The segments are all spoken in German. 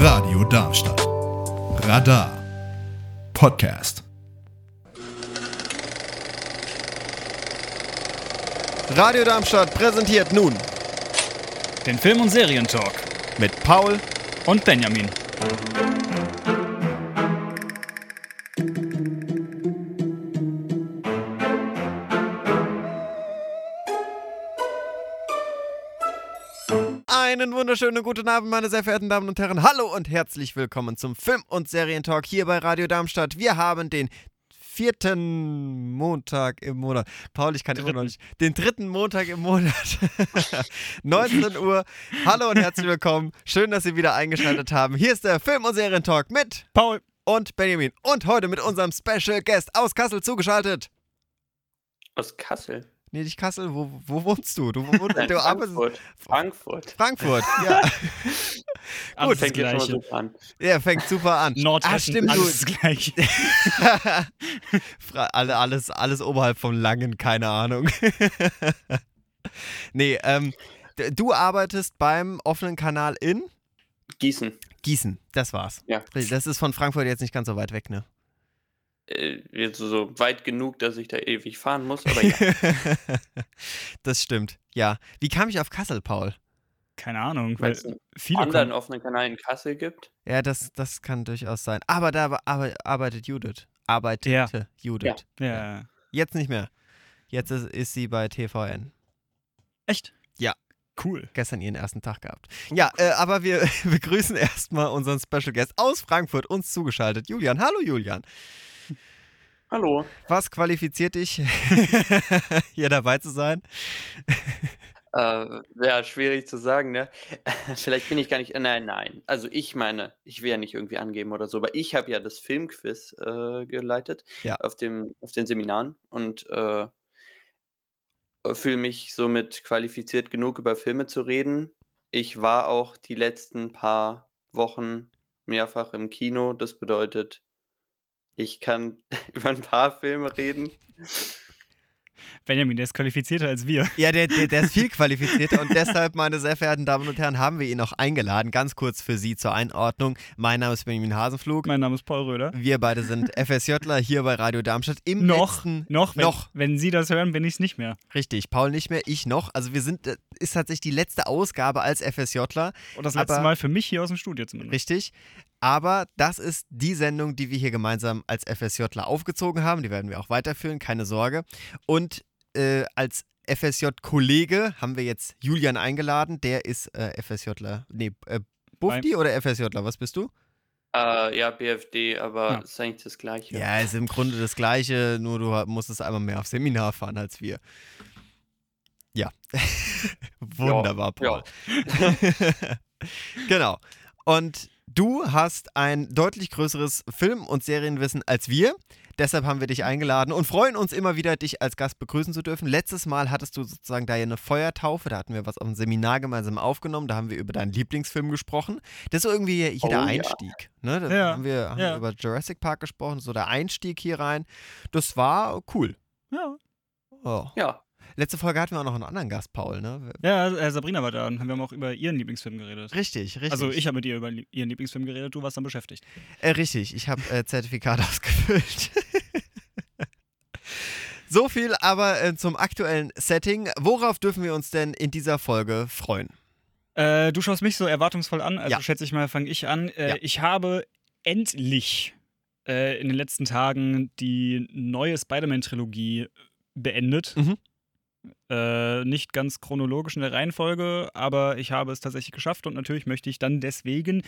Radio Darmstadt. Radar. Podcast. Radio Darmstadt präsentiert nun Den Film- und Serientalk mit Paul und Benjamin. Einen wunderschönen guten Abend, meine sehr verehrten Damen und Herren. Hallo und herzlich willkommen zum Film- und Serientalk hier bei Radio Darmstadt. Wir haben den vierten Montag im Monat. Paul, ich kann immer noch nicht. Den dritten Montag im Monat. 19 Uhr. Hallo und herzlich willkommen. Schön, dass Sie wieder eingeschaltet haben. Hier ist der Film- und Serientalk mit Paul. und Benjamin. Und heute mit unserem Special Guest aus Kassel zugeschaltet. Aus Kassel. Nee, nicht Kassel. Wo, wo wohnst du? Du, wo, Nein, du. Frankfurt. Frankfurt. Frankfurt, ja. Alles Fängt jetzt schon so an. Ja, fängt super an. Nordhessen, ah, stimmt, alles du. Fra- alle, alles, alles oberhalb vom Langen, keine Ahnung. nee, ähm, du arbeitest beim offenen Kanal in Gießen. Gießen. Das war's. Ja. Das ist von Frankfurt jetzt nicht ganz so weit weg, ne? Äh, jetzt so weit genug, dass ich da ewig fahren muss, aber ja. das stimmt. Ja. Wie kam ich auf Kassel, Paul? Keine Ahnung, Weil es einen viele anderen kommen, offenen Kanal in Kassel gibt. Ja, das, das kann durchaus sein. Aber da ar- arbeitet Judith. Arbeitete Judith. ja. Jetzt nicht mehr. Jetzt ist, ist sie bei TVN. Echt? Ja. Cool. gestern ihren ersten Tag gehabt. Ja, äh, aber wir begrüßen erstmal unseren Special Guest aus Frankfurt, uns zugeschaltet. Julian, hallo Julian. Hallo. Was qualifiziert dich, hier dabei zu sein? Äh, ja, schwierig zu sagen, ne? Vielleicht bin ich gar nicht. Nein, nein. Also ich meine, ich will ja nicht irgendwie angeben oder so, aber ich habe ja das Filmquiz äh, geleitet Ja. auf, dem, auf den Seminaren und äh, fühle mich somit qualifiziert genug, über Filme zu reden. Ich war auch die letzten paar Wochen mehrfach im Kino. Das bedeutet, ich kann über ein paar Filme reden. Benjamin, der ist qualifizierter als wir. Ja, der, der, der ist viel qualifizierter und deshalb, meine sehr verehrten Damen und Herren, haben wir ihn auch eingeladen. Ganz kurz für Sie zur Einordnung. Mein Name ist Benjamin Hasenflug. Mein Name ist Paul Röder. Wir beide sind FSJler hier bei Radio Darmstadt. Im Noch, letzten, noch, wenn, noch. wenn Sie das hören, bin ich es nicht mehr. Richtig, Paul nicht mehr, ich noch. Also wir sind, äh, ist tatsächlich die letzte Ausgabe als FSJler. Und das letzte Aber- Mal für mich hier aus dem Studio zumindest. Richtig. Aber das ist die Sendung, die wir hier gemeinsam als FSJler aufgezogen haben. Die werden wir auch weiterführen, keine Sorge. Und äh, als FSJ-Kollege haben wir jetzt Julian eingeladen. Der ist äh, FSJler. Nee, äh, Bufti oder FSJler? Was bist du? Äh, ja, BFD, aber Ja. ist eigentlich das Gleiche. Ja, ist im Grunde das Gleiche, nur du musstest einmal mehr auf Seminar fahren als wir. Ja. Wunderbar, Paul. genau. Und du hast ein deutlich größeres Film- und Serienwissen als wir. Deshalb haben wir dich eingeladen und freuen uns immer wieder, dich als Gast begrüßen zu dürfen. Letztes Mal hattest du sozusagen da ja eine Feuertaufe, da hatten wir was auf dem Seminar gemeinsam aufgenommen, da haben wir über deinen Lieblingsfilm gesprochen. Das ist irgendwie hier Oh der ja. Einstieg. Ne? Da Ja, haben, wir, haben ja. wir über Jurassic Park gesprochen, so der Einstieg hier rein. Das war cool. Ja. Oh. Ja, Letzte Folge hatten wir auch noch einen anderen Gast, Paul, ne? Ja, äh, Sabrina war da und wir haben auch über ihren Lieblingsfilm geredet. Richtig, richtig. Also ich habe mit ihr über ihren Lieblingsfilm geredet, du warst dann beschäftigt. Äh, richtig, ich habe äh, Zertifikat ausgefüllt. so viel aber äh, zum aktuellen Setting. Worauf dürfen wir uns denn in dieser Folge freuen? Äh, du schaust mich so erwartungsvoll an, also Ja. schätze ich mal, fange ich an. Ja. Ich habe endlich in den letzten Tagen die neue Spider-Man-Trilogie beendet. Mhm. Äh, nicht ganz chronologisch in der Reihenfolge, aber ich habe es tatsächlich geschafft und natürlich möchte ich dann deswegen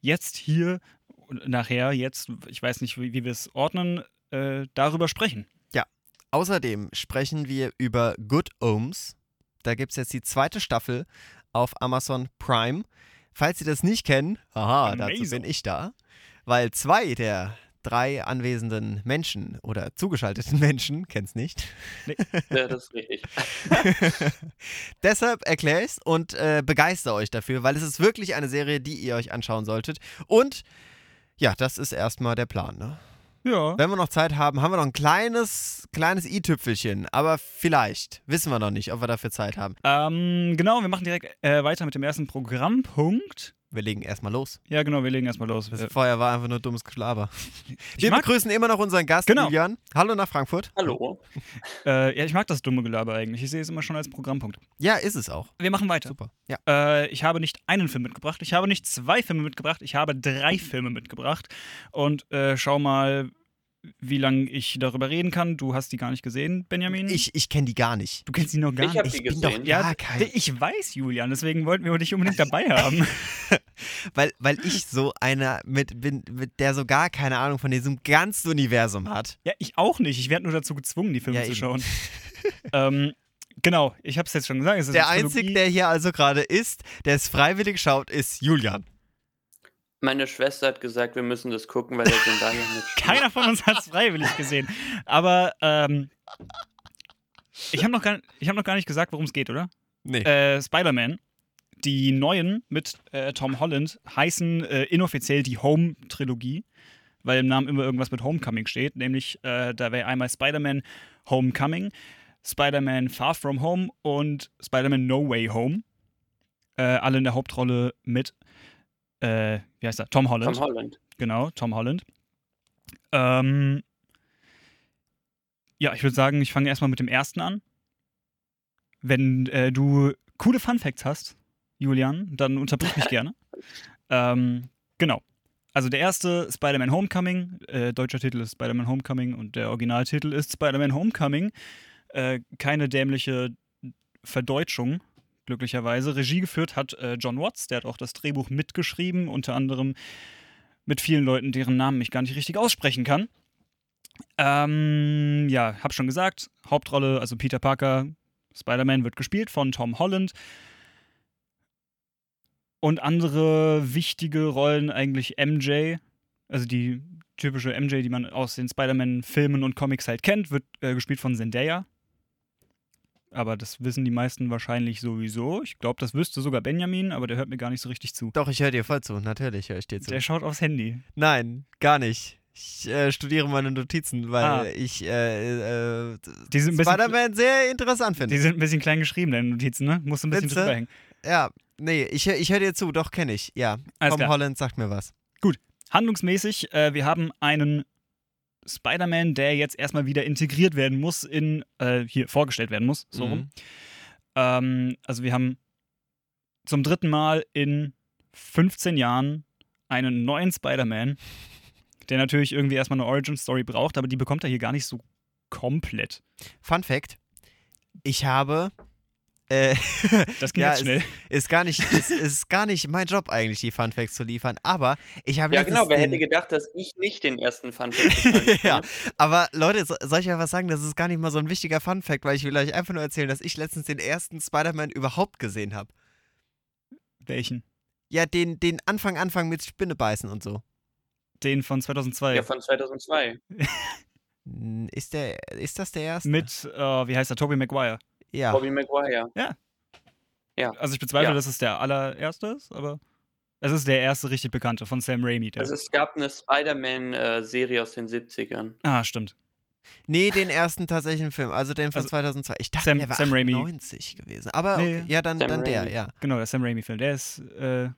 jetzt hier und nachher, jetzt, ich weiß nicht, wie, wie wir es ordnen, äh, darüber sprechen. Außerdem sprechen wir über Good Ohms. Da gibt es jetzt die zweite Staffel auf Amazon Prime. Falls Sie das nicht kennen, haha, dazu Amazing. bin ich da. Weil zwei der drei anwesenden Menschen oder zugeschalteten Menschen, kenn's nicht, ja, das ist richtig. Deshalb erkläre ich es und äh, begeistere euch dafür, weil es ist wirklich eine Serie, die ihr euch anschauen solltet. Und ja, das ist erstmal der Plan, ne? Ja. Wenn wir noch Zeit haben, haben wir noch ein kleines, kleines i-Tüpfelchen. Aber vielleicht. Wissen wir noch nicht, ob wir dafür Zeit haben. Ähm, genau, wir machen direkt äh, weiter mit dem ersten Programmpunkt. Wir legen erstmal los. Ja, genau, wir legen erstmal los. Das Äh, vorher war einfach nur dummes Geschlaber. ich, Wir begrüßen immer noch unseren Gast, Genau. Julian. Hallo nach Frankfurt. Hallo. äh, ja, ich mag das dumme Gelaber eigentlich. Ich sehe es immer schon als Programmpunkt. Ja, ist es auch. Wir machen weiter. Super. Ja. Äh, ich habe nicht einen Film mitgebracht, ich habe nicht zwei Filme mitgebracht, ich habe drei Filme mitgebracht. Und äh, schau mal, wie lange ich darüber reden kann. Du hast die gar nicht gesehen, Benjamin. Ich, ich kenne die gar nicht. du kennst die noch gar Ich hab nicht. die Ich bin doch gesehen. gar Ja, kein. ich weiß, Julian, deswegen wollten wir dich unbedingt dabei haben. Weil, weil ich so einer mit bin, mit der so gar keine Ahnung von diesem ganzen Universum hat. ja, ich auch nicht. Ich werde nur dazu gezwungen, die Filme Ja, zu eben. schauen. ähm, genau, ich habe es jetzt schon gesagt. Es ist Der Einzige, der hier also gerade ist, der es freiwillig schaut, ist Julian. Meine Schwester hat gesagt, wir müssen das gucken, weil der Zendaya mitspielt. Keiner von uns hat es freiwillig gesehen. Aber ähm, ich habe noch, gar- ich hab noch gar nicht gesagt, worum es geht, oder? Nee. Äh, Spider-Man, die neuen mit äh, Tom Holland, heißen äh, inoffiziell die Home-Trilogie, weil im Namen immer irgendwas mit Homecoming steht. Nämlich, äh, da wäre einmal Spider-Man Homecoming, Spider-Man Far From Home und Spider-Man No Way Home. Äh, alle in der Hauptrolle mit, äh, wie heißt er? Tom Holland. Tom Holland. Genau, Tom Holland. Ähm, ja, ich würde sagen, ich fange erstmal mit dem ersten an. Wenn äh, du coole Fun Facts hast, Julian, dann unterbrich mich gerne. Ähm, genau. Also der erste Spider-Man Homecoming, äh, deutscher Titel ist Spider-Man Homecoming und der Originaltitel ist Spider-Man Homecoming. Äh, keine dämliche Verdeutschung, glücklicherweise. Regie geführt hat äh, John Watts, der hat auch das Drehbuch mitgeschrieben, unter anderem mit vielen Leuten, deren Namen ich gar nicht richtig aussprechen kann. Ähm, ja, hab schon gesagt, Hauptrolle, also Peter Parker, Spider-Man wird gespielt von Tom Holland. Und andere wichtige Rollen eigentlich MJ, also die typische MJ, die man aus den Spider-Man-Filmen und Comics halt kennt, wird äh, gespielt von Zendaya. Aber das wissen die meisten wahrscheinlich sowieso. Ich glaube, das wüsste sogar Benjamin, aber der hört mir gar nicht so richtig zu. Doch, ich höre dir voll zu. Natürlich höre ich dir zu. Der schaut aufs Handy. Nein, gar nicht. Ich äh, studiere meine Notizen, weil Ah. ich äh, äh, Spider-Man sehr interessant finde. Die sind ein bisschen klein geschrieben, deine Notizen, ne? Musst du ein bisschen Findste? drüber hängen. Ja, nee, ich, ich höre dir zu, doch kenne ich. Ja, Alles Tom klar. Holland sagt mir was. Handlungsmäßig, äh, wir haben einen Spider-Man, der jetzt erstmal wieder integriert werden muss, in, äh, hier vorgestellt werden muss, so Mhm. rum. Ähm, also wir haben zum dritten Mal in 15 Jahren einen neuen Spider-Man, der natürlich irgendwie erstmal eine Origin-Story braucht, aber die bekommt er hier gar nicht so komplett. Fun Fact: Ich habe. Äh, Das geht Ja, jetzt schnell. ist gar nicht, ist, ist gar nicht mein Job eigentlich, die Fun Facts zu liefern. Aber ich habe Ja, genau. Wer hätte gedacht, dass ich nicht den ersten Fun Fact ja, aber Leute, so, soll ich einfach sagen, das ist gar nicht mal so ein wichtiger Fun Fact, weil ich will euch einfach nur erzählen, dass ich letztens den ersten Spider-Man überhaupt gesehen habe. Welchen? Ja, den, den Anfang, Anfang mit Spinne beißen und so. Den von 2002. Ja, von 2002. Hm, Ist, der, ist das der erste? mit, äh, wie heißt er, Tobey Maguire. Ja. Bobby Maguire. Also ich bezweifle, Ja. dass es der allererste ist, aber es ist der erste richtig bekannte von Sam Raimi. Der Also es gab eine Spider-Man-Serie aus den 70ern. ah, stimmt. Nee, den ersten tatsächlichen Film, also den von Also, 2002. Ich dachte, Sam- der war Sam Raimi. 98 gewesen. Aber Nee. okay, ja, dann, Sam dann der, ja. Genau, der Sam Raimi-Film. Der ist äh,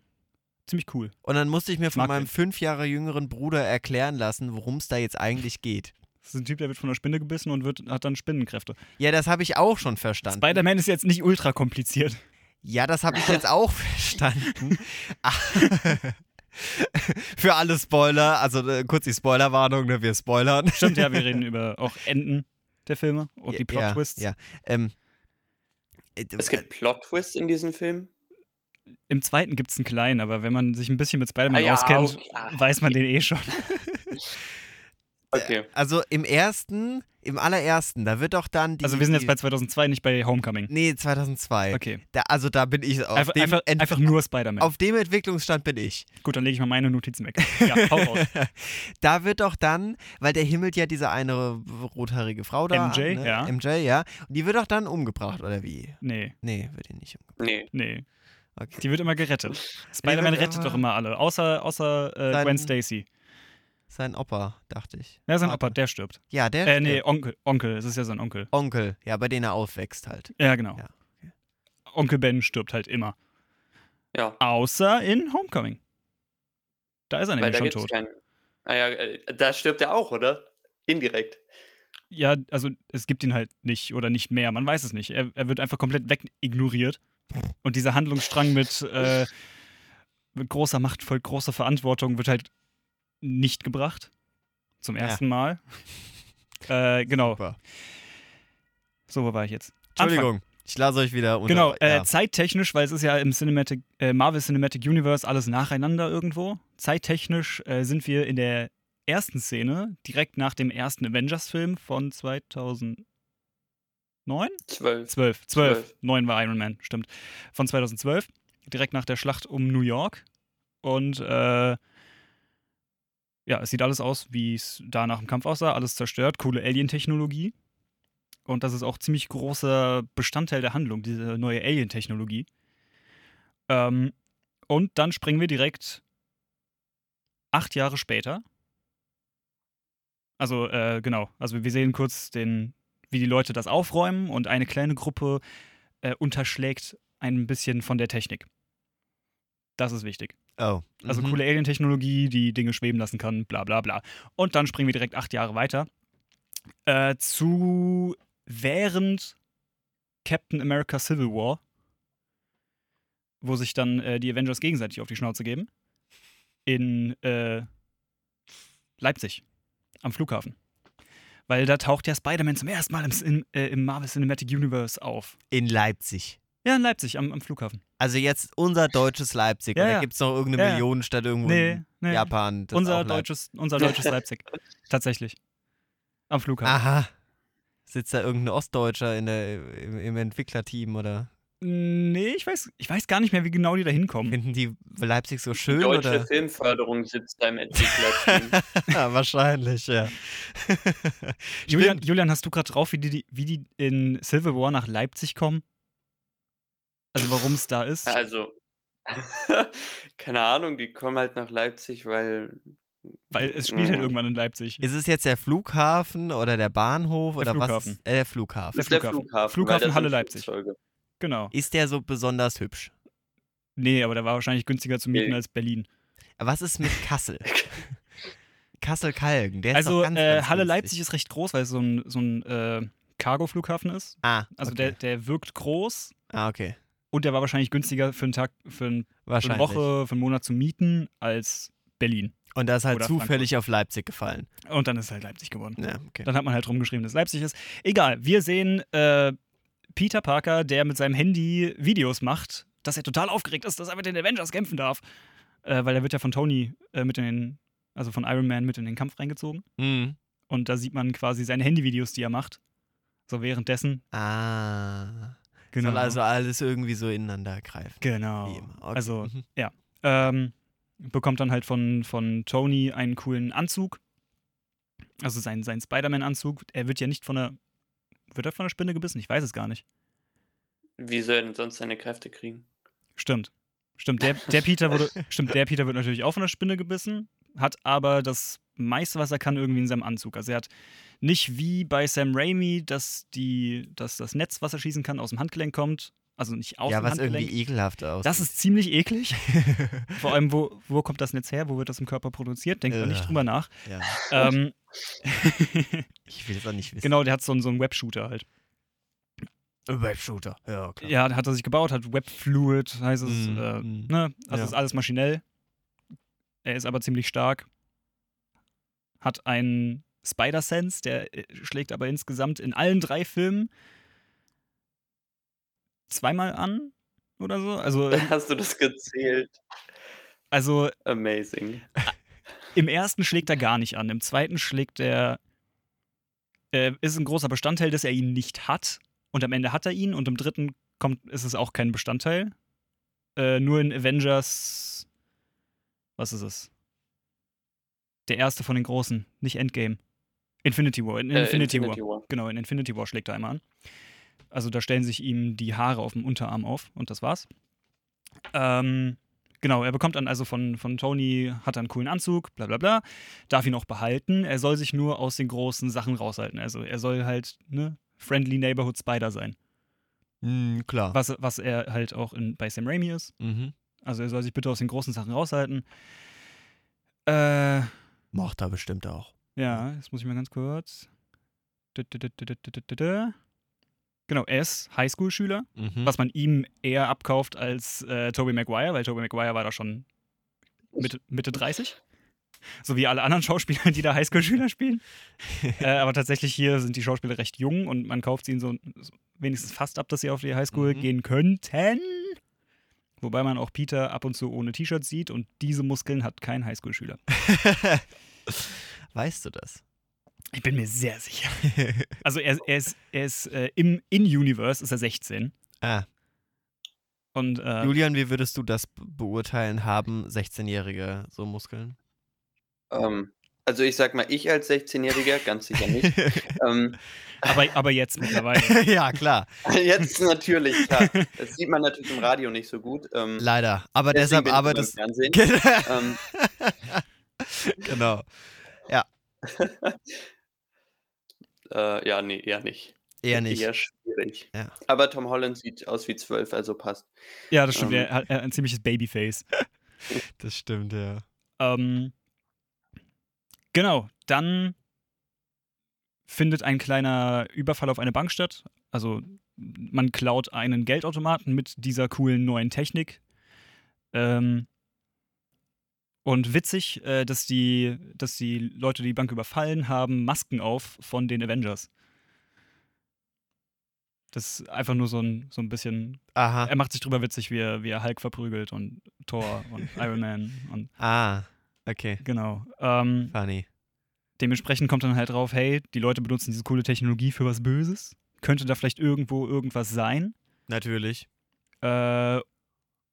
ziemlich cool. Und dann musste ich mir von mag meinem den. fünf Jahre jüngeren Bruder erklären lassen, worum es da jetzt eigentlich geht. Das ist ein Typ, der wird von einer Spinne gebissen und wird, hat dann Spinnenkräfte. Ja, das habe ich auch schon verstanden. Spider-Man ist jetzt nicht ultra kompliziert. Ja, das habe ich jetzt auch verstanden. Für alle Spoiler, also äh, kurz die Spoilerwarnung, ne, wir spoilern. Stimmt, ja, wir reden über auch Enden der Filme und die Ja, Plot-Twists. Ja, ähm, äh, Es gibt Plot-Twists in diesem Film. Im zweiten gibt es einen kleinen, aber wenn man sich ein bisschen mit Spider-Man Ah ja, auskennt, okay. Ah. weiß man den eh schon. Okay. also im ersten, im allerersten, da wird doch dann die. Also wir sind jetzt bei 2002, nicht bei Homecoming. Nee, 2002. Okay. Da, also da bin ich auf Einfach, dem einfach, Ent- einfach nur Spider-Man. auf dem Entwicklungsstand bin ich. Gut, dann lege ich mal meine Notizen weg. Ja, hau raus. Da wird doch dann, weil der himmelt ja diese eine rothaarige Frau da. MJ, an, ne? ja. MJ, ja. Und die wird doch dann umgebracht, oder wie? Nee, Nee, wird die nicht umgebracht. Nee. nee. Okay. Die wird immer gerettet. Spider-Man rettet immer- doch immer alle, außer, außer äh, Gwen Stacy. Sein Opa, dachte ich. Ja, sein. Opa, der stirbt. Ja, der Äh, nee. Onkel. Onkel, es ist ja sein Onkel. Onkel, ja, bei denen er aufwächst halt. Ja, genau. Ja, okay. Onkel Ben stirbt halt immer. Ja, Außer in Homecoming. Da ist er nämlich da schon tot. keinen. Ah ja, äh, da stirbt er auch, oder? Indirekt. Ja, also es gibt ihn halt nicht oder nicht mehr, man weiß es nicht. Er, er wird einfach komplett wegignoriert. Und dieser Handlungsstrang mit, äh, mit großer Macht folgt großer Verantwortung wird halt nicht gebracht. Zum Ja. ersten Mal. Äh, genau. Super. So, wo war ich jetzt? Anfang. Entschuldigung, ich lasse euch wieder unter. Genau, äh, ja. zeittechnisch, weil es ist ja im Cinematic, äh, Marvel Cinematic Universe alles nacheinander irgendwo. Zeittechnisch äh, sind wir in der ersten Szene, direkt nach dem ersten Avengers-Film von 2009? Zwölf. 12. 12. Zwölf. 9 war Iron Man, stimmt. Von 2012, direkt nach der Schlacht um New York. Und äh, ja, es sieht alles aus, wie es da nach dem Kampf aussah. Alles zerstört, coole Alien-Technologie. Und das ist auch ziemlich großer Bestandteil der Handlung, diese neue Alien-Technologie. Ähm, und dann springen wir direkt acht Jahre später. Also, äh, genau. Also, wir sehen kurz den, wie die Leute das aufräumen und eine kleine Gruppe äh, unterschlägt ein bisschen von der Technik. Das ist wichtig. Oh. Also mhm. coole Alien-Technologie, die Dinge schweben lassen kann, bla bla bla. Und dann springen wir direkt acht Jahre weiter äh, zu während Captain America Civil War, wo sich dann äh, die Avengers gegenseitig auf die Schnauze geben. In äh, Leipzig, am Flughafen. Weil da taucht ja Spider-Man zum ersten Mal im, Cin- äh, im Marvel Cinematic Universe auf. In Leipzig. Ja, in Leipzig, am, am Flughafen. Also jetzt unser deutsches Leipzig. Ja, Oder ja. gibt es noch irgendeine Ja. Millionenstadt irgendwo Nee, in nee. Japan? das Unser Leip- deutsches, unser deutsches Leipzig. Tatsächlich. Am Flughafen. Aha. Sitzt da irgendein Ostdeutscher in der, im, im Entwicklerteam oder Nee, ich weiß, ich weiß gar nicht mehr, wie genau die da hinkommen. finden die Leipzig so schön? Deutsche oder? Filmförderung sitzt da im Entwicklerteam. ja, wahrscheinlich, ja. Julian. Julian, hast du gerade drauf, wie die, wie die in Civil War nach Leipzig kommen? Also warum es da ist? also, keine Ahnung, die kommen halt nach Leipzig, weil. Weil es spielt halt Mhm. irgendwann in Leipzig. Ist es jetzt der Flughafen oder der Bahnhof Der oder Flughafen. was? Äh, der Flughafen. Der ist der Flughafen. Flughafen. Flughafen Halle Leipzig. Flugzeuge. Genau. Ist der so besonders hübsch? Nee, aber der war wahrscheinlich günstiger zu mieten Nee. als Berlin. Was ist mit Kassel? Kassel-Kalgen, der ist Also ganz, äh, ganz Halle günstig. Leipzig ist recht groß, weil es so ein, so ein äh, Cargo-Flughafen ist. Ah, Also okay. der, der wirkt groß Ah, okay. Und der war wahrscheinlich günstiger für einen Tag, für, ein, für eine. Woche, für einen Monat zu mieten als Berlin. Und da ist halt zufällig auf Leipzig gefallen. Und dann ist halt Leipzig geworden. Ja, okay. Dann hat man halt rumgeschrieben, dass es Leipzig ist. Egal, wir sehen äh, Peter Parker, der mit seinem Handy Videos macht, dass er total aufgeregt ist, dass er mit den Avengers kämpfen darf. Äh, weil er wird ja von Tony äh, mit in den, also von Iron Man mit in den Kampf reingezogen. Mhm. Und da sieht man quasi seine Handyvideos, die er macht. So währenddessen. Ah. Genau. Soll also alles irgendwie so ineinander greifen. genau. Wie immer. Okay. Also, Mhm. ähm, bekommt dann halt von, von Tony einen coolen Anzug. Also seinen, seinen Spider-Man-Anzug. Er wird ja nicht von der. Wird er von der Spinne gebissen? Ich weiß es gar nicht. Wie soll er denn sonst seine Kräfte kriegen? Stimmt. Stimmt, der, der Peter wurde, stimmt, der Peter wird natürlich auch von der Spinne gebissen, hat aber das meiste, was er kann, irgendwie in seinem Anzug. Also er hat nicht wie bei Sam Raimi, dass, die, dass das Netz, was er schießen kann, aus dem Handgelenk kommt. Also nicht aus ja, dem was Handgelenk. irgendwie ekelhaft aussieht. das ist ziemlich eklig. Vor allem, wo, wo kommt das Netz her? Wo wird das im Körper produziert? Denkt man nicht drüber nach. ja. Ähm, Ich will es auch nicht wissen. genau, der hat so, einen- so einen Webshooter halt. Webshooter. Ja, klar. Ja, hat er sich gebaut, hat Webfluid, heißt es. Mm, äh, mm. ne? Also Ja. ist alles maschinell. Er ist aber ziemlich stark. Hat einen Spider-Sense, der äh, schlägt aber insgesamt in allen drei Filmen zweimal an oder so. Also, Hast du das gezählt? also Amazing. im ersten schlägt er gar nicht an. Im zweiten schlägt er. Äh, ist ein großer Bestandteil, dass er ihn nicht hat. Und am Ende hat er ihn. Und im dritten kommt, ist es auch kein Bestandteil. Äh, nur in Avengers. Was ist es? Der erste von den großen, nicht Endgame. Infinity War. In Äh, Infinity, War. Genau, in Infinity War schlägt er einmal an. Also da stellen sich ihm die Haare auf dem Unterarm auf und das war's. Ähm, Genau, er bekommt dann also von, von Tony, hat einen coolen Anzug, bla bla bla, darf ihn auch behalten. Er soll sich nur aus den großen Sachen raushalten. Also er soll halt, ne, Friendly Neighborhood Spider sein. Mhm, klar. Was, was er halt auch in, bei Sam Raimi ist. Mhm. Also er soll sich bitte aus den großen Sachen raushalten. Äh, Macht er bestimmt auch. ja, jetzt muss ich mal ganz kurz. Genau, er ist Highschool-Schüler, Mhm. was man ihm eher abkauft als äh, Tobey Maguire, weil Tobey Maguire war da schon Mitte, Mitte 30. So wie alle anderen Schauspieler, die da Highschool-Schüler spielen. äh, aber tatsächlich hier sind die Schauspieler recht jung und man kauft sie ihnen so, so wenigstens fast ab, dass sie auf die Highschool Mhm. gehen könnten. Wobei man auch Peter ab und zu ohne T-Shirt sieht und diese Muskeln hat kein Highschool-Schüler. weißt du das? Ich bin mir sehr sicher. Also er, er ist, er ist äh, im In-Universe ist er 16. ah. Und äh, Julian, wie würdest du das be- beurteilen? Haben 16-Jährige so Muskeln? Ähm, also ich sag mal, ich als 16-Jähriger, ganz sicher nicht. ähm, aber, aber jetzt mittlerweile. ja, klar. jetzt natürlich, klar. Das sieht man natürlich im Radio nicht so gut. Ähm, Leider. Aber deshalb im das. Fernsehen. ähm, genau. äh, ja, nee, eher nicht. Eher nicht. Eher schwierig. Ja. Aber Tom Holland sieht aus wie 12, also passt. Ja, das stimmt. Ähm. Er hat er hat ein ziemliches Babyface. Das stimmt, ja. Ähm, genau, dann findet ein kleiner Überfall auf eine Bank statt. Also man klaut einen Geldautomaten mit dieser coolen neuen Technik. Ähm, und witzig, äh, dass, die, dass die Leute, die die Bank überfallen, haben Masken auf von den Avengers. Das ist einfach nur so ein, so ein bisschen. Aha. Er macht sich drüber witzig, wie er, wie er Hulk verprügelt und Thor und Iron Man und Ah, okay. Genau. Ähm, Funny. dementsprechend kommt dann halt drauf, hey, die Leute benutzen diese coole Technologie für was Böses. Könnte da vielleicht irgendwo irgendwas sein? Natürlich. Äh,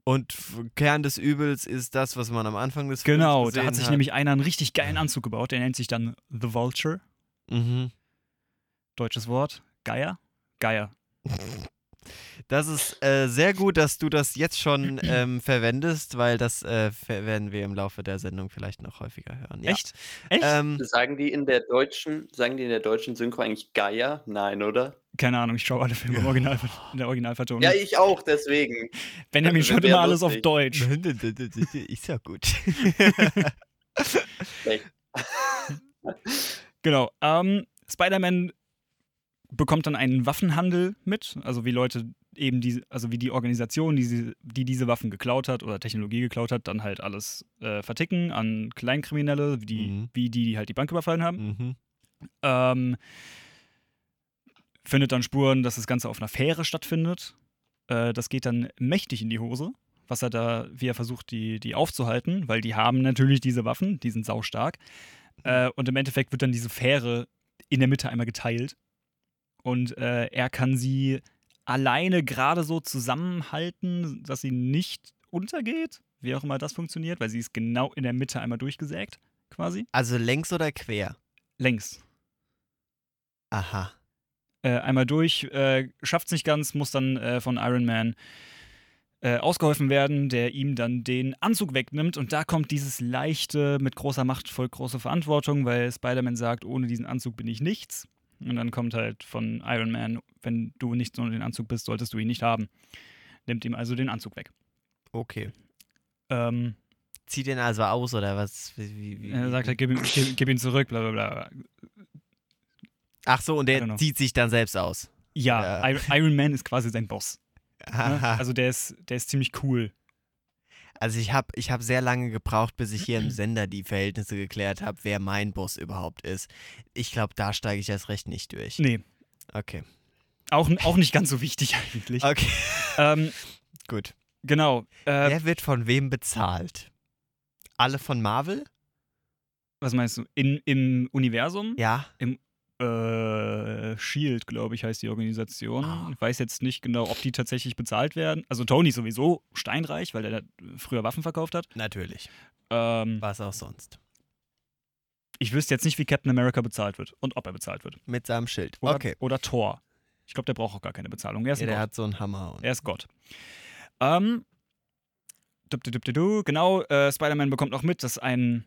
Und Kern des Übels ist das, was man am Anfang des genau, Films da gesehen hat sich nämlich einer einen richtig geilen Anzug gebaut. Der nennt sich dann The Vulture. Mhm. Deutsches Wort. Geier? Geier. Das ist äh, sehr gut, dass du das jetzt schon ähm, verwendest, weil das äh, werden wir im Laufe der Sendung vielleicht noch häufiger hören. Ja. Echt? Echt? Ähm, Sagen die in der deutschen, sagen die in der deutschen Synchro eigentlich Geier? Nein, oder? Keine Ahnung, ich schaue alle Filme im Original, in der Originalvertonung. Ja, ich auch, deswegen. Benjamin das schaut immer alles auf. Deutsch. ist ja gut. Schlecht. Genau. Ähm, Spider-Man bekommt dann einen Waffenhandel mit, also wie Leute eben diese, also wie die Organisation, die, sie, die diese Waffen geklaut hat oder Technologie geklaut hat, dann halt alles äh, verticken an Kleinkriminelle, wie die, Mhm. wie die, die halt die Bank überfallen haben. Mhm. Ähm, findet dann Spuren, dass das Ganze auf einer Fähre stattfindet. Äh, das geht dann mächtig in die Hose, was er da, wie er versucht, die, die aufzuhalten, weil die haben natürlich diese Waffen, die sind saustark. Äh, und im Endeffekt wird dann diese Fähre in der Mitte einmal geteilt. Und äh, er kann sie alleine gerade so zusammenhalten, dass sie nicht untergeht, wie auch immer das funktioniert, weil sie ist genau in der Mitte einmal durchgesägt, quasi. Also längs oder quer? Längs. Aha. äh, einmal durch, äh, schafft es nicht ganz, muss dann äh, von Iron Man äh, ausgeholfen werden, der ihm dann den Anzug wegnimmt. Und da kommt dieses leichte, mit großer Macht folgt große Verantwortung, weil Spider-Man sagt, ohne diesen Anzug bin ich nichts. Und dann kommt halt von Iron Man, wenn du nichts ohne den Anzug bist, solltest du ihn nicht haben. Nimmt ihm also den Anzug weg. Okay. Ähm, Zieht den also aus oder was? Wie, wie, er sagt halt, gib, gib, gib ihn zurück, bla bla bla. Ach so, und der zieht sich dann selbst aus. Ja, Ja. Iron- Man ist quasi sein Boss. Ne? Aha. Also der ist, der ist ziemlich cool. Also ich habe ich hab sehr lange gebraucht, bis ich hier im Sender die Verhältnisse geklärt habe, wer mein Boss überhaupt ist. Ich glaube, da steige ich erst recht nicht durch. Nee, Okay. Auch, auch nicht ganz so wichtig eigentlich. Okay, Ähm, gut. genau. Äh, Wer wird von wem bezahlt? Alle von Marvel? was meinst du? In, Im Universum? Ja. Äh, Shield, glaube ich, heißt die Organisation. Ah. Ich weiß jetzt nicht genau, ob die tatsächlich bezahlt werden. Also Tony sowieso steinreich, weil da früher Waffen verkauft hat. Natürlich. Ähm, Was auch sonst. ich wüsste jetzt nicht, wie Captain America bezahlt wird und ob er bezahlt wird. Mit seinem Schild. Oder, okay. oder Thor. Ich glaube, der braucht auch gar keine Bezahlung. Er ist Ja, der Gott. hat so einen Hammer. Und Er ist Gott. Ähm, dup, dup, dup. Genau, äh, Spider-Man bekommt auch mit, dass ein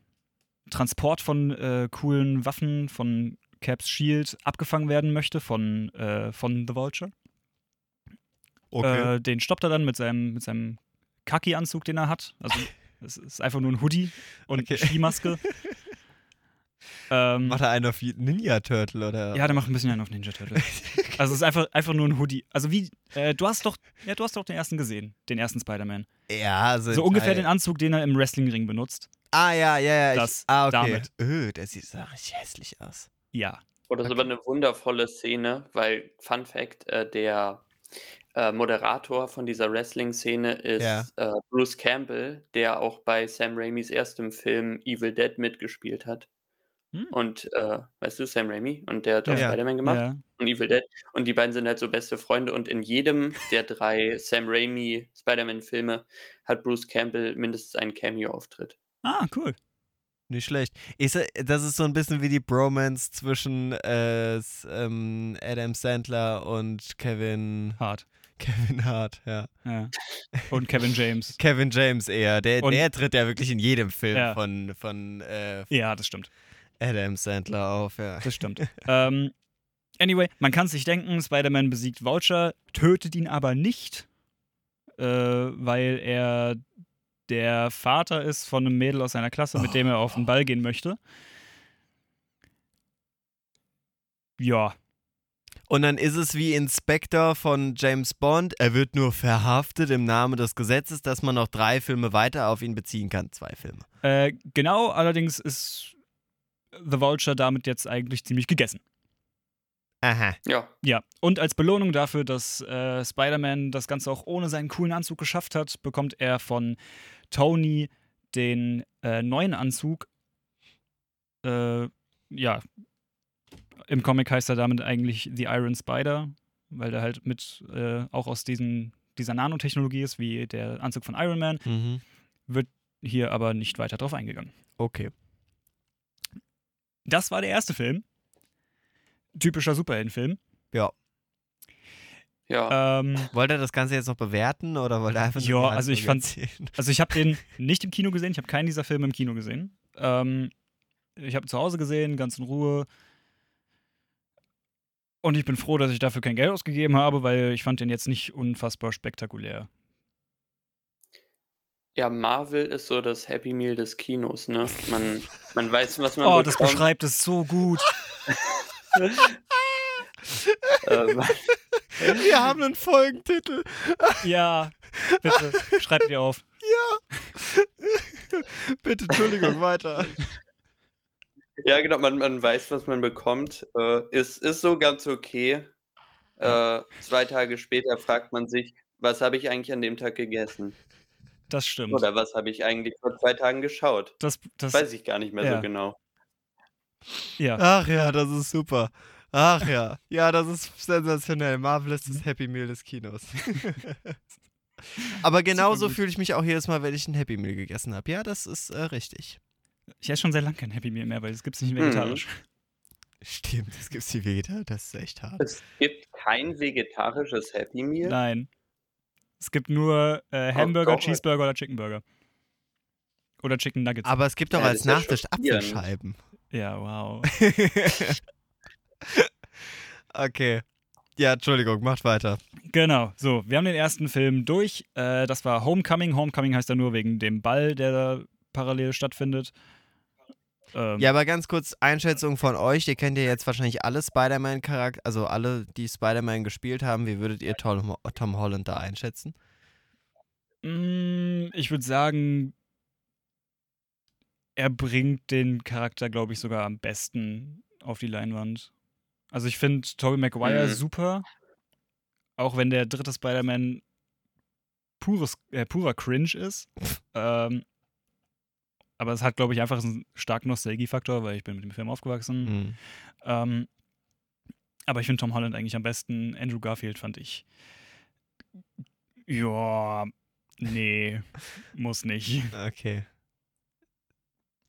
Transport von äh, coolen Waffen von Caps Shield abgefangen werden möchte von, äh, von The Vulture. Okay. Äh, den stoppt er dann mit seinem, mit seinem Kaki-Anzug, den er hat. Also es ist einfach nur ein Hoodie und Okay. eine Skimaske. ähm, Macht er einen auf Ninja Turtle oder? ja, der macht ein bisschen einen auf Ninja Turtle. Also es ist einfach, einfach nur ein Hoodie. Also wie, äh, du hast doch, ja, du hast doch den ersten gesehen, den ersten Spider-Man. Ja, also So ungefähr den Anzug, den er im Wrestlingring benutzt. Ah, ja, ja, ja. Das ich, ah, okay. damit. Öh, der sieht so richtig hässlich aus. Ja. Oh, das ist aber eine wundervolle Szene, weil, Fun Fact, äh, der äh, Moderator von dieser Wrestling-Szene ist Ja. äh, Bruce Campbell, der auch bei Sam Raimis erstem Film Evil Dead mitgespielt hat. Hm. Und, äh, weißt du, Sam Raimi? Und der hat auch Ja. Spider-Man gemacht ja. und Evil Dead. Und die beiden sind halt so beste Freunde. Und in jedem der drei Sam Raimi Spider-Man-Filme hat Bruce Campbell mindestens einen Cameo-Auftritt. Ah, cool. Nicht schlecht. Er- das ist so ein bisschen wie die Bromance zwischen äh, ähm, Adam Sandler und Kevin, Hart. Kevin Hart, ja. Ja. Und Kevin James. Kevin James eher. Der, Und- der tritt ja wirklich in jedem Film Ja. von, von äh, Ja, das stimmt. Adam Sandler auf, ja. Das stimmt. ähm, anyway, man kann sich denken, Spider-Man besiegt Vulture, tötet ihn aber nicht, äh, weil er der Vater ist von einem Mädel aus seiner Klasse, mit dem er auf den Ball gehen möchte. Ja, Und dann ist es wie Inspector von James Bond. Er wird nur verhaftet im Namen des Gesetzes, dass man noch drei Filme weiter auf ihn beziehen kann. Zwei Filme. äh, genau, allerdings ist The Vulture damit jetzt eigentlich ziemlich gegessen. Aha. Ja, Ja, und als Belohnung dafür, dass äh, Spider-Man das Ganze auch ohne seinen coolen Anzug geschafft hat, bekommt er von Tony den äh, neuen Anzug. Äh, ja, im Comic heißt er damit eigentlich The Iron Spider, weil der halt mit äh, auch aus diesen, dieser Nanotechnologie ist, wie der Anzug von Iron Man. Mhm. Wird hier aber nicht weiter drauf eingegangen. Okay. Das war der erste Film. Typischer Superheldenfilm. ja. Ähm, Wollt ihr das Ganze jetzt noch bewerten oder wollt ihr einfach nur Ja, also ich fand-? Also ich habe den nicht im Kino gesehen, ich habe keinen dieser Filme im Kino gesehen. Ähm, ich habe zu Hause gesehen, ganz in Ruhe. Und ich bin froh, dass ich dafür kein Geld ausgegeben habe, weil ich fand den jetzt nicht unfassbar spektakulär. Ja, Marvel ist so das Happy Meal des Kinos, ne? Man, man weiß, was man Oh, das bekommt. beschreibt es so gut. ähm, Wir haben einen Folgentitel. Ja, bitte, schreibt dir auf. Bitte, Entschuldigung, weiter. ja, genau, man, man weiß, was man bekommt. Äh, ist, ist so ganz okay. Äh, zwei Tage später fragt man sich, was habe ich eigentlich an dem Tag gegessen? Das stimmt. Oder was habe ich eigentlich vor zwei Tagen geschaut? Das, das, Weiß ich gar nicht mehr ja. so genau. Ja. Ach ja, das ist super. Ach ja. Ja, das ist sensationell. Marvel ist das Happy Meal des Kinos. Aber genauso fühle ich mich auch jedes Mal, wenn ich ein Happy Meal gegessen habe. Ja, das ist äh, richtig. Ich esse schon sehr lange kein Happy Meal mehr, weil es gibt es nicht Mhm. vegetarisch. Stimmt, das gibt's die Vegeta. Das ist echt hart. Es gibt kein vegetarisches Happy Meal. Nein. Es gibt nur äh, Hamburger, doch. Cheeseburger oder Chicken Burger. Oder Chicken Nuggets. Aber es gibt doch Ja, als Nachtisch. Apfelscheiben. Ja, wow. okay. Ja, Entschuldigung, macht weiter. Genau, so, wir haben den ersten Film durch. Äh, das war Homecoming. Homecoming heißt er nur wegen dem Ball, der da parallel stattfindet. Ähm, Ja, aber ganz kurz Einschätzung von euch. Ihr kennt ja jetzt wahrscheinlich alle Spider-Man-Charakter, also alle, die Spider-Man gespielt haben. Wie würdet ihr Tom, Tom Holland da einschätzen? mm, ich würde sagen, er bringt den Charakter, glaube ich, sogar am besten auf die Leinwand. Also ich finde Tobey Maguire Mhm. super, auch wenn der dritte Spider-Man pures, äh, purer Cringe ist. ähm, aber es hat, glaube ich, einfach einen starken Nostalgiefaktor, weil ich bin mit dem Film aufgewachsen. Hm. Ähm, aber ich finde Tom Holland eigentlich am besten. Andrew Garfield fand ich. Ja, nee, muss nicht. Okay.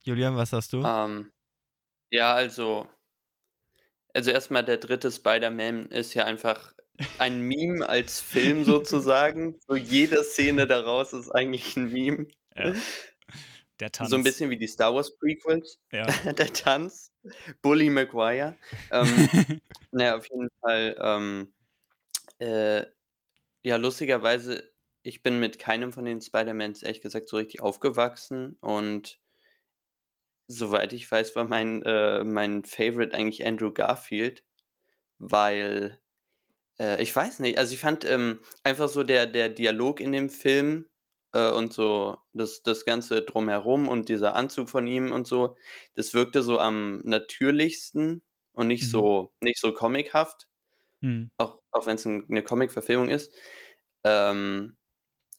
Julian, was hast du? Ähm, ja, also, also erstmal der dritte Spider-Man ist ja einfach ein Meme als Film sozusagen. So jede Szene daraus ist eigentlich ein Meme. Ja. Der Tanz. So ein bisschen wie die Star Wars Prequels. Ja. Der Tanz. Bully Maguire. Ähm, naja, auf jeden Fall. Ähm, äh, ja, lustigerweise, ich bin mit keinem von den Spider-Mans ehrlich gesagt so richtig aufgewachsen und soweit ich weiß, war mein, äh, mein Favorite eigentlich Andrew Garfield, weil äh, ich weiß nicht, also ich fand ähm, einfach so der, der Dialog in dem Film äh, und so das, das Ganze drumherum und dieser Anzug von ihm und so, das wirkte so am natürlichsten und nicht Mhm. so nicht so comichaft, Hm. auch, auch wenn es ein, eine Comic-Verfilmung ist. Ähm,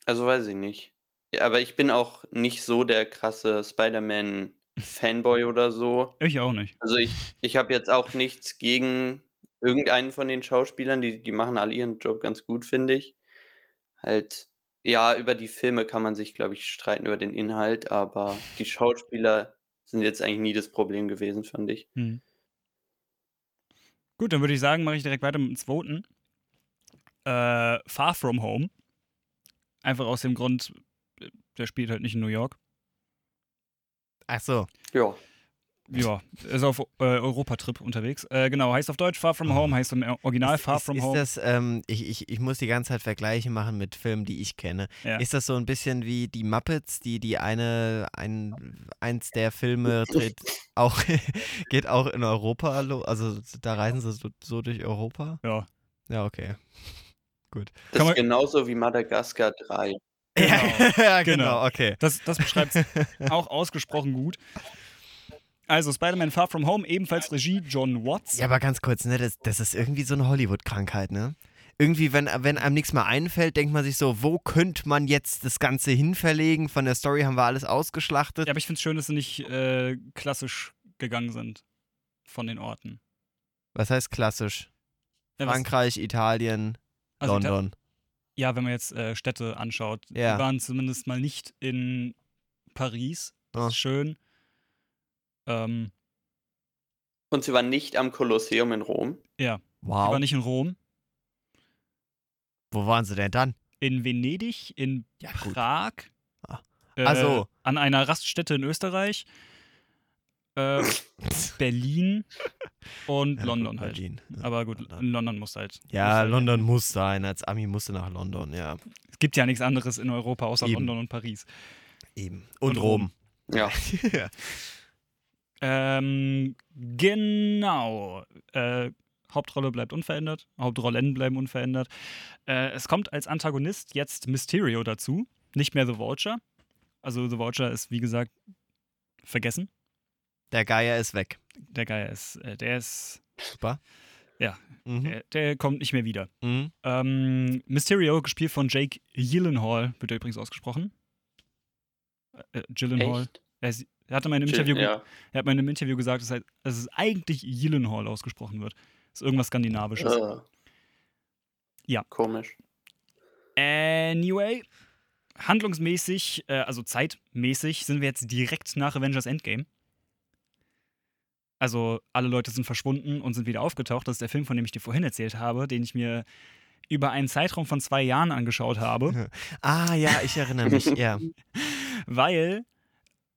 also weiß ich nicht. Ja, aber ich bin auch nicht so der krasse Spider-Man-Fanboy oder so. Ich auch nicht. Also ich, ich habe jetzt auch nichts gegen irgendeinen von den Schauspielern, die, die machen alle ihren Job ganz gut, finde ich. Halt, ja, über die Filme kann man sich, glaube ich, streiten über den Inhalt, aber die Schauspieler sind jetzt eigentlich nie das Problem gewesen, fand ich. Hm. Gut, dann würde ich sagen, mache ich direkt weiter mit dem zweiten. Äh, Far From Home. Einfach aus dem Grund, der spielt halt nicht in New York. Ach so. Ja. Ja, ist auf äh, Europatrip unterwegs. Äh, genau, heißt auf Deutsch Far From Home, heißt im Original ist, Far ist, From ist Home. das, ähm, ich, ich, ich muss die ganze Zeit Vergleiche machen mit Filmen, die ich kenne. Ja. Ist das so ein bisschen wie die Muppets, die die eine, ein, eins der Filme dreht, auch, geht auch in Europa, also da reisen sie so, so durch Europa? Ja. Ja, okay. Das Kann man- ist genauso wie Madagaskar 3. Genau. ja, genau, Genau. okay. Das, das beschreibt es auch ausgesprochen gut. Also Spider-Man Far From Home, ebenfalls Regie John Watts. Ja, aber ganz kurz, ne, das, das ist irgendwie so eine Hollywood-Krankheit, ne? Irgendwie, wenn, wenn einem nichts mehr einfällt, denkt man sich so, wo könnte man jetzt das Ganze hinverlegen? Von der Story haben wir alles ausgeschlachtet. Ja, aber ich finde es schön, dass sie nicht äh, klassisch gegangen sind von den Orten. Was heißt klassisch? Ja, was- Frankreich, Italien, also London. Ja, wenn man jetzt äh, Städte anschaut. Ja. Die waren zumindest mal nicht in Paris. Das Ah. ist schön. Ähm, Und sie waren nicht am Kolosseum in Rom. ja, Wow. war nicht in Rom. Wo waren sie denn dann? In Venedig, in Ja. Prag. Ah. Äh, Ach so. An einer Raststätte in Österreich. Äh, Berlin und Ja, London gut, halt. Berlin. Ja, Aber gut, London. London muss halt. muss Ja, halt London muss sein. Als Ami musste nach London, ja. Es gibt ja nichts anderes in Europa außer Eben. London und Paris. Eben. Und, Und Rom. Ja. Ähm, genau. Äh, Hauptrolle bleibt unverändert, Hauptrollen bleiben unverändert. Äh, es kommt als Antagonist jetzt Mysterio dazu, nicht mehr The Vulture. Also The Vulture ist, wie gesagt, vergessen. Der Geier ist weg. Der Geier ist, äh, der ist, Super. Ja. Mhm. der, der kommt nicht mehr wieder. Mhm. Ähm, Mysterio, gespielt von Jake Gyllenhaal, wird er übrigens ausgesprochen. Äh, Gyllenhaal. Echt? Er, ist, er hatte mal in einem Interview, Ja. er hat mal in einem Interview gesagt, dass, er, dass es eigentlich Gyllenhaal ausgesprochen wird. Das ist irgendwas Skandinavisches. Äh. Ja. Komisch. Anyway, handlungsmäßig, äh, also zeitmäßig, sind wir jetzt direkt nach Avengers Endgame. Also alle Leute sind verschwunden und sind wieder aufgetaucht. Das ist der Film, von dem ich dir vorhin erzählt habe, den ich mir über einen Zeitraum von zwei Jahren angeschaut habe, Ah, ja, ich erinnere mich. ja. weil,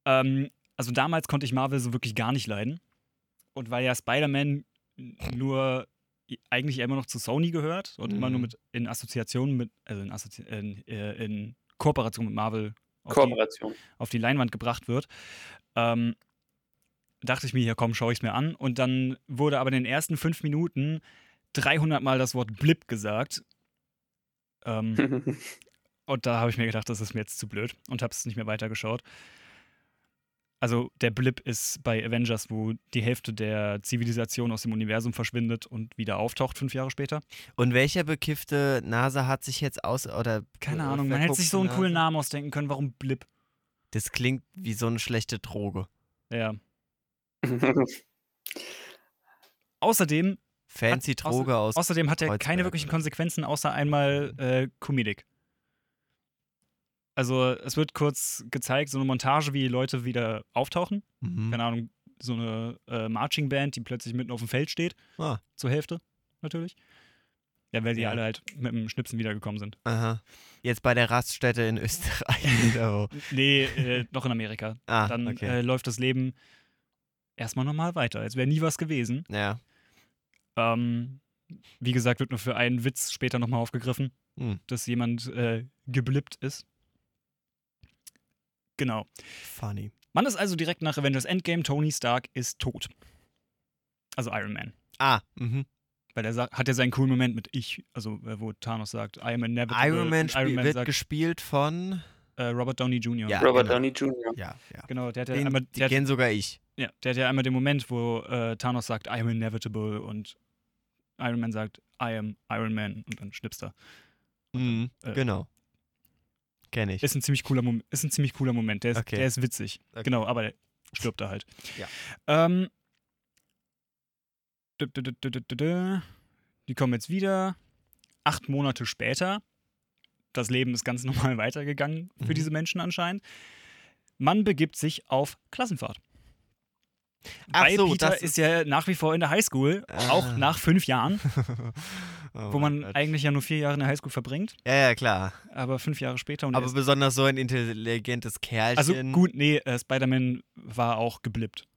ähm, also damals konnte ich Marvel so wirklich gar nicht leiden. Und weil ja Spider-Man nur eigentlich immer noch zu Sony gehört und immer nur Mhm. mit in Assoziation mit, also in, Assozi in, äh, in Kooperation mit Marvel auf die, Kooperation. auf die Leinwand gebracht wird, ähm, dachte ich mir, hier komm, schaue ich es mir an. Und dann wurde aber in den ersten fünf Minuten 300 Mal das Wort Blip gesagt. Ähm, und da habe ich mir gedacht, das ist mir jetzt zu blöd und habe es nicht mehr weitergeschaut. Also der Blip ist bei Avengers, wo die Hälfte der Zivilisation aus dem Universum verschwindet und wieder auftaucht fünf Jahre später. Und welcher bekiffte Nase hat sich jetzt aus oder Keine äh, Ahnung, man hätte sich so einen coolen? Namen ausdenken können. Warum Blip? Das klingt wie so eine schlechte Droge. Ja. Außerdem, Fancy Hat- Droge aus. außerdem hat er Kreuzberg keine wirklichen? Konsequenzen, außer einmal äh, Comedic. Also es wird kurz gezeigt, so eine Montage, wie Leute wieder auftauchen. Mhm. keine Ahnung, so eine äh, Marching Band, die plötzlich mitten auf dem Feld steht, Ah. zur Hälfte natürlich. Ja, weil die Ja. alle halt mit dem Schnipsen wiedergekommen sind. Aha. Jetzt bei der Raststätte in Österreich. Nee, äh, noch in Amerika. Ah, Dann okay. äh, läuft das Leben erstmal normal weiter, als wäre nie was gewesen. ja. Ähm, wie gesagt, wird nur für einen Witz später nochmal aufgegriffen, Hm. dass jemand äh, geblippt ist. Genau. Funny. Man ist also direkt nach Avengers Endgame, Tony Stark ist tot. Also Iron Man. Ah, mhm. Weil er hat ja seinen coolen Moment mit ich, also äh, wo Thanos sagt, I am inevitable. Iron Man, Iron Man wird sagt, gespielt von. äh, Robert Downey Jr. Ja. Robert genau. Downey Jr. Ja, ja. Genau, der hat ja Den, einmal, die der hat, kennen sogar ich. Ja, der hat ja einmal den Moment, wo äh, Thanos sagt, I am inevitable und Iron Man sagt, I am Iron Man und dann schnippst er. Mhm. äh, genau. Kenne ich. Ist ein ziemlich cooler, Mom ist ein ziemlich cooler Moment. Der ist, Okay. der ist witzig. Okay. Genau, aber der stirbt da halt. Ja. Ähm. Die kommen jetzt wieder. Acht Monate später. Das Leben ist ganz normal weitergegangen für Mhm. diese Menschen anscheinend. Man begibt sich auf Klassenfahrt. Ach Weil so, Peter das ist ja nach wie vor in der Highschool, auch Ah. nach fünf Jahren, Oh wo man Gott. eigentlich ja nur vier Jahre in der Highschool verbringt, Ja, ja, klar. aber fünf Jahre später und er Aber ist besonders so ein intelligentes Kerlchen. Also gut, nee, äh, Spider-Man war auch geblippt.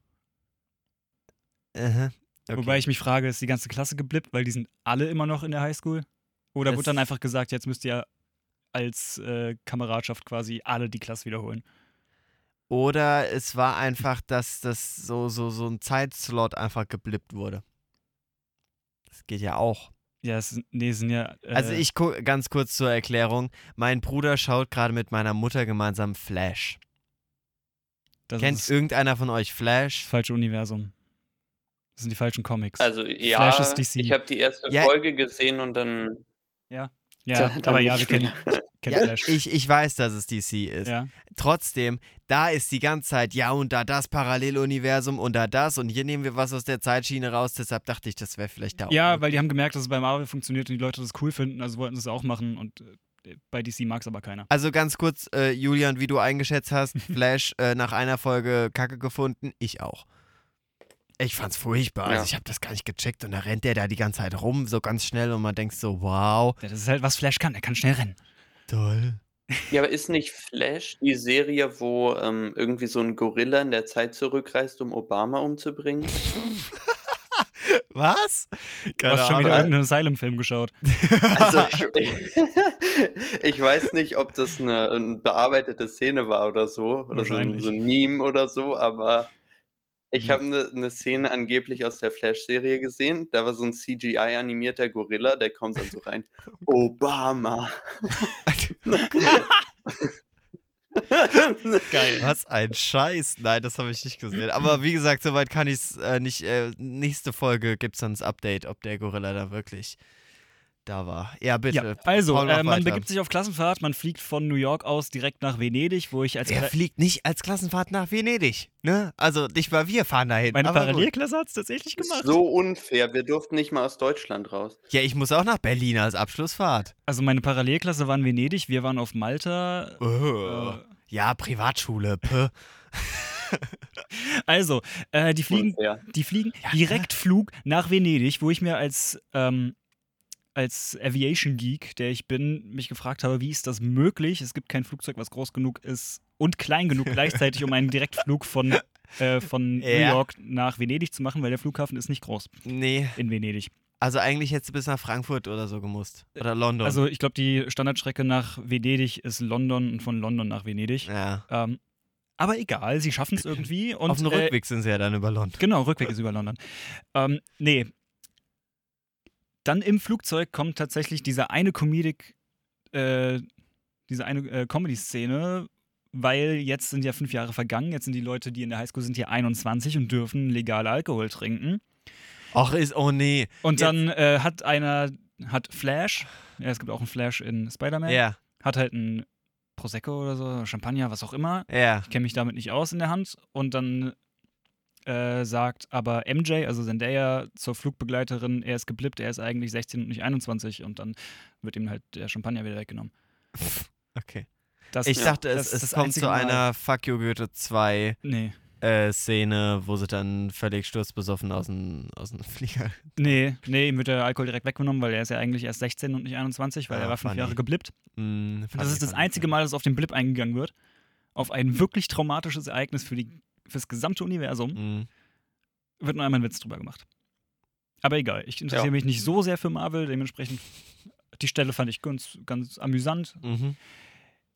Aha. Okay. Wobei ich mich frage, ist die ganze Klasse geblippt, weil die sind alle immer noch in der Highschool? Oder Es- wurde dann einfach gesagt, jetzt müsst ihr als äh, Kameradschaft quasi alle die Klasse wiederholen? Oder es war einfach, dass das so, so, so ein Zeitslot einfach geblippt wurde. Das geht ja auch. Ja, es, sind- nee, sind ja. Äh, Also ich guck ganz kurz zur Erklärung. Mein Bruder schaut gerade mit meiner Mutter gemeinsam Flash. das Kennt ist irgendeiner von euch das Flash? falsche Universum. Das sind die falschen Comics. Also ja, Flash ist DC. ich habe die erste Ja. Folge gesehen und dann ja, dann aber ja, wir kennen, kennen Ja, Flash. ich, ich weiß, dass es DC ist. ja. Trotzdem, da ist die ganze Zeit, ja, und da das Paralleluniversum und da das und hier nehmen wir was aus der Zeitschiene raus. Deshalb dachte ich, das wäre vielleicht da auch. ja, weil die haben gemerkt, dass es bei Marvel funktioniert und die Leute das cool finden, also wollten sie es auch machen und äh, bei DC mag es aber keiner. Also ganz kurz, äh, Julian, wie du eingeschätzt hast, Flash äh, nach einer Folge Kacke gefunden, ich auch. Ich fand's furchtbar. Ja. Also ich habe das gar nicht gecheckt und da rennt der da die ganze Zeit rum, so ganz schnell und man denkt so, wow, Ja, das ist halt, was Flash kann. Er kann schnell rennen. toll. Ja, aber ist nicht Flash die Serie, wo ähm, irgendwie so ein Gorilla in der Zeit zurückreist, um Obama umzubringen? Was? Du hast schon wieder irgendeinen Asylum-Film geschaut. Also ich, ich weiß nicht, ob das eine, eine bearbeitete Szene war oder so, oder so ein, so ein Meme oder so, aber ich Mhm. habe eine, eine Szene angeblich aus der Flash-Serie gesehen. Da war so ein CGI-animierter Gorilla, der kommt dann so rein. Obama. Geil. Was ein Scheiß. Nein, das habe ich nicht gesehen. Aber wie gesagt, soweit kann ich es äh, nicht. Äh, nächste Folge gibt es dann das Update, ob der Gorilla da wirklich da war. Ja, bitte. Ja, also, äh, man begibt sich auf Klassenfahrt, man fliegt von New York aus direkt nach Venedig, wo ich als Er fliegt nicht als Klassenfahrt nach Venedig. Ne? Also nicht mal wir fahren dahin. meine. Parallelklasse hat es tatsächlich gemacht. so unfair. Wir durften nicht mal aus Deutschland raus. Ja, ich muss auch nach Berlin als Abschlussfahrt. Also meine Parallelklasse war in Venedig, wir waren auf Malta. Oh. Äh, Ja, Privatschule. Puh. also, äh, die fliegen, Unfair. die fliegen Ja, Direktflug nach Venedig, wo ich mir als, ähm, als Aviation Geek, der ich bin, mich gefragt habe, wie ist das möglich? Es gibt kein Flugzeug, was groß genug ist und klein genug gleichzeitig, um einen Direktflug von, äh, von New Ja. York nach Venedig zu machen, weil der Flughafen ist nicht groß Nee, in Venedig. also eigentlich hättest du bis nach Frankfurt oder so gemusst. Oder London. Also ich glaube, die Standardstrecke nach Venedig ist London und von London nach Venedig. ja. Ähm, aber egal, sie schaffen es irgendwie. Und, Auf dem äh, Rückweg sind sie ja dann über London. Genau, Rückweg ist über London. Ähm, nee. Dann im Flugzeug kommt tatsächlich diese eine Comedic, äh, diese eine äh, Comedy-Szene, weil jetzt sind ja fünf Jahre vergangen, jetzt sind die Leute, die in der Highschool sind, hier 21 und dürfen legal Alkohol trinken. Ach, ist, oh nee. Und Jetzt- dann äh, hat einer, hat Flash, ja, es gibt auch einen Flash in Spider-Man, Ja, hat halt ein Prosecco oder so, Champagner, was auch immer, ja. ich kenne mich damit nicht aus in der Hand. Und dann äh, sagt aber MJ, also Zendaya, zur Flugbegleiterin, er ist geblippt, er ist eigentlich 16 und nicht 21. Und dann wird ihm halt der Champagner wieder weggenommen. Okay. Das, Ich ja, dachte, es, es das kommt zu Mal- einer Fuck You Goethe 2 Nee. äh, Szene, wo sie dann völlig sturzbesoffen aus dem, aus dem Flieger. Nee, nee, ihm wird der Alkohol direkt weggenommen, weil er ist ja eigentlich erst 16 und nicht 21, weil Ah, er war fünf. Jahre geblippt. Mm, das ist das einzige Mal, dass auf den Blip eingegangen wird. Auf ein wirklich traumatisches Ereignis für die, fürs gesamte Universum. Mm. Wird nur einmal ein Witz drüber gemacht. Aber egal, ich interessiere Ja. mich nicht so sehr für Marvel, dementsprechend die Stelle fand ich ganz, ganz amüsant. Mhm.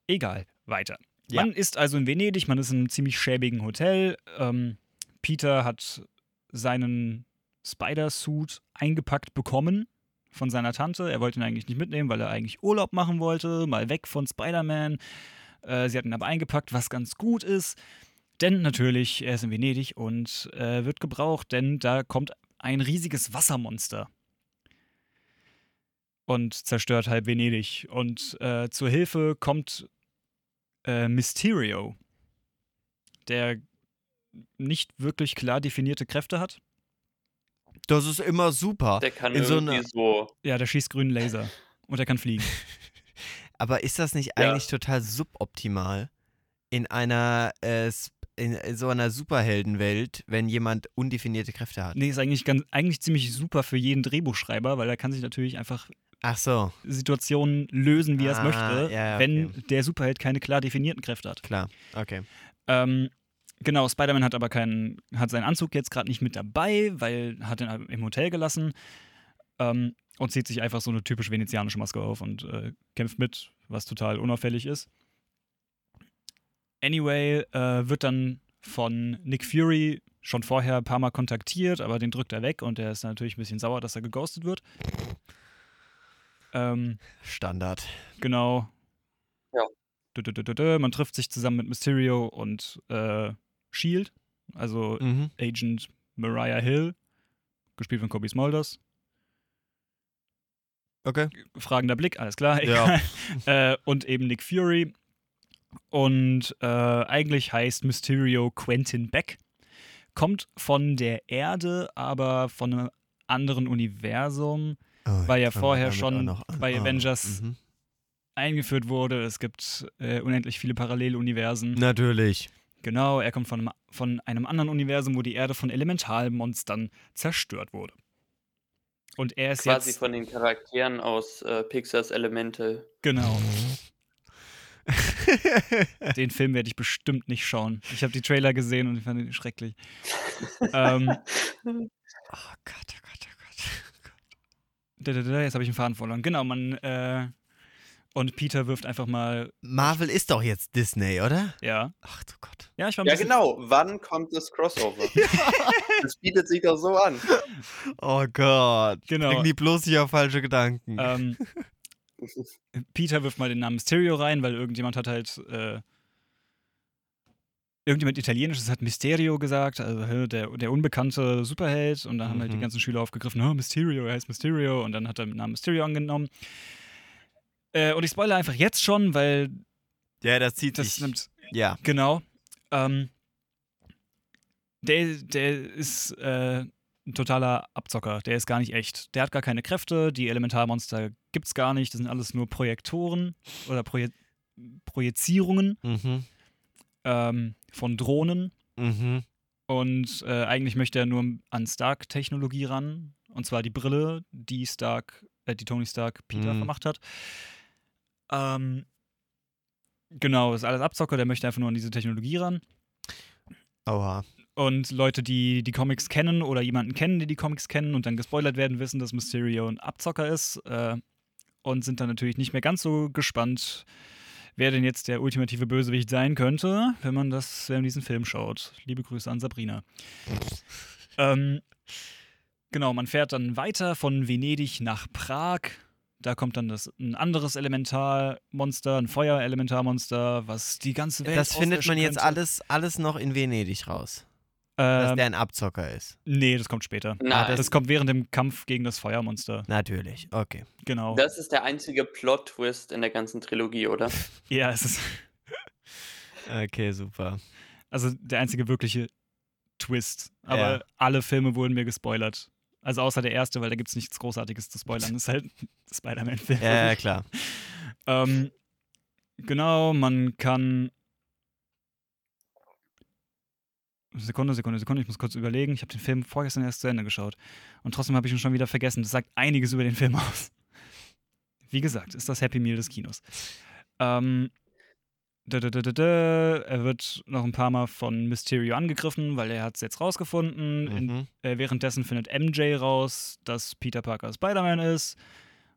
Egal, weiter. Ja. Man ist also in Venedig, man ist in einem ziemlich schäbigen Hotel. Ähm, Peter hat seinen Spider-Suit eingepackt bekommen von seiner Tante. Er wollte ihn eigentlich nicht mitnehmen, weil er eigentlich Urlaub machen wollte, mal weg von Spider-Man. Äh, sie hat ihn aber eingepackt, was ganz gut ist. Denn natürlich, er ist in Venedig und äh, wird gebraucht, denn da kommt ein riesiges Wassermonster und zerstört halb Venedig. Und äh, zur Hilfe kommt äh, Mysterio, der nicht wirklich klar definierte Kräfte hat. Das ist immer super. Der kann In so irgendwie einer- so. Ja, der schießt grünen Laser und er kann fliegen. Aber ist das nicht Ja. eigentlich total suboptimal in einer äh, in, in so einer Superheldenwelt, wenn jemand undefinierte Kräfte hat? Nee, ist eigentlich, ganz, eigentlich ziemlich super für jeden Drehbuchschreiber, weil er kann sich natürlich einfach Ach so, Situationen lösen, wie er es Ah, möchte, ja, okay. wenn der Superheld keine klar definierten Kräfte hat. klar. Okay. Ähm, genau, Spider-Man hat aber keinen, hat seinen Anzug jetzt gerade nicht mit dabei, weil hat ihn im Hotel gelassen ähm, und zieht sich einfach so eine typisch venezianische Maske auf und äh, kämpft mit, was total unauffällig ist. Anyway, äh, wird dann von Nick Fury schon vorher ein paar Mal kontaktiert, aber den drückt er weg und er ist natürlich ein bisschen sauer, dass er geghostet wird. Ähm, Standard. Genau. Ja. Dö, dö, dö. Man trifft sich zusammen mit Mysterio und äh, Shield, also Mhm. Agent Mariah Hill, gespielt von Kobe Smulders. Okay. Fragender Blick, alles klar. Ja. egal. äh, und eben Nick Fury. Und äh, eigentlich heißt Mysterio Quentin Beck. Kommt von der Erde, aber von einem anderen Universum. Oh, Weil ja vorher schon bei Ah, Avengers- mhm. eingeführt wurde. Es gibt äh, unendlich viele Paralleluniversen. Natürlich. Genau, er kommt von einem, von einem anderen Universum, wo die Erde von Elementalmonstern zerstört wurde. Und er ist Quasi jetzt. von den Charakteren aus äh, Pixars Elemente. Genau. Den Film werde ich bestimmt nicht schauen. Ich habe die Trailer gesehen und ich fand ihn schrecklich. ähm, Oh Gott, oh Gott, oh Gott. da, da, da, jetzt habe ich einen Faden verloren. Genau, man. Äh, und Peter wirft einfach mal. Marvel ist doch jetzt Disney, oder? Ja. Ach du Gott. Ja, ich war ein Ja, genau. Wann kommt das Crossover? das bietet sich doch so an. Oh Gott. Genau. Bring die bloß nicht auf falsche Gedanken. Ähm, Peter wirft mal den Namen Mysterio rein, weil irgendjemand hat halt. Äh, irgendjemand Italienisches hat Mysterio gesagt, also der, der unbekannte Superheld. Und dann haben halt die Mhm. ganzen Schüler aufgegriffen: oh, Mysterio, er heißt Mysterio. Und dann hat er den Namen Mysterio angenommen. Äh, und ich spoilere einfach jetzt schon, weil ja, das zieht das sich. nimmt. Ja. Genau. Ähm, der, der ist äh, ein totaler Abzocker. Der ist gar nicht echt. Der hat gar keine Kräfte. Die Elementarmonster gibt's gar nicht. Das sind alles nur Projektoren oder Proje Projizierungen Mhm. ähm, von Drohnen. Mhm. Und äh, eigentlich möchte er nur an Stark-Technologie ran. Und zwar die Brille, die Stark, äh, die Tony Stark Peter Mhm. vermacht hat. Ähm, genau, ist alles Abzocker, der möchte einfach nur an diese Technologie ran. Oha. Und Leute, die die Comics kennen oder jemanden kennen, die die Comics kennen und dann gespoilert werden, wissen, dass Mysterio ein Abzocker ist äh, und sind dann natürlich nicht mehr ganz so gespannt, wer denn jetzt der ultimative Bösewicht sein könnte, wenn man das, wenn man diesen Film schaut. Liebe Grüße an Sabrina. ähm, genau, man fährt dann weiter von Venedig nach Prag. Da kommt dann das, ein anderes Elementarmonster, ein Feuerelementarmonster, was die ganze Welt Das findet man jetzt alles, alles noch in Venedig raus. Dass Ähm, der ein Abzocker ist. Nee, das kommt später. Nein, Das kommt während dem Kampf gegen das Feuermonster. Natürlich. Okay. Genau. das ist der einzige Plot-Twist in der ganzen Trilogie, oder? ja, es ist Okay, super. also der einzige wirkliche Twist. Aber Ja. alle Filme wurden mir gespoilert. Also außer der erste, weil da gibt es nichts Großartiges zu spoilern. Das ist halt ein Spider-Man-Film. Ja, ja, klar. Ähm, genau, man kann. Sekunde, Sekunde, Sekunde, ich muss kurz überlegen. Ich habe den Film vorgestern erst zu Ende geschaut. Und trotzdem habe ich ihn schon wieder vergessen. Das sagt einiges über den Film aus. Wie gesagt, ist das Happy Meal des Kinos. Ähm, da, da, da, da, da. Er wird noch ein paar Mal von Mysterio angegriffen, weil er hat es jetzt rausgefunden. In, Mhm. äh, währenddessen findet MJ raus, dass Peter Parker Spider-Man ist.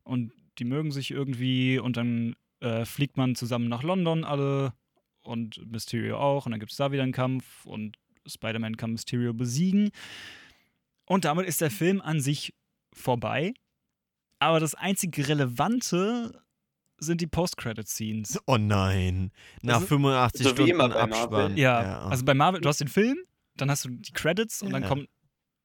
Und die mögen sich irgendwie. Und dann äh, fliegt man zusammen nach London alle. Und Mysterio auch. Und dann gibt es da wieder einen Kampf. Und Spider-Man kann Mysterio besiegen. Und damit ist der Film an sich vorbei. Aber das einzige Relevante sind die Post-Credit-Scenes. Oh nein. Nach Also- 85 so Stunden. Abspann. Ja, also bei Marvel, du hast den Film, dann hast du die Credits und dann Ja. kommt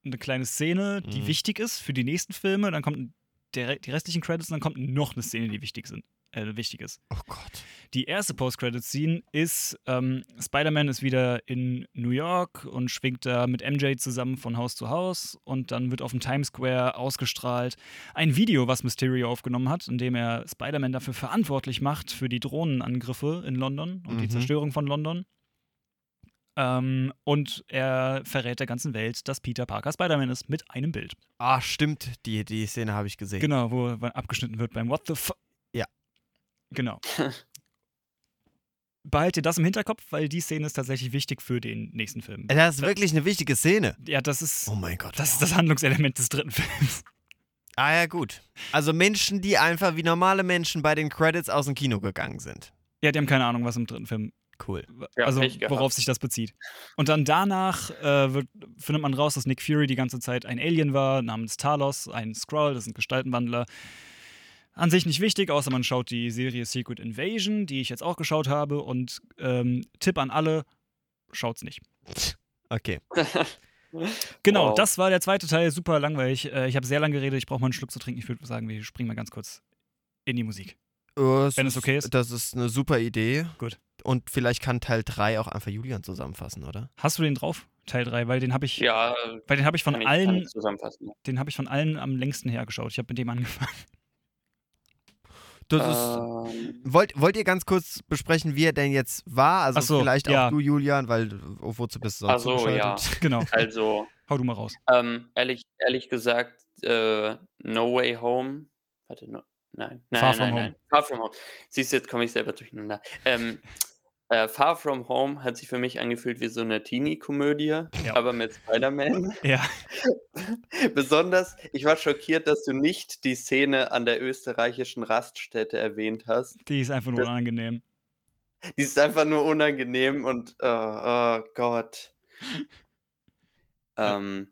eine kleine Szene, die Mhm. wichtig ist für die nächsten Filme, dann kommt der, die restlichen Credits und dann kommt noch eine Szene, die wichtig, sind, äh, wichtig ist. oh Gott. Die erste Post-Credit-Scene ist, ähm, Spider-Man ist wieder in New York und schwingt da mit MJ zusammen von Haus zu Haus und dann wird auf dem Times Square ausgestrahlt ein Video, was Mysterio aufgenommen hat, in dem er Spider-Man dafür verantwortlich macht für die Drohnenangriffe in London und die Mhm. Zerstörung von London. Ähm, und er verrät der ganzen Welt, dass Peter Parker Spider-Man ist, mit einem Bild. Ah, stimmt. Die, die Szene habe ich gesehen. Genau, wo abgeschnitten wird beim What the f. Genau. Behalte das im Hinterkopf, weil die Szene ist tatsächlich wichtig für den nächsten Film. Das ist wirklich eine wichtige Szene. Ja, das ist, Oh mein Gott. das, ist das Handlungselement des dritten Films. Ah ja, gut. Also Menschen, die einfach wie normale Menschen bei den Credits aus dem Kino gegangen sind. Ja, die haben keine Ahnung, was im dritten Film, Cool. Also worauf sich das bezieht. Und dann danach äh, wird, findet man raus, dass Nick Fury die ganze Zeit ein Alien war, namens Talos, ein Skrull, das ist ein Gestaltenwandler. An sich nicht wichtig, außer man schaut die Serie Secret Invasion, die ich jetzt auch geschaut habe. Und ähm, Tipp an alle, schaut's nicht. Okay. Genau, Wow. das war der zweite Teil, super langweilig. Äh, ich habe sehr lange geredet, ich brauche mal einen Schluck zu trinken. Ich würde sagen, wir springen mal ganz kurz in die Musik. Äh, Wenn es okay ist. Das ist eine super Idee. Gut. Und vielleicht kann Teil 3 auch einfach Julian zusammenfassen, oder? Hast du den drauf? Teil 3, weil den habe ich, Ja, weil den habe ich von allen, ich zusammenfassen. den habe ich von allen am längsten hergeschaut. Ich habe mit dem angefangen. Das ist. Ähm, Wollt, wollt ihr ganz kurz besprechen, wie er denn jetzt war? Also so, vielleicht auch ja. du, Julian, weil oh, wozu bist du sonst Ach so, zugeschaltet? Genau. also, Hau du mal raus. ähm, ehrlich, ehrlich gesagt, äh, No Way Home. Warte, no, nein, nein, Far nein, From nein, Home. nein. Far From Home. Siehst du, jetzt komme ich selber durcheinander. Ähm, äh, Far From Home hat sich für mich angefühlt wie so eine Teenie-Komödie, Ja. aber mit Spider-Man. Ja, Besonders, ich war schockiert, dass du nicht die Szene an der österreichischen Raststätte erwähnt hast. die ist einfach nur Das- unangenehm. Die ist einfach nur unangenehm und oh, oh Gott. Ähm,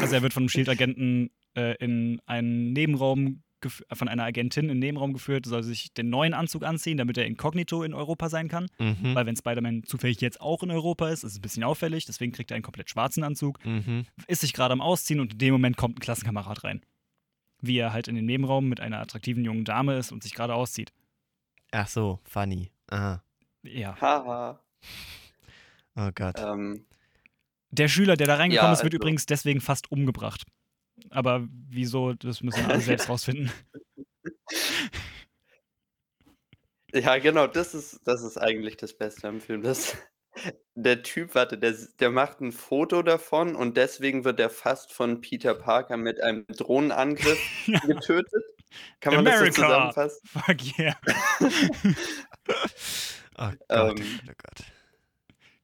Also er wird von einem Shield-Agenten äh, in einen Nebenraum von einer Agentin in den Nebenraum geführt, soll sich den neuen Anzug anziehen, damit er inkognito in Europa sein kann. Mhm. Weil wenn Spider-Man zufällig jetzt auch in Europa ist, ist es ein bisschen auffällig, deswegen kriegt er einen komplett schwarzen Anzug, Mhm. ist sich gerade am Ausziehen und in dem Moment kommt ein Klassenkamerad rein. Wie er halt in den Nebenraum mit einer attraktiven jungen Dame ist und sich gerade auszieht. Ach so, funny. Aha. Ja. haha. Oh Gott. Ähm, Der Schüler, der da reingekommen Ja, ist, wird also- übrigens deswegen fast umgebracht. Aber wieso, das müssen alle selbst rausfinden. ja, genau, das ist, das ist eigentlich das Beste am Film. Das, der Typ, warte, der, der macht ein Foto davon und deswegen wird er fast von Peter Parker mit einem Drohnenangriff Ja. getötet. Kann man das America. so zusammenfassen? Fuck yeah. Oh Gott. ähm, oh Gott.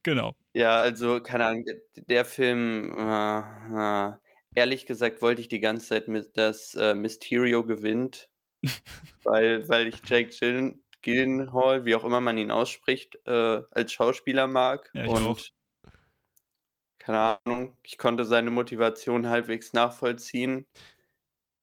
Genau. Ja, also, keine Ahnung, der, der Film, äh, äh, ehrlich gesagt, wollte ich die ganze Zeit mit, dass äh, Mysterio gewinnt, weil, weil ich Jake Gyllen, Gyllenhaal, wie auch immer man ihn ausspricht, äh, als Schauspieler mag. Ja, und auch. keine Ahnung, ich konnte seine Motivation halbwegs nachvollziehen.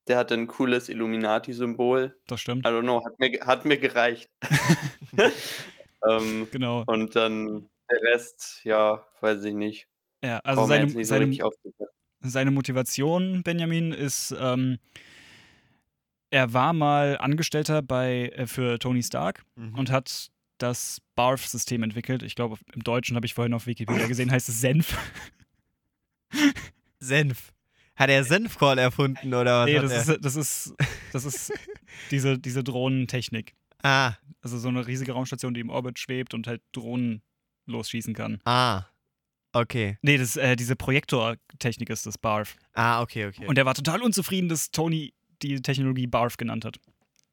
Der hatte ein cooles Illuminati-Symbol. Das stimmt. I don't know, hat mir, hat mir gereicht. ähm, Genau. und dann der Rest, ja, weiß ich nicht. Ja, also seine, nicht so seine, Motivation, Benjamin, ist, ähm, er war mal Angestellter bei, äh, für Tony Stark Mhm. und hat das BARF-System entwickelt. Ich glaube, im Deutschen habe ich vorhin auf Wikipedia gesehen, heißt es Senf. Senf. Hat er Senfcall erfunden oder was? nee, das ist, das ist, das ist diese, diese Drohnentechnik. Ah, Also so eine riesige Raumstation, die im Orbit schwebt und halt Drohnen losschießen kann. ah. Okay. Nee, das, äh, diese Projektortechnik ist das, BARF. Ah, okay, okay. Und er war total unzufrieden, dass Tony die Technologie BARF genannt hat.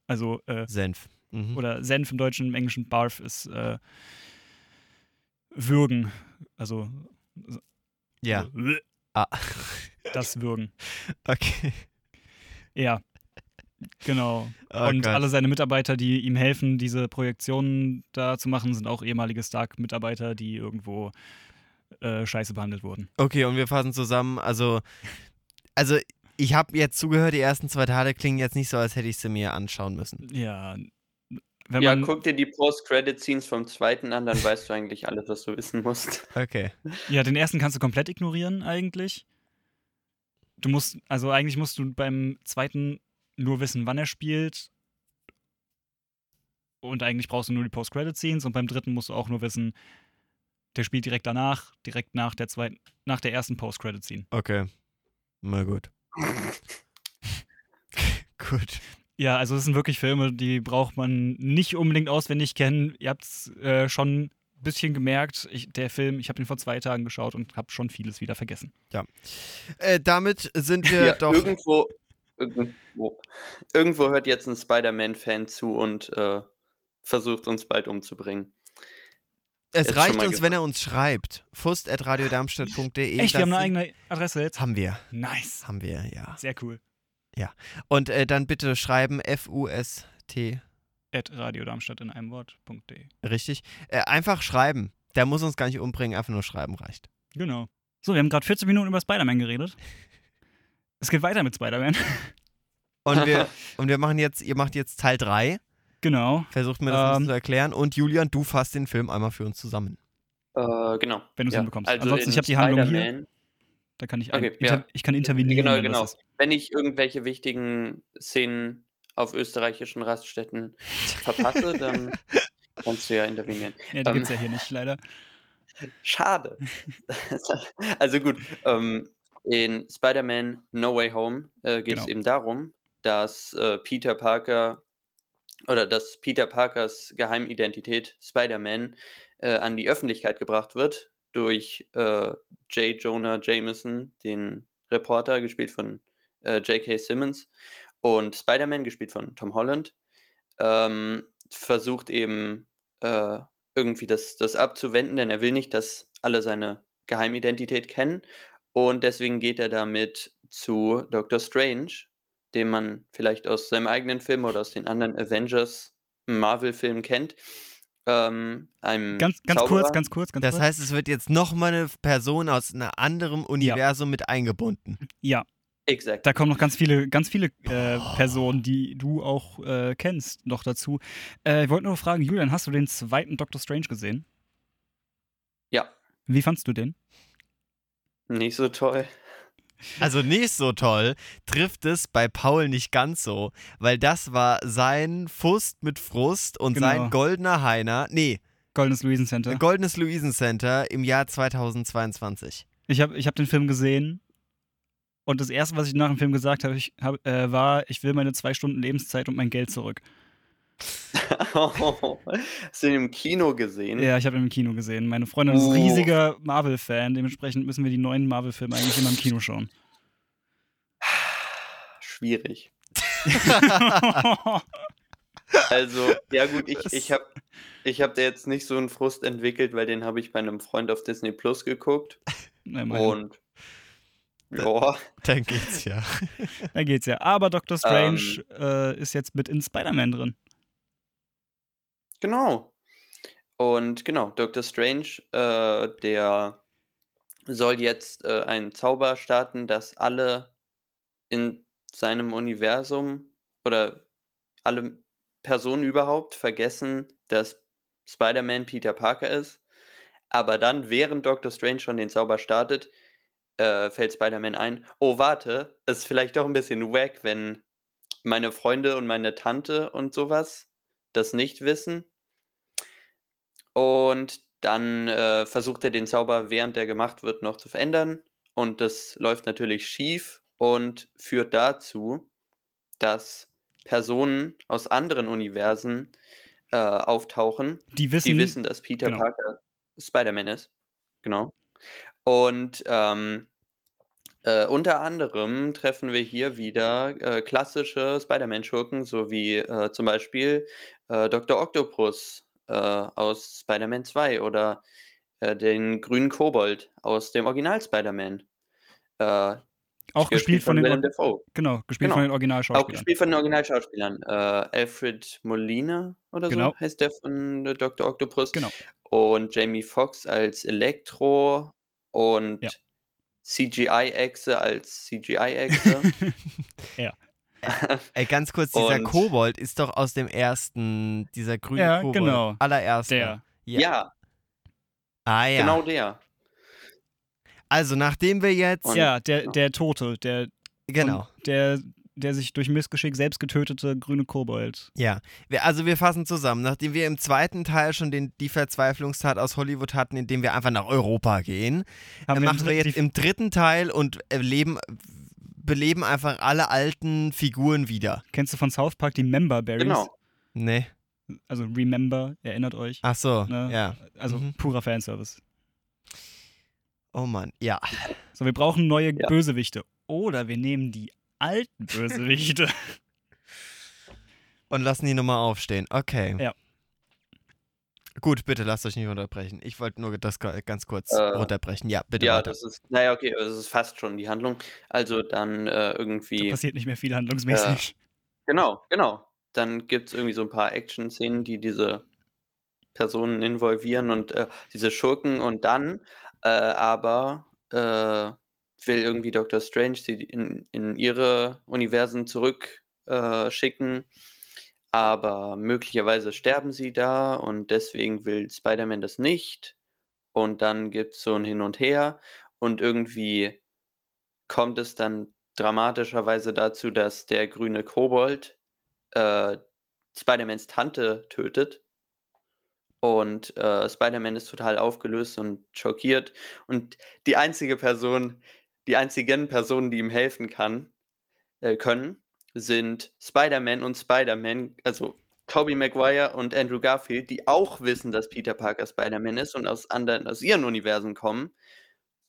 Also, äh, Senf. Mhm. oder Senf im Deutschen, im Englischen BARF ist äh, Würgen. Also, ja. also, Ah. das Würgen. Okay. Ja. Genau. Oh und Gott. alle seine Mitarbeiter, die ihm helfen, diese Projektionen da zu machen, sind auch ehemalige Stark-Mitarbeiter, die irgendwo äh, scheiße behandelt wurden. Okay, und wir fassen zusammen. Also, also ich habe jetzt zugehört, die ersten zwei Teile klingen jetzt nicht so, als hätte ich sie mir anschauen müssen. Ja. Wenn ja, man, guck dir die Post-Credit-Scenes vom zweiten an, dann weißt du eigentlich alles, was du wissen musst. Okay. ja, den ersten kannst du komplett ignorieren eigentlich. Du musst, also eigentlich musst du beim zweiten nur wissen, wann er spielt. Und eigentlich brauchst du nur die Post-Credit-Scenes. Und beim dritten musst du auch nur wissen, der spielt direkt danach, direkt nach der zweiten, nach der ersten Post-Credit-Scene. Okay. Na gut. gut. Ja, also es sind wirklich Filme, die braucht man nicht unbedingt auswendig kennen. Ihr habt es äh, schon ein bisschen gemerkt. Ich, der Film, ich habe ihn vor zwei Tagen geschaut und habe schon vieles wieder vergessen. Äh, damit sind wir Ja, doch. irgendwo, irgendwo, irgendwo hört jetzt ein Spider-Man-Fan zu und äh, versucht uns bald umzubringen. Es jetzt reicht uns, wenn er uns schreibt. fust.radiodarmstadt.de. Echt, wir haben eine eigene Adresse jetzt? Haben wir. Nice. Haben wir, ja. Sehr cool. Und äh, dann bitte schreiben F-U-S-T, At radiodarmstadt in einem Wort.de. richtig? Äh, einfach schreiben. Der muss uns gar nicht umbringen, einfach nur schreiben reicht. Genau. So, wir haben gerade 40 Minuten über Spider-Man geredet. Es geht weiter mit Spider-Man. Und wir, und wir machen jetzt, ihr macht jetzt Teil 3. genau. Versucht mir das Ähm. zu erklären. Und Julian, du fasst den Film einmal für uns zusammen. Äh, genau. Wenn du's ja. hinbekommst. Also Ansonsten, ich hab die Handlung hier. Da kann ich, Okay, ein, ja. ich kann intervenieren. Genau, genau. Wenn ich irgendwelche wichtigen Szenen auf österreichischen Raststätten verpasse, dann kannst du ja intervenieren. Ja, die Ähm. gibt's ja hier nicht, leider. Schade. also gut, ähm, in Spider-Man No Way Home äh, geht es Genau. eben darum, dass äh, Peter Parker oder dass Peter Parkers Geheimidentität Spider-Man äh, an die Öffentlichkeit gebracht wird durch äh, J. Jonah Jameson, den Reporter, gespielt von äh, J.K. Simmons, und Spider-Man, gespielt von Tom Holland, ähm, versucht eben äh, irgendwie das, das abzuwenden, denn er will nicht, dass alle seine Geheimidentität kennen. Und deswegen geht er damit zu Doctor Strange, den man vielleicht aus seinem eigenen Film oder aus den anderen Avengers Marvel-Filmen kennt. Ähm, einem Ganz, ganz Zauberer. kurz, ganz kurz, ganz Das kurz. heißt, es wird jetzt nochmal eine Person aus einem anderen Universum mit eingebunden. ja, Exakt. da kommen noch ganz viele, ganz viele äh, Personen, die du auch äh, kennst, noch dazu. Äh, ich wollte nur fragen, Julian, hast du den zweiten Doctor Strange gesehen? Ja, Wie fandst du den? nicht so toll. Also nicht so toll, trifft es bei Paul nicht ganz so, weil das war sein Fust mit Frust und Genau. sein goldener Heiner, nee, Goldenes Luisen Center. goldenes Luisencenter im Jahr 2022. Ich habe ich hab den Film gesehen und das erste, was ich nach dem Film gesagt habe, hab, äh, war, ich will meine zwei Stunden Lebenszeit und mein Geld zurück. Hast du ihn im Kino gesehen? Ja, ich habe ihn im Kino gesehen. Meine Freundin ist Oh. riesiger Marvel-Fan, dementsprechend müssen wir die neuen Marvel-Filme eigentlich immer im Kino schauen. Schwierig. Also, ja gut, ich, ich habe ich hab da jetzt nicht so einen Frust entwickelt, weil den habe ich bei einem Freund auf Disney Plus geguckt. Na, meine, Und ja, Dann geht's ja. da geht's ja. Aber Doctor Ähm. Strange äh, ist jetzt mit in Spider-Man drin. Genau. Und genau, Dr. Strange, äh, der soll jetzt äh, einen Zauber starten, dass alle in seinem Universum oder alle Personen überhaupt vergessen, dass Spider-Man Peter Parker ist. Aber dann, während Dr. Strange schon den Zauber startet, äh, fällt Spider-Man ein, oh warte, ist vielleicht doch ein bisschen wack, wenn meine Freunde und meine Tante und sowas das nicht wissen. Und dann äh, versucht er den Zauber, während er gemacht wird, noch zu verändern. Und das läuft natürlich schief und führt dazu, dass Personen aus anderen Universen äh, auftauchen, Die wissen, die wissen, dass Peter genau. Parker Spider-Man ist. Genau. Und ähm, äh, unter anderem treffen wir hier wieder äh, klassische Spider-Man-Schurken, so wie äh, zum Beispiel äh, Dr. Octopus äh, aus Spider-Man 2 oder äh, den grünen Kobold aus dem Original Spider-Man. Äh, Auch gespielt von den, Willem Or- Dafoe. genau, gespielt Genau. von den Auch Originalschauspielern. gespielt von den Originalschauspielern. Äh, Alfred Molina oder Genau. so heißt der von äh, Dr. Octopus. Genau. Und Jamie Foxx als Elektro und Ja. CGI-Echse als CGI-Echse. Ey, ganz kurz, dieser Und- Kobold ist doch aus dem ersten, dieser grüne Ja, Kobold. genau. Allererster. Der. Ja. ja, Ah ja. genau der. Also nachdem wir jetzt, Und- Ja, der, der Tote, der, genau, der, der sich durch Missgeschick selbst getötete grüne Kobold. ja. Wir, also wir fassen zusammen. Nachdem wir im zweiten Teil schon den, die Verzweiflungstat aus Hollywood hatten, indem wir einfach nach Europa gehen, wir machen wir jetzt im dritten Teil und erleben, beleben einfach alle alten Figuren wieder. Kennst du von South Park die Member Berries? Genau. Ne? Also Remember, erinnert euch. Ach so, Ne? ja. Also mhm. purer Fanservice. Oh Mann, ja. So, wir brauchen neue Ja. Bösewichte. Oder wir nehmen die alten Bösewichte. Und lassen die nochmal aufstehen. Okay. Ja. Gut, bitte lasst euch nicht unterbrechen. Ich wollte nur das ga- ganz kurz Äh, runterbrechen. Ja, bitte Ja, weiter. das ist, naja, okay, das ist fast schon die Handlung. Also dann äh, Da irgendwie. passiert nicht mehr viel handlungsmäßig. Genau, genau. Dann gibt es irgendwie so ein paar Action-Szenen, die diese Personen involvieren und äh, diese Schurken und dann äh, aber äh, will irgendwie Dr. Strange sie in, in ihre Universen zurückschicken, äh, schicken, aber möglicherweise sterben sie da und deswegen will Spider-Man das nicht und dann gibt es so ein Hin und Her und irgendwie kommt es dann dramatischerweise dazu, dass der grüne Kobold äh, Spider-Mans Tante tötet. Und äh, Spider-Man ist total aufgelöst und schockiert. Und die einzige Person, die einzigen Personen, die ihm helfen kann, äh, können, sind Spider-Man und Spider-Man, also Tobey Maguire und Andrew Garfield, die auch wissen, dass Peter Parker Spider-Man ist und aus anderen, aus ihren Universen kommen.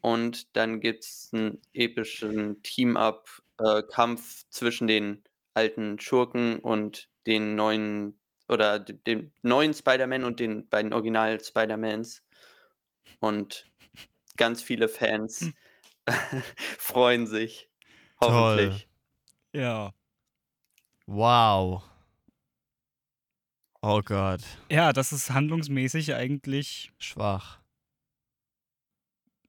Und dann gibt es einen epischen Team-Up-Kampf zwischen den alten Schurken und den neuen oder dem neuen Spider-Man und den beiden Original-Spider-Mans. Und ganz viele Fans freuen sich. Toll. Hoffentlich. Ja. Wow. Oh Gott. Ja, das ist handlungsmäßig eigentlich. Schwach.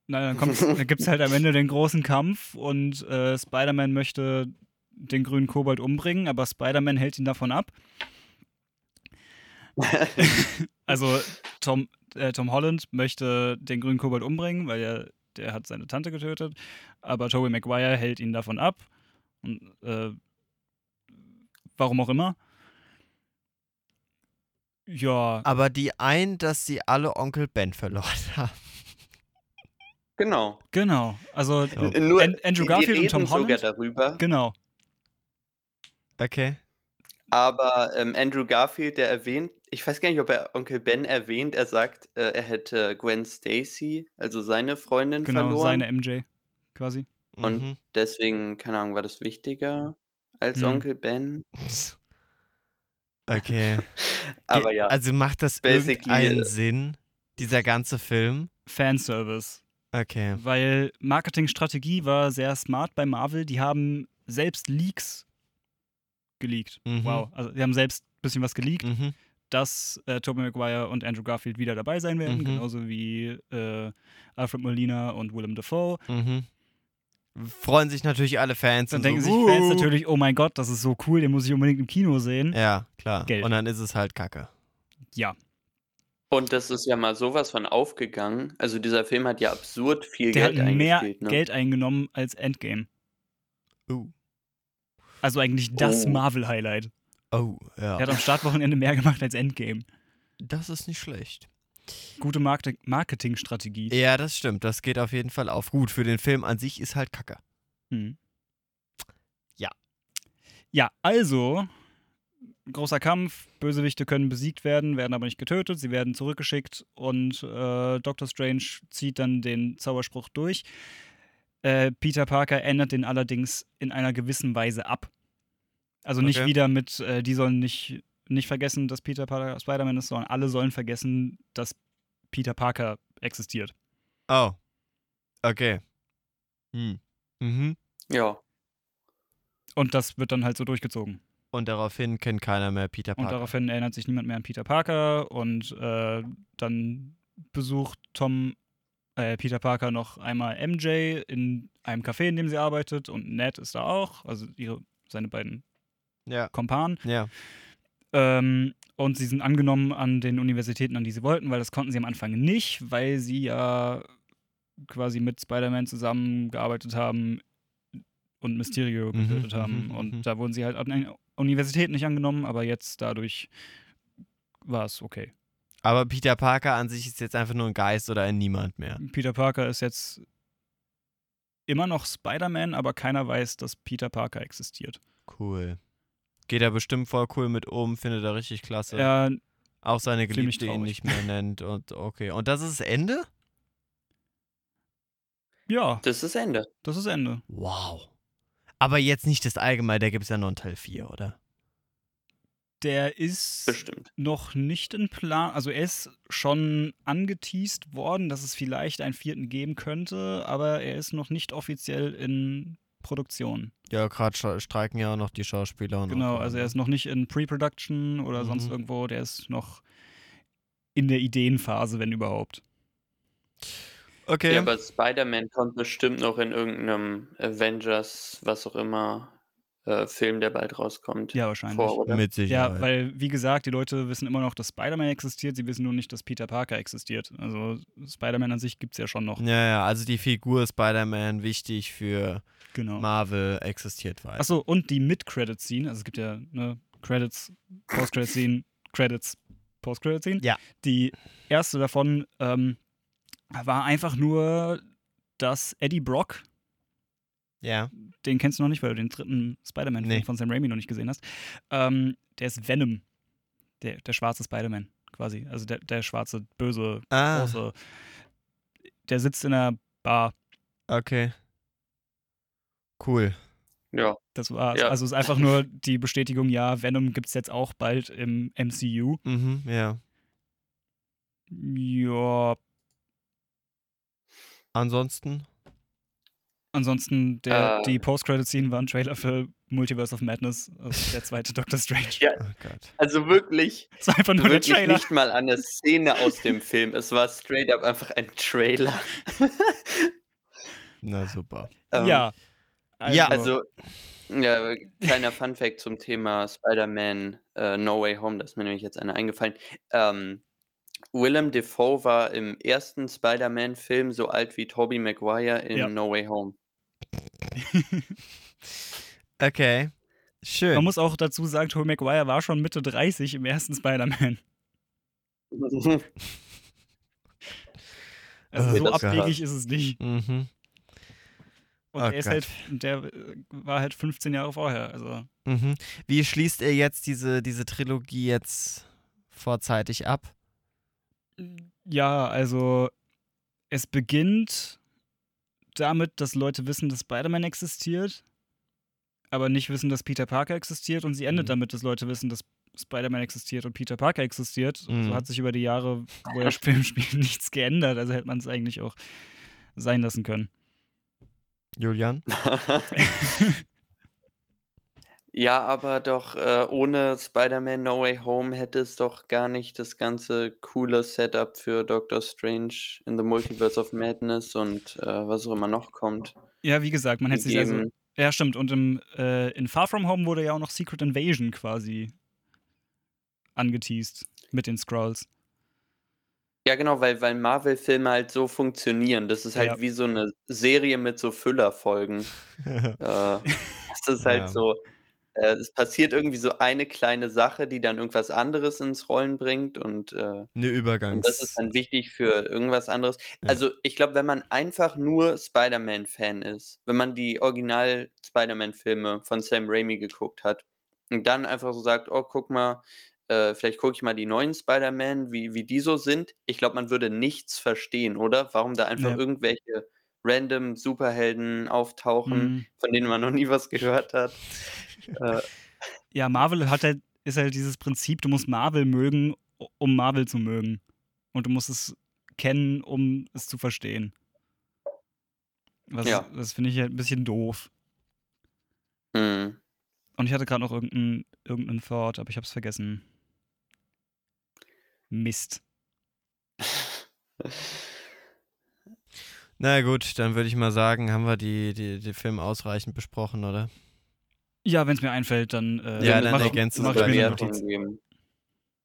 Na, dann, kommt, dann gibt es halt am Ende den großen Kampf und äh, Spider-Man möchte den grünen Kobold umbringen, aber Spider-Man hält ihn davon ab. Also Tom, äh, Tom Holland möchte den grünen Kobold umbringen, weil er, der hat seine Tante getötet, aber Tobey Maguire hält ihn davon ab. Und, äh, warum auch immer. Ja, Aber die ein, dass sie alle Onkel Ben verloren haben. Genau. genau. Also N- Nur, An- Andrew Garfield und Tom sogar Holland. darüber, Genau. Okay. aber ähm, Andrew Garfield, der erwähnt, ich weiß gar nicht, ob er Onkel Ben erwähnt, er sagt, äh, er hätte Gwen Stacy, also seine Freundin, Genau, verloren. seine MJ quasi. Und Mhm. deswegen, keine Ahnung, war das wichtiger als Mhm. Onkel Ben? Okay. Aber ja, Also macht das Basically, irgendeinen äh, Sinn, dieser ganze Film? Fanservice. Okay. Weil Marketingstrategie war sehr smart bei Marvel. Die haben selbst Leaks geleakt. Mhm. Wow. Also die haben selbst ein bisschen was geleakt, Mhm. dass äh, Tobey Maguire und Andrew Garfield wieder dabei sein werden. Mhm. Genauso wie äh, Alfred Molina und Willem Dafoe. Mhm. Freuen sich natürlich alle Fans. Dann und denken so, sich Fans natürlich, oh mein Gott, das ist so cool, den muss ich unbedingt im Kino sehen. Ja, klar. Geld. Und dann ist es halt Kacke. Ja. und das ist ja mal sowas von aufgegangen. Also dieser Film hat ja absurd viel Der Geld hat mehr. Ne? Geld eingenommen als Endgame. Uh. Also eigentlich das Oh. Marvel-Highlight. Oh, ja. Der hat am Startwochenende mehr gemacht als Endgame. Das ist nicht schlecht. Gute Market Marketingstrategie. Ja, das stimmt. Das geht auf jeden Fall auf. Gut, für den Film an sich ist halt Kacke. Mhm. Ja. Ja, also großer Kampf, Bösewichte können besiegt werden, werden aber nicht getötet, sie werden zurückgeschickt und äh, Doctor Strange zieht dann den Zauberspruch durch. Äh, Peter Parker ändert den allerdings in einer gewissen Weise ab. Also nicht Okay. wieder mit, äh, die sollen nicht, nicht vergessen, dass Peter Parker Spider-Man ist, sondern alle sollen vergessen, dass Peter Parker existiert. Oh. Okay. Hm. Mhm. Ja. Und das wird dann halt so durchgezogen. Und daraufhin kennt keiner mehr Peter Und Parker. daraufhin erinnert sich niemand mehr an Peter Parker und äh, dann besucht Tom äh, Peter Parker noch einmal MJ in einem Café, in dem sie arbeitet und Ned ist da auch, also ihre, seine beiden ja. Kompanen. Ja. Ähm, und sie sind angenommen an den Universitäten, an die sie wollten, weil das konnten sie am Anfang nicht, weil sie ja quasi mit Spider-Man zusammengearbeitet haben und Mysterio Mhm, getötet haben. mhm, Und mhm. da wurden sie halt an den Universitäten nicht angenommen, aber jetzt dadurch war es okay. Aber Peter Parker an sich ist jetzt einfach nur ein Geist oder ein Niemand mehr. Peter Parker ist jetzt immer noch Spider-Man, aber keiner weiß, dass Peter Parker existiert. Cool. Geht er bestimmt voll cool mit um, findet er richtig klasse. Er, Auch seine Geliebte ihn nicht mehr nennt und okay. Und das ist das Ende? ja, Das ist Ende. das ist Ende. Wow. Aber jetzt nicht das Allgemeine, da gibt es ja noch einen Teil 4, oder? Der ist Bestimmt. noch nicht in Plan. Also er ist schon angeteased worden, dass es vielleicht einen vierten geben könnte, aber er ist noch nicht offiziell in Produktion. Ja, gerade streiken ja auch noch die Schauspieler. Und Genau, auch, also er ist noch nicht in Pre-Production oder sonst Mhm. irgendwo. Der ist noch in der Ideenphase, wenn überhaupt. Okay. Ja, aber Spider-Man kommt bestimmt noch in irgendeinem Avengers, was auch immer, äh, Film, der bald rauskommt, Ja, wahrscheinlich. vor, oder? Mit Sicherheit. Ja, weil, wie gesagt, die Leute wissen immer noch, dass Spider-Man existiert, sie wissen nur nicht, dass Peter Parker existiert. Also Spider-Man an sich gibt es ja schon noch. ja, ja, also die Figur Spider-Man wichtig für Genau. Marvel existiert weiter. Achso, und die Mid-Credit-Scene, also es gibt ja ne, Credits, Post-Credit-Scene, Credits, Post-Credit-Scene. Ja. Die erste davon ähm, war einfach nur, dass Eddie Brock, Ja. den kennst du noch nicht, weil du den dritten Spider-Man-Film Nee. von Sam Raimi noch nicht gesehen hast, ähm, der ist Venom, der, der schwarze Spider-Man quasi, also der, der schwarze, böse, Ah, große, der sitzt in einer Bar. okay. Cool. Ja. Das war, Ja. also es ist einfach nur die Bestätigung, ja, Venom gibt es jetzt auch bald im MCU. Mhm, ja. Ja, Ansonsten? Ansonsten der, Äh. die Post-Credit-Scene war ein Trailer für Multiverse of Madness, also der zweite Doctor Strange. Ja. Oh Gott. Also wirklich, Es war einfach nur der wirklich Trailer. nicht mal an der Szene aus dem Film. Es war straight up einfach ein Trailer. Na super. Ähm, ja. Ja, Also, ja, kleiner Funfact zum Thema Spider-Man äh, No Way Home, da ist mir nämlich jetzt einer eingefallen. Ähm, Willem Dafoe war im ersten Spider-Man-Film so alt wie Tobey Maguire in Ja. No Way Home. Okay. Schön. Man muss auch dazu sagen, Tobey Maguire war schon Mitte 30 im ersten Spider-Man. Also Oh so abwegig ist es nicht. mhm. Und Oh der ist Gott. halt, der äh, war halt 15 Jahre vorher. Also Mhm. Wie schließt ihr jetzt diese, diese Trilogie jetzt vorzeitig ab? Ja, also es beginnt damit, dass Leute wissen, dass Spider-Man existiert, aber nicht wissen, dass Peter Parker existiert. Und sie endet Mhm. damit, dass Leute wissen, dass Spider-Man existiert und Peter Parker existiert. Und Mhm. So hat sich über die Jahre, wo der Film spielt, nichts geändert. Also hätte man es eigentlich auch sein lassen können. Julian? ja, aber doch äh, ohne Spider-Man No Way Home hätte es doch gar nicht das ganze coole Setup für Doctor Strange in the Multiverse of Madness und äh, was auch immer noch kommt. Ja, wie gesagt, man hätte sich also. Ja, stimmt. Und im, äh, in Far From Home wurde ja auch noch Secret Invasion quasi angeteased mit den Scrolls. Ja, genau, weil, weil Marvel-Filme halt so funktionieren. Das ist halt Ja. wie so eine Serie mit so Füllerfolgen. äh, das ist halt Ja. so, äh, es passiert irgendwie so eine kleine Sache, die dann irgendwas anderes ins Rollen bringt und, äh, Eine und das ist dann wichtig für irgendwas anderes. Ja. Also ich glaube, wenn man einfach nur Spider-Man-Fan ist, wenn man die Original-Spider-Man-Filme von Sam Raimi geguckt hat und dann einfach so sagt, oh, guck mal, äh, vielleicht gucke ich mal die neuen Spider-Man, wie, wie die so sind. Ich glaube, man würde nichts verstehen, oder? Warum da einfach Ja. irgendwelche random Superhelden auftauchen, Mhm. von denen man noch nie was gehört hat. Äh, Ja, Marvel hat halt, ist halt dieses Prinzip, du musst Marvel mögen, um Marvel zu mögen. Und du musst es kennen, um es zu verstehen. Was, Ja. Das finde ich halt ein bisschen doof. hm. Und ich hatte gerade noch irgendeinen irgendein Thought, aber ich habe es vergessen. Mist. Na gut, dann würde ich mal sagen, haben wir die, die, die Film ausreichend besprochen, oder? Ja, wenn es mir einfällt, dann, äh, Ja, dann mach, ergänzt es mach bei ich mir Notiz.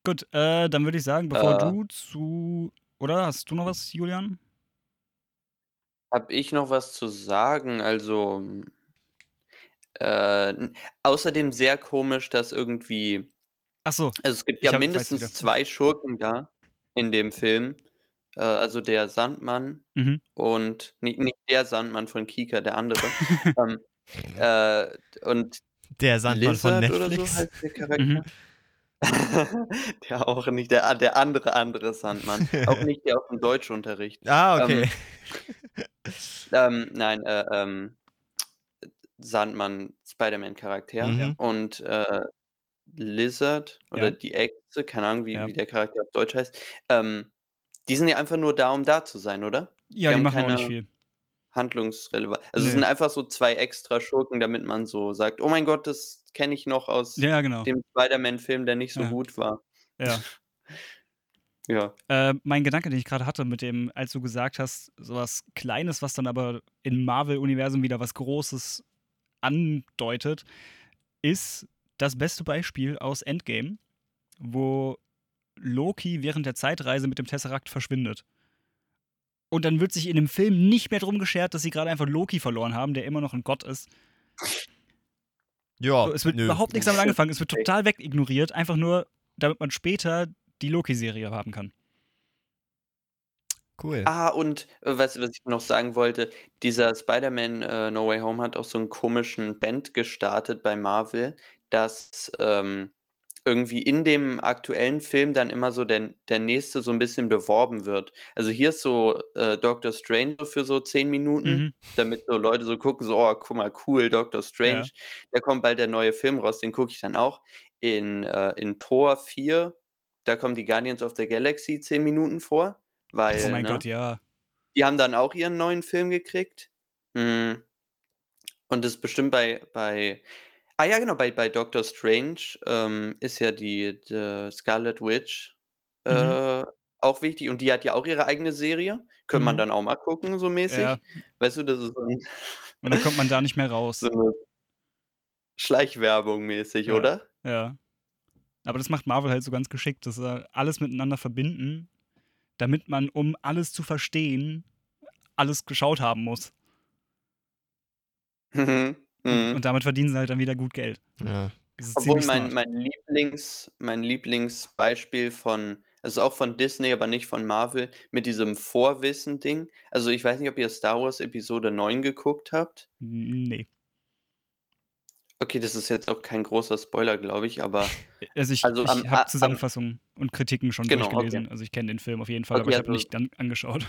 Gut, äh, dann würde ich sagen, bevor Äh. du zu. Oder hast du noch was, Julian? Hab ich noch was zu sagen? Also, äh, außerdem sehr komisch, dass irgendwie, Achso, also es gibt ja mindestens zwei Schurken da in dem Film. Äh, also der Sandmann Mhm. und nicht, nicht der Sandmann von Kika, der andere. ähm, äh, und Der Sandmann von Lizard oder so Netflix. heißt der Charakter. Mhm. der auch nicht, der, der andere andere Sandmann. auch nicht der aus dem Deutschunterricht. Ah, okay. Ähm, nein, äh, ähm, Sandmann, Spider-Man-Charakter. Mhm. Und äh, Lizard oder Ja. die Echse, keine Ahnung, wie, Ja. wie der Charakter auf Deutsch heißt. Ähm, die sind ja einfach nur da, um da zu sein, oder? Ja, Die die machen auch nicht keine- viel. Handlungsrelevant. Also es Nee. sind einfach so zwei extra Schurken, damit man so sagt, oh mein Gott, das kenne ich noch aus Ja, genau. dem Spider-Man-Film, der nicht so Ja. gut war. Ja. Ja. Äh, mein Gedanke, den ich gerade hatte, mit dem, als du gesagt hast, sowas Kleines, was dann aber im Marvel-Universum wieder was Großes andeutet, ist das beste Beispiel aus Endgame, wo Loki während der Zeitreise mit dem Tesseract verschwindet. Und dann wird sich in dem Film nicht mehr drum geschert, dass sie gerade einfach Loki verloren haben, der immer noch ein Gott ist. Ja, So, es wird nö. überhaupt nichts damit angefangen, es wird total wegignoriert, einfach nur, damit man später die Loki-Serie haben kann. Cool. Ah, und äh, was, was ich noch sagen wollte, dieser Spider-Man äh, No Way Home hat auch so einen komischen Band gestartet bei Marvel, dass ähm, irgendwie in dem aktuellen Film dann immer so der, der nächste so ein bisschen beworben wird. Also hier ist so äh, Doctor Strange für so zehn Minuten, Mhm. damit so Leute so gucken, so, oh, guck mal, cool, Doctor Strange. Da kommt bald der neue Film raus, den gucke ich dann auch. In, äh, in Tor 4, da kommen die Guardians of the Galaxy zehn Minuten vor. Weil, Oh mein ne, Gott, ja. die haben dann auch ihren neuen Film gekriegt. Mm. Und das ist bestimmt bei, bei ah ja, genau, bei, bei Doctor Strange ähm, ist ja die, die Scarlet Witch Mhm. äh, auch wichtig. Und die hat ja auch ihre eigene Serie. Könnte man Mhm. dann auch mal gucken, so mäßig. Ja. Weißt du, das ist so, ein, Und dann kommt man da nicht mehr raus. so eine Schleichwerbung mäßig, Ja. oder? Ja. Aber das macht Marvel halt so ganz geschickt, dass sie alles miteinander verbinden, damit man, um alles zu verstehen, alles geschaut haben muss. Mhm. Mhm. Und damit verdienen sie halt dann wieder gut Geld. Ja. Das ist Obwohl mein, mein, Lieblings, mein Lieblingsbeispiel von, also auch von Disney, aber nicht von Marvel, mit diesem Vorwissen-Ding. Also ich weiß nicht, ob ihr Star Wars Episode 9 geguckt habt. Nee. Okay, das ist jetzt auch kein großer Spoiler, glaube ich, aber Also ich, Also ich habe am- Zusammenfassungen und Kritiken schon Genau, durchgelesen. Also ich kenne den Film auf jeden Fall, aber Okay, ich habe also- nicht dann angeschaut.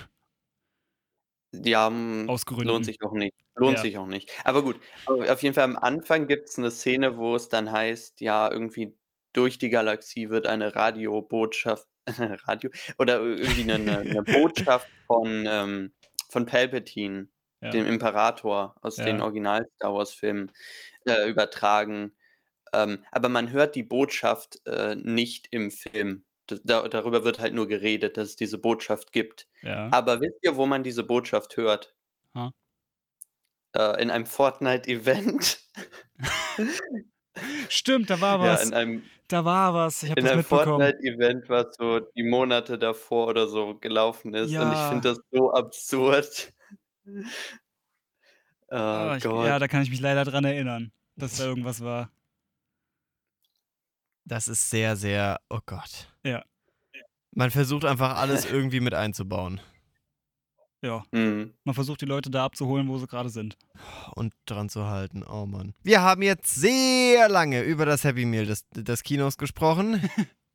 Die haben Aus Gründen. lohnt sich auch nicht. Lohnt Ja. sich auch nicht. Aber gut, auf jeden Fall am Anfang gibt es eine Szene, wo es dann heißt, ja, irgendwie durch die Galaxie wird eine Radiobotschaft, Radio, oder irgendwie eine, eine, Botschaft von, ähm, von Palpatine, Ja. dem Imperator aus den Ja. Original-Star Wars-Filmen, äh, übertragen. Ähm, aber man hört die Botschaft äh, nicht im Film. Da, darüber wird halt nur geredet, dass es diese Botschaft gibt. Ja. Aber wisst ihr, wo man diese Botschaft hört? Ha? Äh, in einem Fortnite-Event. Stimmt, da war ja, was. in einem, da war was. Ich habe in das einem. Fortnite-Event, was so die Monate davor oder so gelaufen ist. Und ich Ja. finde das so absurd. Oh Ah, ich, Gott. ja, da kann ich mich leider dran erinnern, dass da irgendwas war. Das ist sehr, sehr, oh Gott. Ja. Man versucht einfach alles irgendwie mit einzubauen. ja, Mhm. man versucht die Leute da abzuholen, wo sie gerade sind. Und dran zu halten. Oh Mann. Wir haben jetzt sehr lange über das Happy Meal des, des Kinos gesprochen.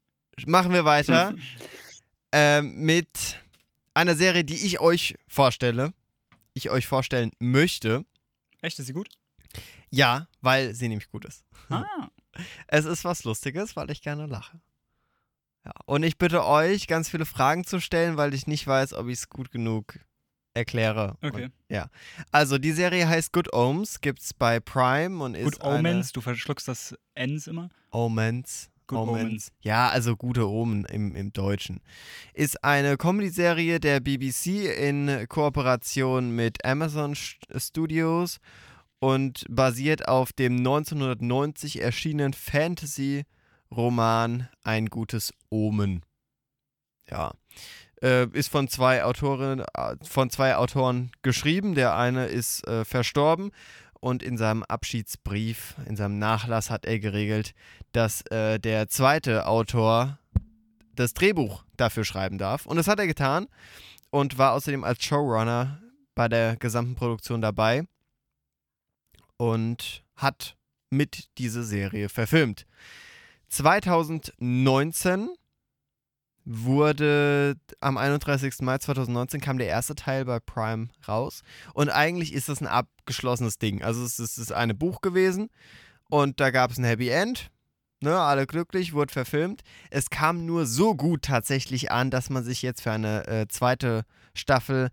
Machen wir weiter ähm, mit einer Serie, die ich euch vorstelle. Ich euch vorstellen möchte. Echt, ist sie gut? Ja, weil sie nämlich gut ist. Ah, Es ist was Lustiges, weil ich gerne lache. Ja. Und ich bitte euch, ganz viele Fragen zu stellen, weil ich nicht weiß, ob ich es gut genug erkläre. Okay. Und, ja. Also, die Serie heißt Good Omens, gibt's bei Prime und ist Good Omens, du verschluckst das Ns immer. Omens. Good Omens. Ja, also gute Omen im, im Deutschen. Ist eine Comedy-Serie der BBC in Kooperation mit Amazon St- Studios und basiert auf dem 1990 erschienenen Fantasy-Roman Ein gutes Omen. Ja. Äh, ist von zwei Autorinnen, äh, von zwei Autoren geschrieben. Der eine ist äh, verstorben und in seinem Abschiedsbrief, in seinem Nachlass hat er geregelt, dass äh, der zweite Autor das Drehbuch dafür schreiben darf. Und das hat er getan und war außerdem als Showrunner bei der gesamten Produktion dabei und hat mit diese Serie verfilmt. 2019 wurde am 31. Mai 2019 kam der erste Teil bei Prime raus und eigentlich ist das ein abgeschlossenes Ding. Also es ist, es eine Buch gewesen und da gab es ein Happy End. Ne, alle glücklich, wurde verfilmt. Es kam nur so gut tatsächlich an, dass man sich jetzt für eine äh, zweite Staffel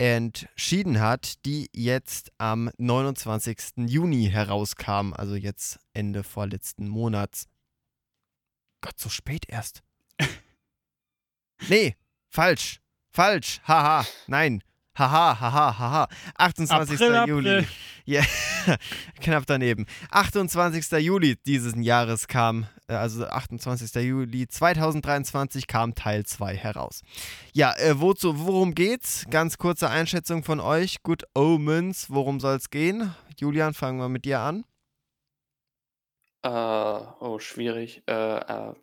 entschieden hat, die jetzt am 29. Juni herauskam, also jetzt Ende vorletzten Monats. Gott, so spät erst. nee, falsch. Falsch. Haha. Nein. Haha, haha, haha. 28. April, Juli. April. Ja, knapp daneben. 28. Juli dieses Jahres kam, äh, also 28. Juli 2023 kam Teil 2 heraus. Ja, äh, wozu, worum geht's? Ganz kurze Einschätzung von euch. Good Omens, worum soll es gehen? Julian, fangen wir mit dir an. Äh, oh, schwierig. Äh, äh,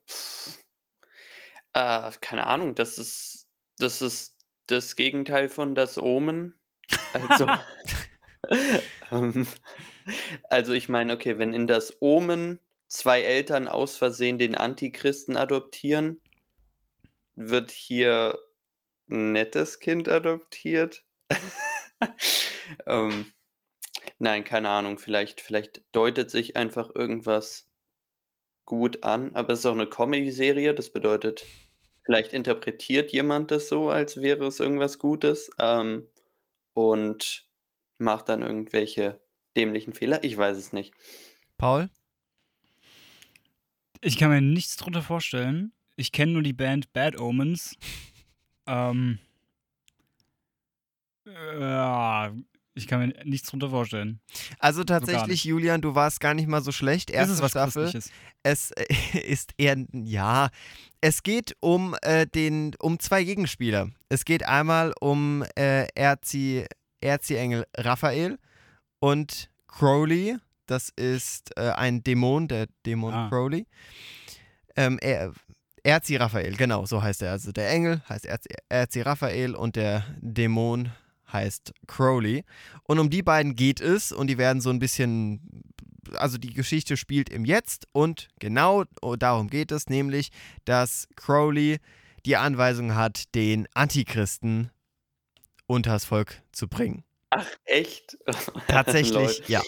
äh, keine Ahnung, das ist, das ist das Gegenteil von das Omen. Also, ähm, also ich meine, okay, wenn in das Omen zwei Eltern aus Versehen den Antichristen adoptieren, wird hier ein nettes Kind adoptiert. ähm, nein, keine Ahnung, vielleicht, vielleicht deutet sich einfach irgendwas gut an, aber es ist auch eine Comedy-Serie, das bedeutet, vielleicht interpretiert jemand das so, als wäre es irgendwas Gutes ähm, und macht dann irgendwelche dämlichen Fehler. Ich weiß es nicht. Paul? Ich kann mir nichts drunter vorstellen. Ich kenne nur die Band Bad Omens. ähm, äh, ja, ich kann mir nichts drunter vorstellen. Also tatsächlich, nicht. Julian, du warst gar nicht mal so schlecht. Es Erste ist was Staffel. Christliches. Es äh, ist eher, ja, es geht um äh, den, um zwei Gegenspieler. Es geht einmal um äh, Erzi, Erziengel Raphael und Crowley. Das ist äh, ein Dämon, der Dämon Ah. Crowley. Ähm, er, Erzi Raphael, genau, so heißt er. Also der Engel heißt Erzi, Erzi Raphael und der Dämon heißt Crowley. Und um die beiden geht es und die werden so ein bisschen, also die Geschichte spielt im Jetzt und genau darum geht es, nämlich, dass Crowley die Anweisung hat, den Antichristen unters Volk zu bringen. Ach, echt? Tatsächlich, ja.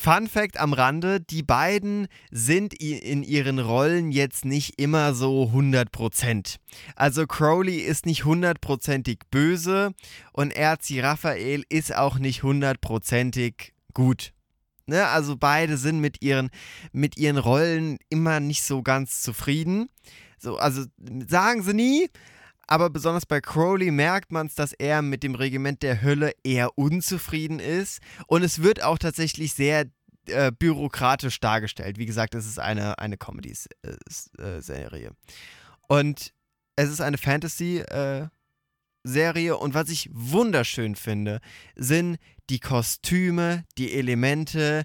Fun Fact am Rande, die beiden sind in ihren Rollen jetzt nicht immer so 100%. Also Crowley ist nicht hundertprozentig böse und Erzi Raphael ist auch nicht hundertprozentig gut. Ne? Also beide sind mit ihren, mit ihren Rollen immer nicht so ganz zufrieden. So, also sagen sie nie, aber besonders bei Crowley merkt man es, dass er mit dem Regiment der Hölle eher unzufrieden ist. Und es wird auch tatsächlich sehr äh, bürokratisch dargestellt. Wie gesagt, es ist eine, eine Comedy-Serie. Und es ist eine Fantasy-Serie. und was ich wunderschön finde, sind die Kostüme, die Elemente,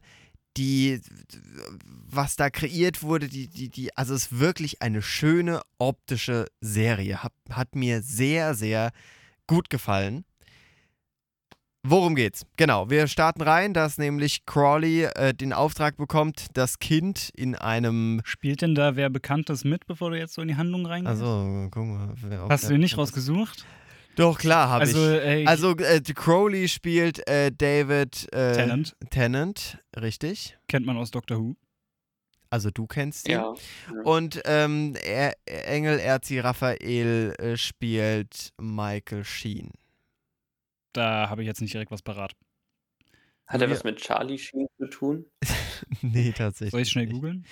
die, was da kreiert wurde, die, die, die, also es ist wirklich eine schöne optische Serie. Hat, hat mir sehr, sehr gut gefallen. Worum geht's? Genau, wir starten rein, dass nämlich Crawley äh, den Auftrag bekommt, das Kind in einem. Spielt denn da wer Bekanntes mit, bevor du jetzt so in die Handlung reingehst? Also, guck mal. wer- Hast du den nicht bekannt ist. Doch, klar, habe Also, ich. ey, Also, äh, Crowley spielt äh, David äh, Tennant Tennant, richtig. kennt man aus Doctor Who. Also, du kennst ihn. Ja. Und ähm, er, Engel Erzi Raphael äh, spielt Michael Sheen. Da habe ich jetzt nicht direkt was parat. Hat er was mit Charlie Sheen zu tun? nee, tatsächlich. Soll ich schnell nicht. googeln?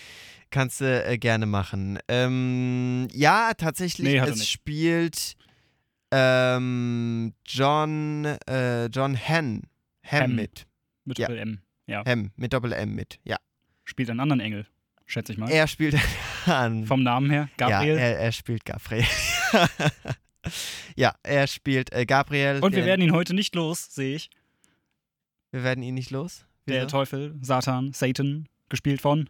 Kannst du äh, gerne machen. Ähm, ja, tatsächlich, Nee, hat er es nicht. spielt ähm, John, äh, John. Hem Hem. mit. Mit Ja. Doppel-M. Ja. Hem, mit Doppel-M mit. Ja. Spielt einen anderen Engel, schätze ich mal. Er spielt an. Vom Namen her. Gabriel. Ja, er, er spielt Gabriel. ja, er spielt äh, Gabriel. Und wir den- werden ihn heute nicht los, sehe ich. wir werden ihn nicht los. Der Wieso? Teufel, Satan, Satan, gespielt von.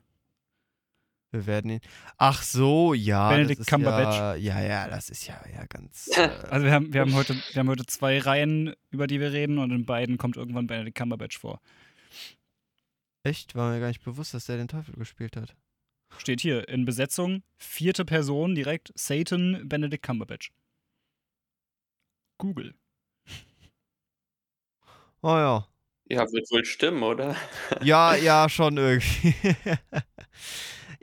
Wir werden ihn. Ach so, ja. Benedict Cumberbatch. Ja, ja, ja, das ist ja, ja ganz. Äh, Also wir haben, wir, haben heute, wir haben heute zwei Reihen, über die wir reden und in beiden kommt irgendwann Benedict Cumberbatch vor. echt? War mir gar nicht bewusst, dass der den Teufel gespielt hat. Steht hier in Besetzung, vierte Person direkt, Satan, Benedict Cumberbatch. Google. Oh ja. Ja, wird wohl stimmen, oder? Ja, ja, schon irgendwie.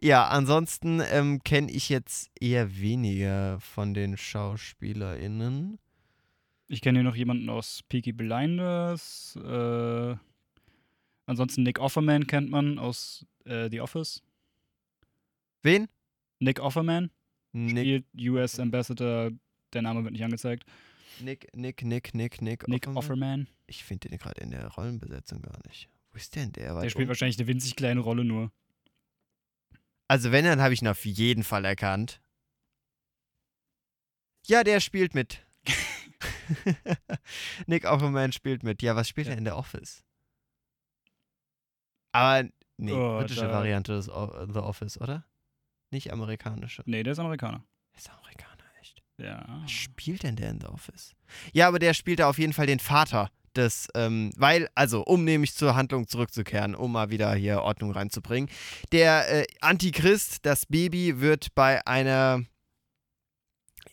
Ja, ansonsten ähm, kenne ich jetzt eher weniger von den SchauspielerInnen. Ich kenne hier noch jemanden aus Peaky Blinders. Äh, ansonsten Nick Offerman kennt man aus äh, The Office. Wen? Nick Offerman Nick, spielt US Ambassador. Der Name wird nicht angezeigt. Nick, Nick, Nick, Nick, Nick. Nick Offerman? Offerman. Ich finde den gerade in der Rollenbesetzung gar nicht. Wo ist denn der? Der spielt unten? wahrscheinlich eine winzig kleine Rolle nur. Also wenn, dann habe ich ihn auf jeden Fall erkannt. Ja, der spielt mit. Nick Offerman spielt mit. Ja, was spielt Ja. er in der Office? Aber, nee, Oh, britische da- Variante des The Office, oder? Nicht amerikanische. Nee, der ist Amerikaner. Ist Amerikaner, echt. Ja. Was spielt denn der in The Office? Ja, aber der spielt da auf jeden Fall den Vater des, ähm, weil, also, um nämlich zur Handlung zurückzukehren, um mal wieder hier Ordnung reinzubringen. Der äh, Antichrist, das Baby, wird bei einer,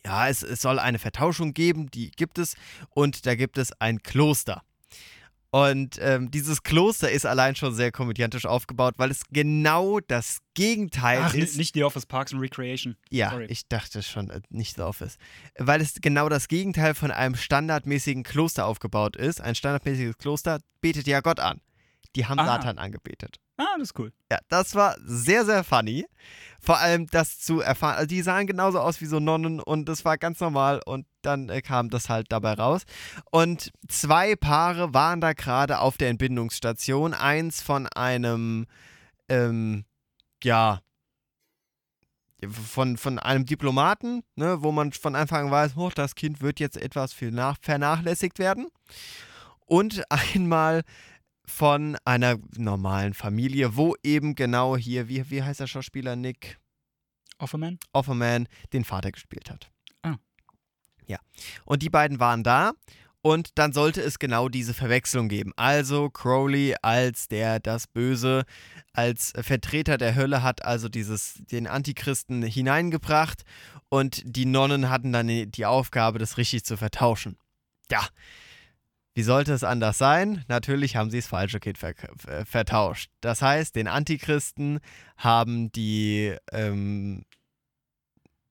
ja, es, es soll eine Vertauschung geben, die gibt es, und da gibt es ein Kloster. Und ähm, dieses Kloster ist allein schon sehr komödiantisch aufgebaut, weil es genau das Gegenteil Ach, ist. nicht The Office Parks and Recreation. Ja, Sorry. ich dachte schon, äh, nicht The Office. Weil es genau das Gegenteil von einem standardmäßigen Kloster aufgebaut ist. Ein standardmäßiges Kloster betet ja Gott an. Die haben Ah. Satan angebetet. Ah, das ist cool. Ja, das war sehr, sehr funny. Vor allem das zu erfahren. Also die sahen genauso aus wie so Nonnen und das war ganz normal und dann äh, kam das halt dabei raus. Und zwei Paare waren da gerade auf der Entbindungsstation. Eins von einem, ähm, ja, von, von einem Diplomaten, ne, wo man von Anfang an weiß, oh, das Kind wird jetzt etwas viel nach, vernachlässigt werden. Und einmal von einer normalen Familie, wo eben genau hier, wie, wie heißt der Schauspieler Nick Offerman? Offerman, den Vater gespielt hat. Ah. Ja. Und die beiden waren da und dann sollte es genau diese Verwechslung geben. Also Crowley als der das Böse, als Vertreter der Hölle hat also dieses, den Antichristen hineingebracht und die Nonnen hatten dann die die Aufgabe, das richtig zu vertauschen. Ja. Wie sollte es anders sein? Natürlich haben sie das falsche Kind ver ver vertauscht. Das heißt, den Antichristen haben die, ähm,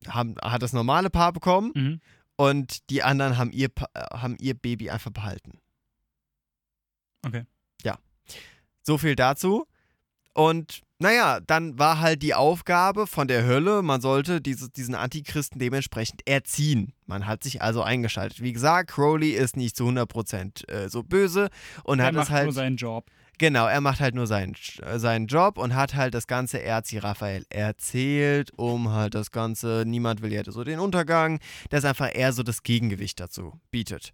haben, hat das normale Paar bekommen Mhm. und die anderen haben ihr, äh, haben ihr Baby einfach behalten. Okay. Ja. So viel dazu. Und naja, dann war halt die Aufgabe von der Hölle, man sollte diese, diesen Antichristen dementsprechend erziehen. Man hat sich also eingeschaltet. Wie gesagt, Crowley ist nicht zu 100% äh, so böse und Er hat macht es halt nur seinen Job. Genau, er macht halt nur seinen, äh, seinen Job und hat halt das ganze Erzi Raphael erzählt, um halt das Ganze, niemand will ja so den Untergang, das einfach eher so das Gegengewicht dazu bietet.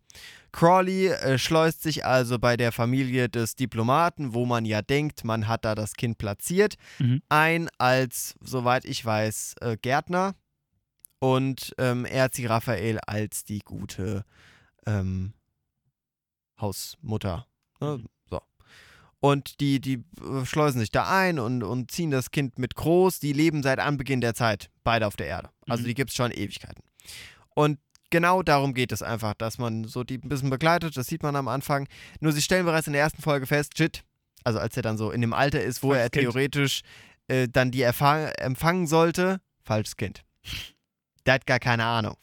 Crawley äh, schleust sich also bei der Familie des Diplomaten, wo man ja denkt, man hat da das Kind platziert, Mhm. ein als, soweit ich weiß, äh, Gärtner und ähm, Erzi Raphael als die gute ähm, Hausmutter. Ne? Mhm. Und die, die äh, schleusen sich da ein und, und ziehen das Kind mit groß. Die leben seit Anbeginn der Zeit beide auf der Erde. Also Mhm. die gibt es schon Ewigkeiten. Und genau darum geht es einfach, dass man so die ein bisschen begleitet. Das sieht man am Anfang. Nur sie stellen bereits in der ersten Folge fest, shit, also als er dann so in dem Alter ist, wo Falsches er theoretisch äh, dann die erfa empfangen sollte, falsches Kind. Der hat gar keine Ahnung.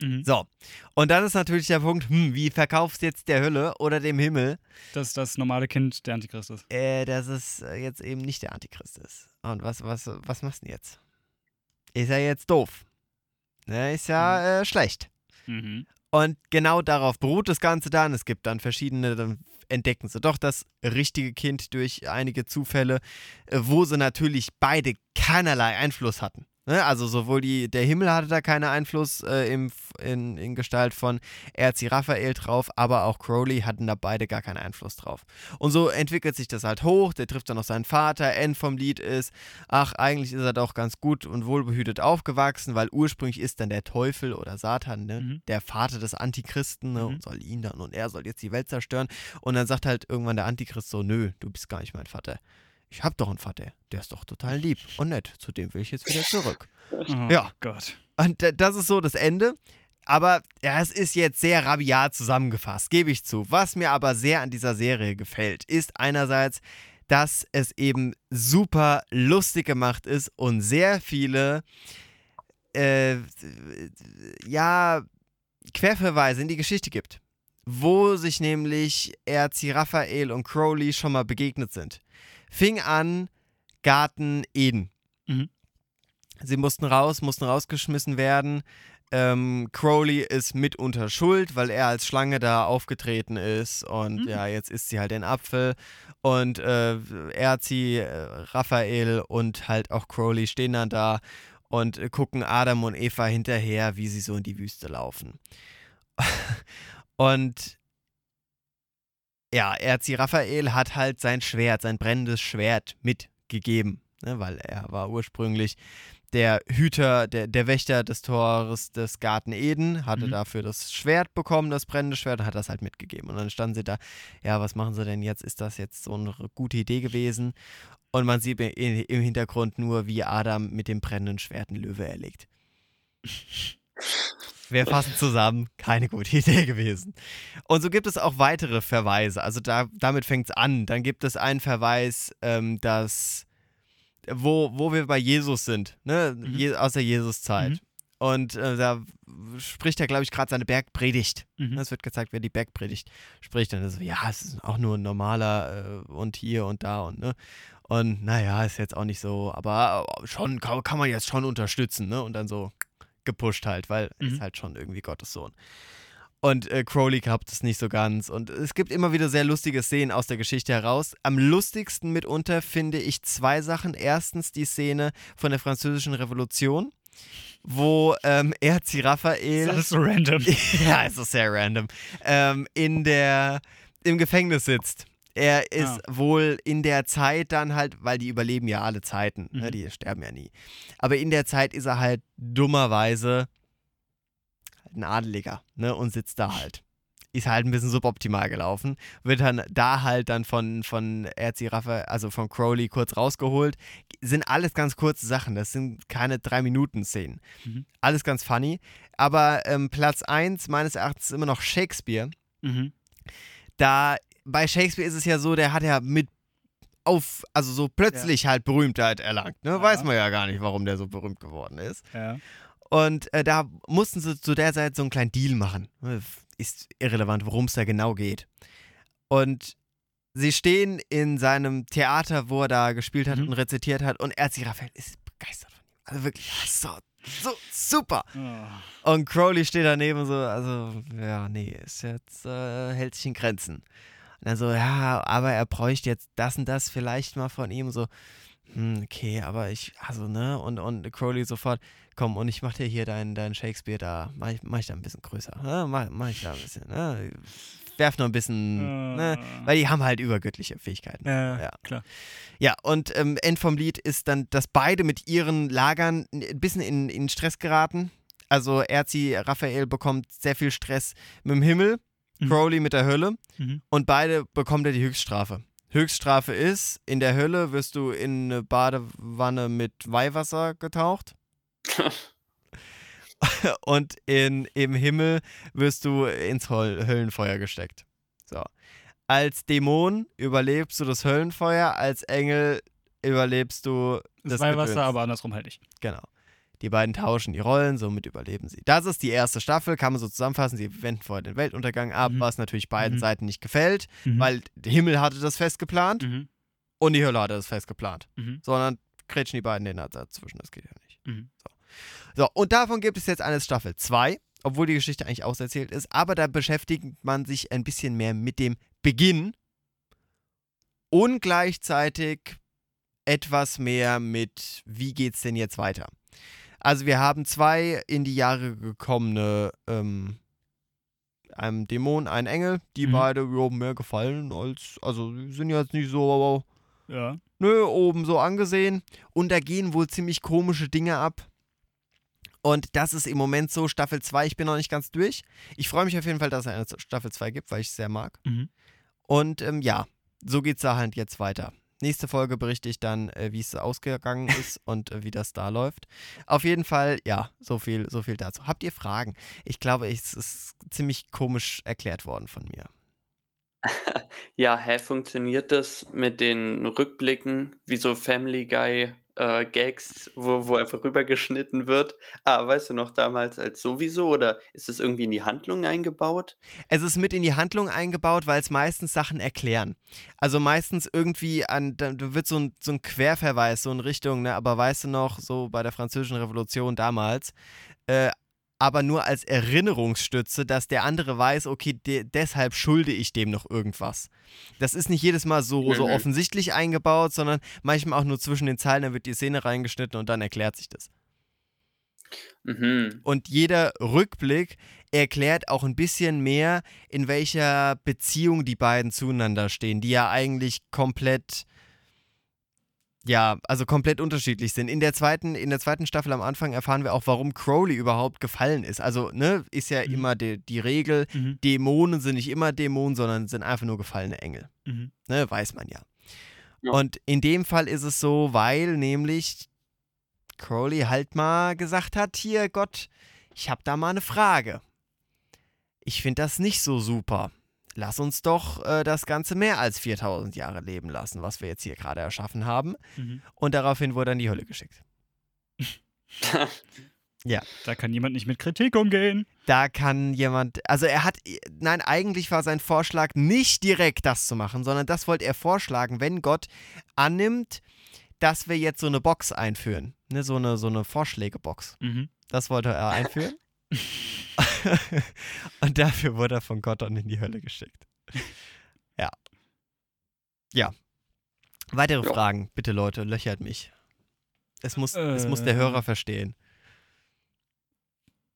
Mhm. So. Und dann ist natürlich der Punkt, hm, wie verkaufst du jetzt der Hölle oder dem Himmel, Dass das normale Kind der Antichrist ist. äh, dass es äh, jetzt eben nicht der Antichrist ist. Und was, was, was machst du denn jetzt? Ist er jetzt doof? Ne, ist ja äh, schlecht. Mhm. Und genau darauf beruht das Ganze dann. Es gibt dann verschiedene, dann entdecken sie doch das richtige Kind durch einige Zufälle, äh, wo sie natürlich beide keinerlei Einfluss hatten. Ne? Also sowohl die, der Himmel hatte da keinen Einfluss äh, im, in, in Gestalt von Erzi Raphael drauf, aber auch Crowley hatten da beide gar keinen Einfluss drauf. Und so entwickelt sich das halt hoch, der trifft dann noch seinen Vater, End vom Lied ist, ach, eigentlich ist er doch ganz gut und wohlbehütet aufgewachsen, weil ursprünglich ist dann der Teufel oder Satan, ne, Mhm. der Vater des Antichristen, ne, Mhm. und soll ihn dann und er soll jetzt die Welt zerstören. Und dann sagt halt irgendwann der Antichrist so, nö, du bist gar nicht mein Vater. Ich hab doch einen Vater, der ist doch total lieb und nett, zu dem will ich jetzt wieder zurück. Oh Ja. Gott. Und das ist so das Ende. Aber ja, es ist jetzt sehr rabiat zusammengefasst, gebe ich zu. Was mir aber sehr an dieser Serie gefällt, ist einerseits, dass es eben super lustig gemacht ist und sehr viele, äh, ja, Querverweise in die Geschichte gibt. Wo sich nämlich Erzi Raphael und Crowley schon mal begegnet sind. Fing an Garten Eden. Mhm. Sie mussten raus, mussten rausgeschmissen werden. Ähm, Crowley ist mitunter schuld, weil er als Schlange da aufgetreten ist und Mhm. ja, jetzt isst sie halt den Apfel und äh, Erzi, äh, Raphael und halt auch Crowley stehen dann da und äh, gucken Adam und Eva hinterher, wie sie so in die Wüste laufen. und ja, Erzi Raphael hat halt sein Schwert, sein brennendes Schwert mitgegeben, ne, weil er war ursprünglich der Hüter, der, der Wächter des Tores des Garten Eden, hatte Mhm. dafür das Schwert bekommen, das brennende Schwert, und hat das halt mitgegeben. Und dann standen sie da, ja, was machen sie denn jetzt? Ist das jetzt so eine gute Idee gewesen? Und man sieht im Hintergrund nur, wie Adam mit dem brennenden Schwert einen Löwe erlegt. Wir fassen zusammen, keine gute Idee gewesen. Und so gibt es auch weitere Verweise. Also da, damit fängt es an. Dann gibt es einen Verweis, ähm, dass wo, wo wir bei Jesus sind, ne? Mhm. Je, aus der Jesuszeit. Mhm. Und äh, da spricht er, glaube ich, gerade seine Bergpredigt. Mhm. Es wird gezeigt, wer die Bergpredigt spricht. Und so, ja, es ist auch nur ein normaler äh, und hier und da und ne. Und naja, ist jetzt auch nicht so, aber äh, schon kann, kann man jetzt schon unterstützen, ne? Und dann so gepusht halt, weil er Mhm. ist halt schon irgendwie Gottes Sohn. Und äh, Crowley gehabt es nicht so ganz. Und es gibt immer wieder sehr lustige Szenen aus der Geschichte heraus. Am lustigsten mitunter finde ich zwei Sachen. Erstens die Szene von der Französischen Revolution, wo ähm, Erzi Das Raphael ist alles so random. ja, es ist sehr random, ähm, in der, im Gefängnis sitzt. Er ist Ah. wohl in der Zeit dann halt, weil die überleben ja alle Zeiten, ne, Mhm. die sterben ja nie. Aber in der Zeit ist er halt dummerweise halt ein Adeliger ne, und sitzt da halt. Ist halt ein bisschen suboptimal gelaufen. Wird dann da halt dann von, von Erzi Raphael, also von Crowley kurz rausgeholt. Sind alles ganz kurze Sachen. Das sind keine drei Minuten Szenen. Mhm. Alles ganz funny. Aber ähm, Platz 1 meines Erachtens ist immer noch Shakespeare. Mhm. Da bei Shakespeare ist es ja so, der hat ja mit auf, also so plötzlich halt Berühmtheit erlangt. Ne? Ja. Weiß man ja gar nicht, warum der so berühmt geworden ist. Ja. Und äh, da mussten sie zu der Zeit so einen kleinen Deal machen. Ist irrelevant, worum es da genau geht. Und sie stehen in seinem Theater, wo er da gespielt hat Mhm. und rezitiert hat. Und Erzi Raphael ist begeistert von ihm. Also wirklich, ja, so, so super. Oh. Und Crowley steht daneben so, also, ja, nee, ist jetzt, äh, hält sich in Grenzen. Und dann so, ja, aber er bräuchte jetzt das und das vielleicht mal von ihm. So, hm, okay, aber ich, also, ne? Und, und Crowley sofort, komm, und ich mach dir hier deinen dein Shakespeare da, mach ich, mach ich da ein bisschen größer. Ne? Mach, mach ich da ein bisschen, ne? Werf noch ein bisschen, ne? Weil die haben halt übergöttliche Fähigkeiten. ja, Ja. klar. Ja, und ähm, End vom Lied ist dann, dass beide mit ihren Lagern ein bisschen in, in Stress geraten. Also Erzi Raphael bekommt sehr viel Stress mit dem Himmel, Mhm. Crowley mit der Hölle Mhm. und beide bekommt er die Höchststrafe. Höchststrafe ist, in der Hölle wirst du in eine Badewanne mit Weihwasser getaucht und in, im Himmel wirst du ins Höll Höllenfeuer gesteckt. So. Als Dämon überlebst du das Höllenfeuer, als Engel überlebst du Das, das Weihwasser, Gedöns. aber andersrum halt nicht. Genau. Die beiden tauschen die Rollen, somit überleben sie. Das ist die erste Staffel, kann man so zusammenfassen. Sie wenden vorher den Weltuntergang ab, Mhm. was natürlich beiden Mhm. Seiten nicht gefällt, Mhm. weil der Himmel hatte das fest geplant Mhm. und die Hölle hatte das fest geplant. Mhm. Sondern kretschen die beiden den dazwischen, das geht ja nicht. Mhm. So, und davon gibt es jetzt eine Staffel 2, obwohl die Geschichte eigentlich auserzählt ist, aber da beschäftigt man sich ein bisschen mehr mit dem Beginn und gleichzeitig etwas mehr mit, wie geht's denn jetzt weiter? Also wir haben zwei in die Jahre gekommene, ähm, einem Dämon, einen Engel, die Mhm. beide ja, mehr gefallen als, also sind jetzt nicht so, Ja. nö, oben so angesehen. Und da gehen wohl ziemlich komische Dinge ab. Und das ist im Moment so Staffel 2. Ich bin noch nicht ganz durch. Ich freue mich auf jeden Fall, dass es eine Staffel 2 gibt, weil ich es sehr mag. Mhm. Und ähm, ja, so geht's da halt jetzt weiter. Nächste Folge berichte ich dann, äh, wie es ausgegangen ist und äh, wie das da läuft. Auf jeden Fall, ja, so viel, so viel dazu. Habt ihr Fragen? Ich glaube, es ist ziemlich komisch erklärt worden von mir. Ja, hä, funktioniert das mit den Rückblicken wie so Family Guy äh, Gags, wo, wo einfach rübergeschnitten wird? Ah, weißt du noch damals als sowieso oder ist es irgendwie in die Handlung eingebaut? Es ist mit in die Handlung eingebaut, weil es meistens Sachen erklären. Also meistens irgendwie an, da wird so ein, so ein Querverweis, so in Richtung, ne, aber weißt du noch, so bei der Französischen Revolution damals, äh, aber nur als Erinnerungsstütze, dass der andere weiß, okay, de deshalb schulde ich dem noch irgendwas. Das ist nicht jedes Mal so, so Mhm. offensichtlich eingebaut, sondern manchmal auch nur zwischen den Zeilen, dann wird die Szene reingeschnitten und dann erklärt sich das. Mhm. Und jeder Rückblick erklärt auch ein bisschen mehr, in welcher Beziehung die beiden zueinander stehen, die ja eigentlich komplett, ja, also komplett unterschiedlich sind. In der zweiten, in der zweiten Staffel am Anfang erfahren wir auch, warum Crowley überhaupt gefallen ist. Also, ne, ist ja Mhm. immer die, die Regel, Mhm. Dämonen sind nicht immer Dämonen, sondern sind einfach nur gefallene Engel. Mhm. Ne, weiß man ja. Ja. Und in dem Fall ist es so, weil nämlich Crowley halt mal gesagt hat, hier Gott, ich habe da mal eine Frage. Ich finde das nicht so super. Lass uns doch äh, das Ganze mehr als 4000 Jahre leben lassen, was wir jetzt hier gerade erschaffen haben. Mhm. Und daraufhin wurde er in die Hölle geschickt. Da kann jemand nicht mit Kritik umgehen. Da kann jemand, also er hat, nein, eigentlich war sein Vorschlag nicht direkt das zu machen, sondern das wollte er vorschlagen, wenn Gott annimmt, dass wir jetzt so eine Box einführen, ne, so eine, so eine Vorschlägebox. Mhm. Das wollte er einführen. Und dafür wurde er von Gott dann in die Hölle geschickt. Ja. Ja. Weitere Ja. Fragen, bitte Leute, löchert mich. Es muss, es muss der Äh. Hörer verstehen.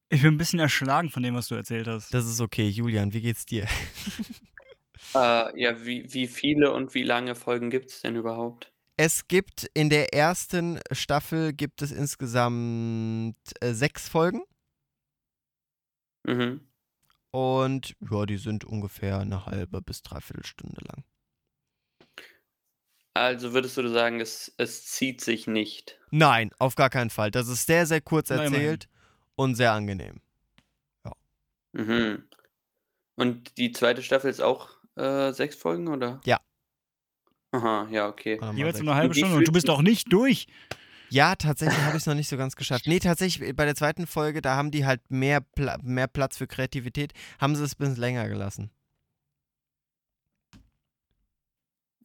Ich bin ein bisschen erschlagen von dem, was du erzählt hast. Das ist okay. Julian, wie geht's dir? äh, ja, wie, wie viele und wie lange Folgen gibt es denn überhaupt? Es gibt in der ersten Staffel gibt es insgesamt äh, sechs Folgen Mhm. und ja, die sind ungefähr eine halbe bis dreiviertel Stunde lang. Also würdest du sagen, es, es zieht sich nicht? Nein, auf gar keinen Fall. Das ist sehr, sehr kurz erzählt und sehr angenehm. Mhm. Und die zweite Staffel ist auch äh, sechs Folgen, oder? Ja. Aha, ja, okay. Jeweils nur eine halbe Stunde und du bist doch nicht durch. Ja, tatsächlich habe ich es noch nicht so ganz geschafft. Nee, tatsächlich, bei der zweiten Folge, da haben die halt mehr, Pla mehr Platz für Kreativität, haben sie es ein bisschen länger gelassen.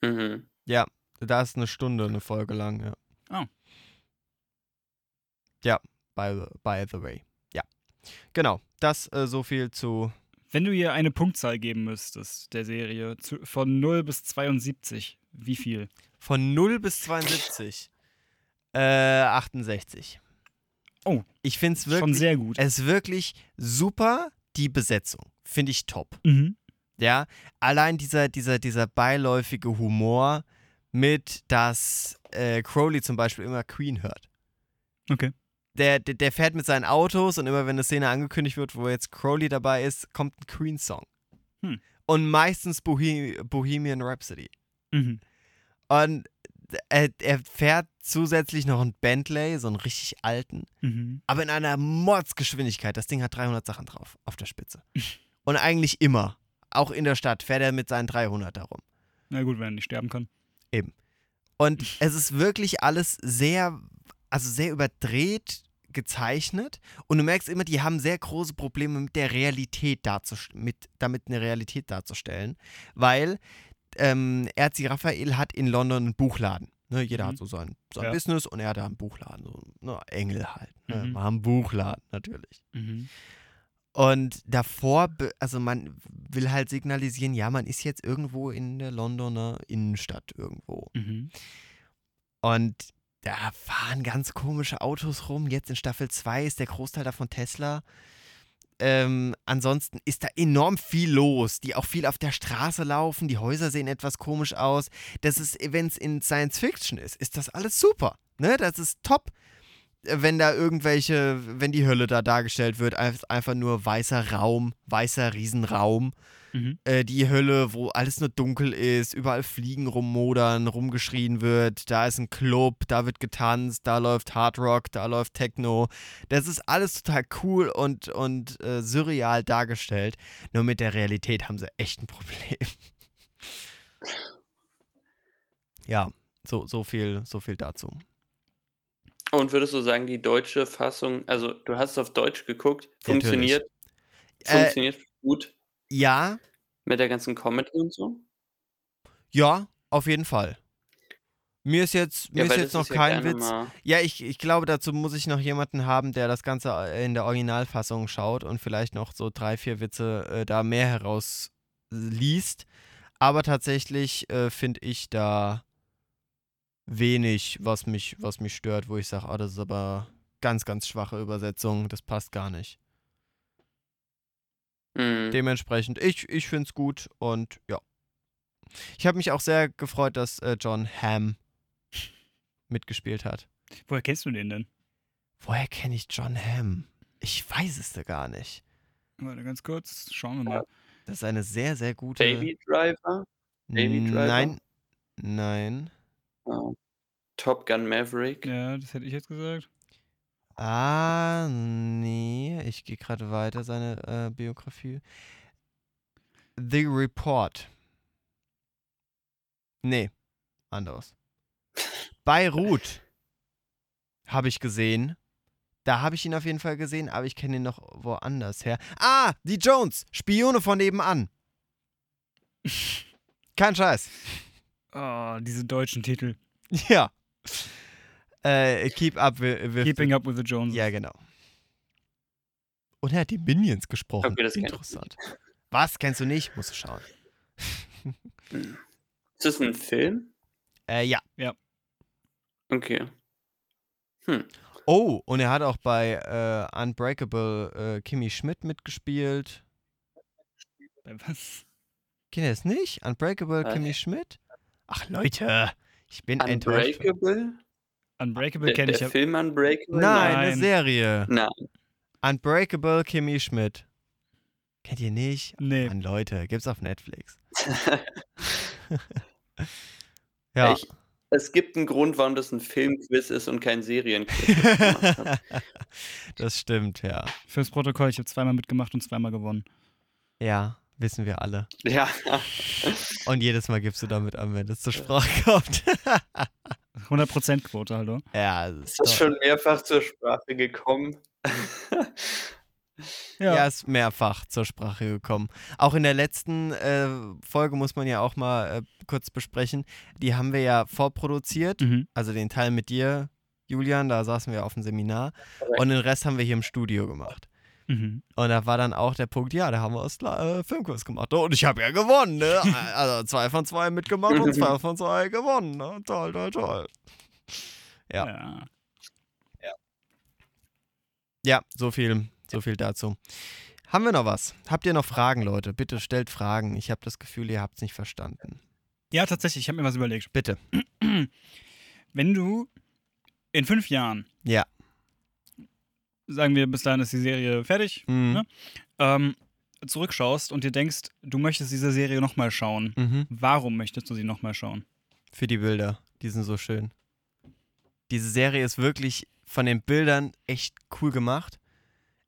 Mhm. Da ist eine Stunde eine Folge lang, ja. Oh. Ja, by the, by the way. Ja. Genau, das äh, so viel zu. Wenn du ihr eine Punktzahl geben müsstest, der Serie, zu, von 0 bis 72, wie viel? Von 0 bis 72. Äh, 68. Oh, Ich finde es Schon wirklich. sehr gut. Es ist wirklich super, die Besetzung. Finde ich top. Mhm. Ja, allein dieser, dieser, dieser beiläufige Humor mit, dass äh, Crowley zum Beispiel immer Queen hört. Okay. der, der, der fährt mit seinen Autos und immer wenn eine Szene angekündigt wird, wo jetzt Crowley dabei ist, kommt ein Queen-Song. Hm. Und meistens Bohe Bohemian Rhapsody. Mhm. Und er, er fährt zusätzlich noch einen Bentley, so einen richtig alten, Mhm. aber in einer Mordsgeschwindigkeit. Das Ding hat 300 Sachen drauf, auf der Spitze. Und eigentlich immer, auch in der Stadt, fährt er mit seinen 300 darum. Na gut, wenn er nicht sterben kann. Und es ist wirklich alles sehr, also sehr überdreht gezeichnet. Und du merkst immer, die haben sehr große Probleme mit der Realität darzustellen, mit, damit eine Realität darzustellen. Weil ähm, Erzi Raphael hat in London einen Buchladen. Ne, jeder Mhm. hat so sein, sein Ja. Business und er hat da einen Buchladen. So, ne, Engel halt. Ne, Mhm. Wir haben einen Buchladen, natürlich. Mhm. Und davor, also man will halt signalisieren, ja, man ist jetzt irgendwo in der Londoner Innenstadt irgendwo. Mhm. Und da fahren ganz komische Autos rum. Jetzt in Staffel 2 ist der Großteil davon Tesla. Ähm, ansonsten ist da enorm viel los, die auch viel auf der Straße laufen. Die Häuser sehen etwas komisch aus. Das ist, wenn es in Science Fiction ist, ist das alles super. Ne? Das ist top. Wenn da irgendwelche, wenn die Hölle da dargestellt wird, ein- einfach nur weißer Raum, weißer Riesenraum Mhm. äh, die Hölle, wo alles nur dunkel ist, überall Fliegen rummodern, rumgeschrien wird, da ist ein Club, da wird getanzt, da läuft Hard Rock, da läuft Techno. Das ist alles total cool und, und äh, surreal dargestellt. Nur mit der Realität haben sie echt ein Problem. ja, so, so, viel, so viel dazu. Und würdest du sagen, die deutsche Fassung, also du hast es auf Deutsch geguckt, Natürlich. funktioniert, Äh, funktioniert gut Ja, mit der ganzen Comedy und so? ja, auf jeden Fall. Mir ist jetzt, mir ist weil jetzt noch ja kein gerne Witz. Ja, ich, ich glaube, dazu muss ich noch jemanden haben, der das Ganze äh, in der Originalfassung schaut und vielleicht noch so drei, vier Witze äh, da mehr herausliest. Aber tatsächlich äh, finde ich da wenig, was mich, was mich stört, wo ich sage, ah, das ist aber ganz, ganz schwache Übersetzung, das passt gar nicht. Mhm. Dementsprechend, ich, ich finde es gut und ja. Ich habe mich auch sehr gefreut, dass äh, John Hamm mitgespielt hat. Woher kennst du den denn? Woher kenne ich John Hamm? Ich weiß es da gar nicht. Warte ganz kurz, schauen wir mal. Das ist eine sehr, sehr gute. Baby Driver, Baby Driver? Nein. Nein. äh, Top Gun Maverick. Ja, das hätte ich jetzt gesagt. Ah, nee. Ich gehe gerade weiter, seine äh, Biografie. The Report. Nee. Anderes. Beirut habe ich gesehen. Da habe ich ihn auf jeden Fall gesehen, aber ich kenne ihn noch woanders her. Ah, die Jones. Spione von nebenan. Kein Scheiß. Oh, diese deutschen Titel. Ja. Äh, keep up with, Keeping Up with the Joneses. Ja, genau. Und er hat die Minions gesprochen. Okay, das Interessant. Was? Kennst du nicht? Musst du schauen. Ist das ein Film? Äh, ja. Okay. Hm. Oh, und er hat auch bei äh, Unbreakable äh, Kimmy Schmidt mitgespielt. Bei Was? Kennt ihr das nicht? Unbreakable Was? Kimmy Schmidt? Ach, Leute. Ich bin enttäuscht. Unbreakable? Unbreakable Der, kenne ich. der ja. Film Unbreakable? Nein, eine Nein. Serie. Nein. Unbreakable Kimmy Schmidt. Kennt ihr nicht? Nee. Mann, Leute, gibt's auf Netflix. ja. Ich, es gibt einen Grund, warum das ein Filmquiz ist und kein Serienquiz. das stimmt, ja. Fürs Protokoll, ich habe zweimal mitgemacht und zweimal gewonnen. Ja, wissen wir alle. ja. Und jedes Mal gibst du damit an, wenn es zur Sprache kommt. 100% Quote, hallo. ja, das Ist ist das schon mehrfach zur Sprache gekommen? ja. ist mehrfach zur Sprache gekommen. Auch in der letzten äh, Folge muss man ja auch mal äh, kurz besprechen. Die haben wir ja vorproduziert, Mhm. also den Teil mit dir, Julian, da saßen wir auf dem Seminar. Und den Rest haben wir hier im Studio gemacht. Mhm. Und da war dann auch der Punkt, ja, da haben wir das äh, Filmkurs gemacht. Und ich habe ja gewonnen, ne? Also zwei von zwei mitgemacht und zwei von zwei gewonnen. Ne? Toll, toll, toll. Ja. ja. Ja, so viel, so viel dazu. Haben wir noch was? Habt ihr noch Fragen, Leute? Bitte stellt Fragen. Ich habe das Gefühl, ihr habt es nicht verstanden. Ja, tatsächlich, ich habe mir was überlegt. Bitte. Wenn du in fünf Jahren Ja. Sagen wir, bis dahin ist die Serie fertig, Mhm. ne? ähm, zurückschaust und dir denkst, du möchtest diese Serie nochmal schauen. Mhm. Warum möchtest du sie nochmal schauen? Für die Bilder. Die sind so schön. Diese Serie ist wirklich von den Bildern echt cool gemacht.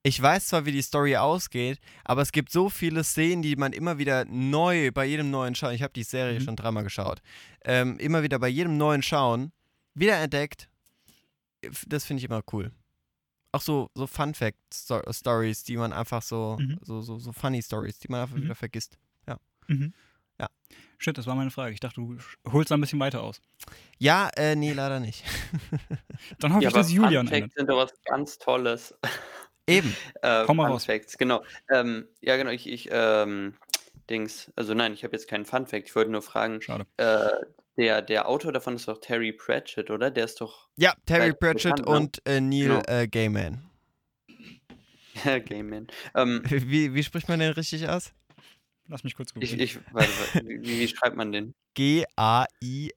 Ich weiß zwar, wie die Story ausgeht, aber es gibt so viele Szenen, die man immer wieder neu bei jedem neuen Schauen, ich habe die Serie Mhm. schon dreimal geschaut, ähm, immer wieder bei jedem neuen Schauen wiederentdeckt. Das finde ich immer cool. Auch so, so Fun-Fact-Stories, die man einfach so, Mhm. so, so, so funny Stories, die man einfach Mhm. wieder vergisst. Mhm. Ja. Shit, das war meine Frage. Ich dachte, du holst da ein bisschen weiter aus. Ja, äh, nee, leider nicht. Dann hoffe Ja, ich, dass Julian Fun. Facts sind doch was ganz Tolles. Eben. Äh, Komm mal Fun raus. Facts, genau. Ähm, ja, genau, ich, ich ähm, Dings, also nein, ich habe jetzt keinen Fun Fact, ich wollte nur fragen, Schade. äh, der, der Autor davon ist doch Terry Pratchett, oder? Der ist doch Ja, Terry Pratchett bekannt, ne? und äh, Neil Genau. äh, Gaiman. Game Man. Ähm, Wie, wie spricht man den richtig aus? Lass mich kurz ich, googeln. ich, warte, warte, wie, wie schreibt man den? G-A-I-M-A-N.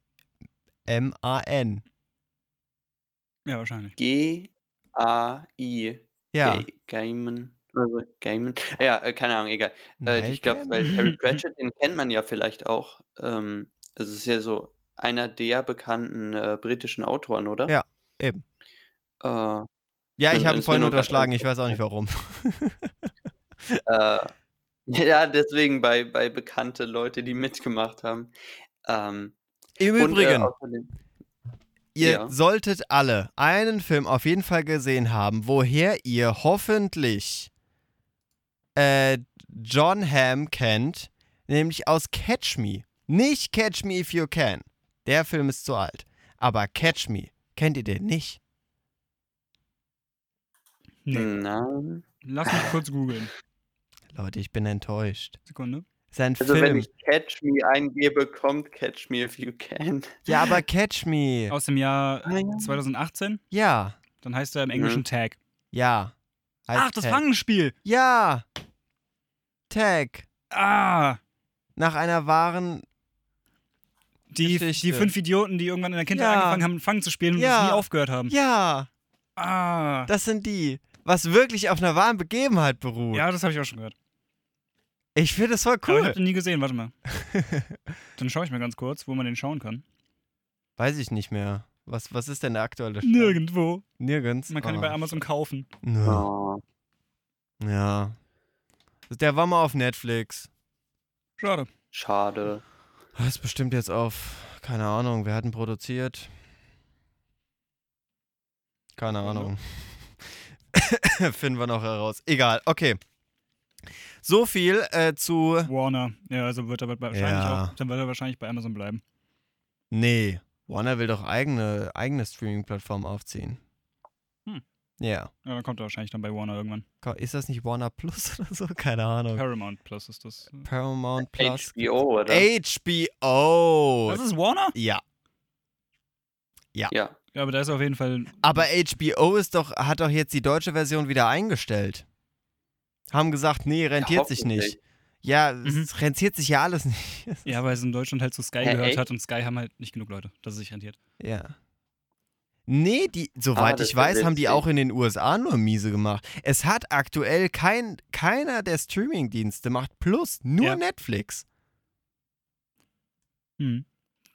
Ja, wahrscheinlich. G-A-I. Ja. Ga- Gaiman. Also Gaiman. Ja, äh, keine Ahnung, egal. Äh, Neil ich glaube, weil Gaiman? Terry Pratchett, den kennt man ja vielleicht auch. Ähm, das ist ja so einer der bekannten äh, britischen Autoren, oder? Ja, eben. Äh, Ja, ich habe ihn vorhin unterschlagen, ich weiß auch nicht warum. äh, ja, deswegen bei, bei bekannte Leute, die mitgemacht haben. Ähm, Im und, äh, Übrigen, außerdem, ihr ja. solltet alle einen Film auf jeden Fall gesehen haben, woher ihr hoffentlich äh, John Hamm kennt, nämlich aus Catch Me. Nicht Catch Me If You Can. Der Film ist zu alt. Aber Catch Me, kennt ihr den nicht? Nee. Nein. Lass mich kurz googeln. Leute, ich bin enttäuscht. Sekunde. Sein Also wenn Film. ich Catch Me eingebe, kommt Catch Me If You Can. Ja, aber Catch Me. Aus dem Jahr Ah, ja. 2018. Ja, Dann heißt er im Englischen Mhm. Tag. ja. Heißt Ach, das Tag. Fangenspiel. Ja. Tag. Ah. Nach einer wahren. Die, Geschichte. die fünf Idioten, die irgendwann in der Kindheit Ja. angefangen haben, Fangen zu spielen und Ja. nie aufgehört haben. Ja, Ah. das sind die. Was wirklich auf einer wahren Begebenheit beruht. Ja, das habe ich auch schon gehört. Ich finde das voll Aber ich habe cool. den nie gesehen, warte mal. Dann schaue ich mal ganz kurz, wo man den schauen kann. Weiß ich nicht mehr. Was, was ist denn der aktuelle Stand? Nirgendwo. Nirgends. Man kann ihn Ah. bei Amazon kaufen. Oh. Ja. Der war mal auf Netflix. Schade. Schade. Das ist bestimmt jetzt auf. Keine Ahnung, wer hat ihn produziert? Keine Ahnung. Finden wir noch heraus. Egal, okay. So viel äh, zu. Warner. Ja, also wird er wahrscheinlich Ja. auch, dann wird er wahrscheinlich bei Amazon bleiben. Nee, Warner will doch eigene, eigene Streaming-Plattform aufziehen. Ja. Ja, dann kommt er wahrscheinlich dann bei Warner irgendwann. Ist das nicht Warner Plus oder so? Keine Ahnung. Paramount Plus ist das. Paramount Plus. HBO, oder? HBO. Das ist Warner? Ja. Ja. Ja, aber da ist auf jeden Fall. Aber HBO ist doch, hat doch jetzt die deutsche Version wieder eingestellt. Haben gesagt, nee, rentiert sich nicht. Ja, Mhm. es rentiert sich ja alles nicht. Ja, weil es in Deutschland halt zu Sky Hä, gehört echt? hat und Sky haben halt nicht genug Leute, dass es sich rentiert. Ja. Nee, die, soweit das ich weiß, haben die auch in den USA nur miese gemacht. Es hat aktuell kein, keiner der Streaming-Dienste macht Plus, nur Ja. Netflix. Hm.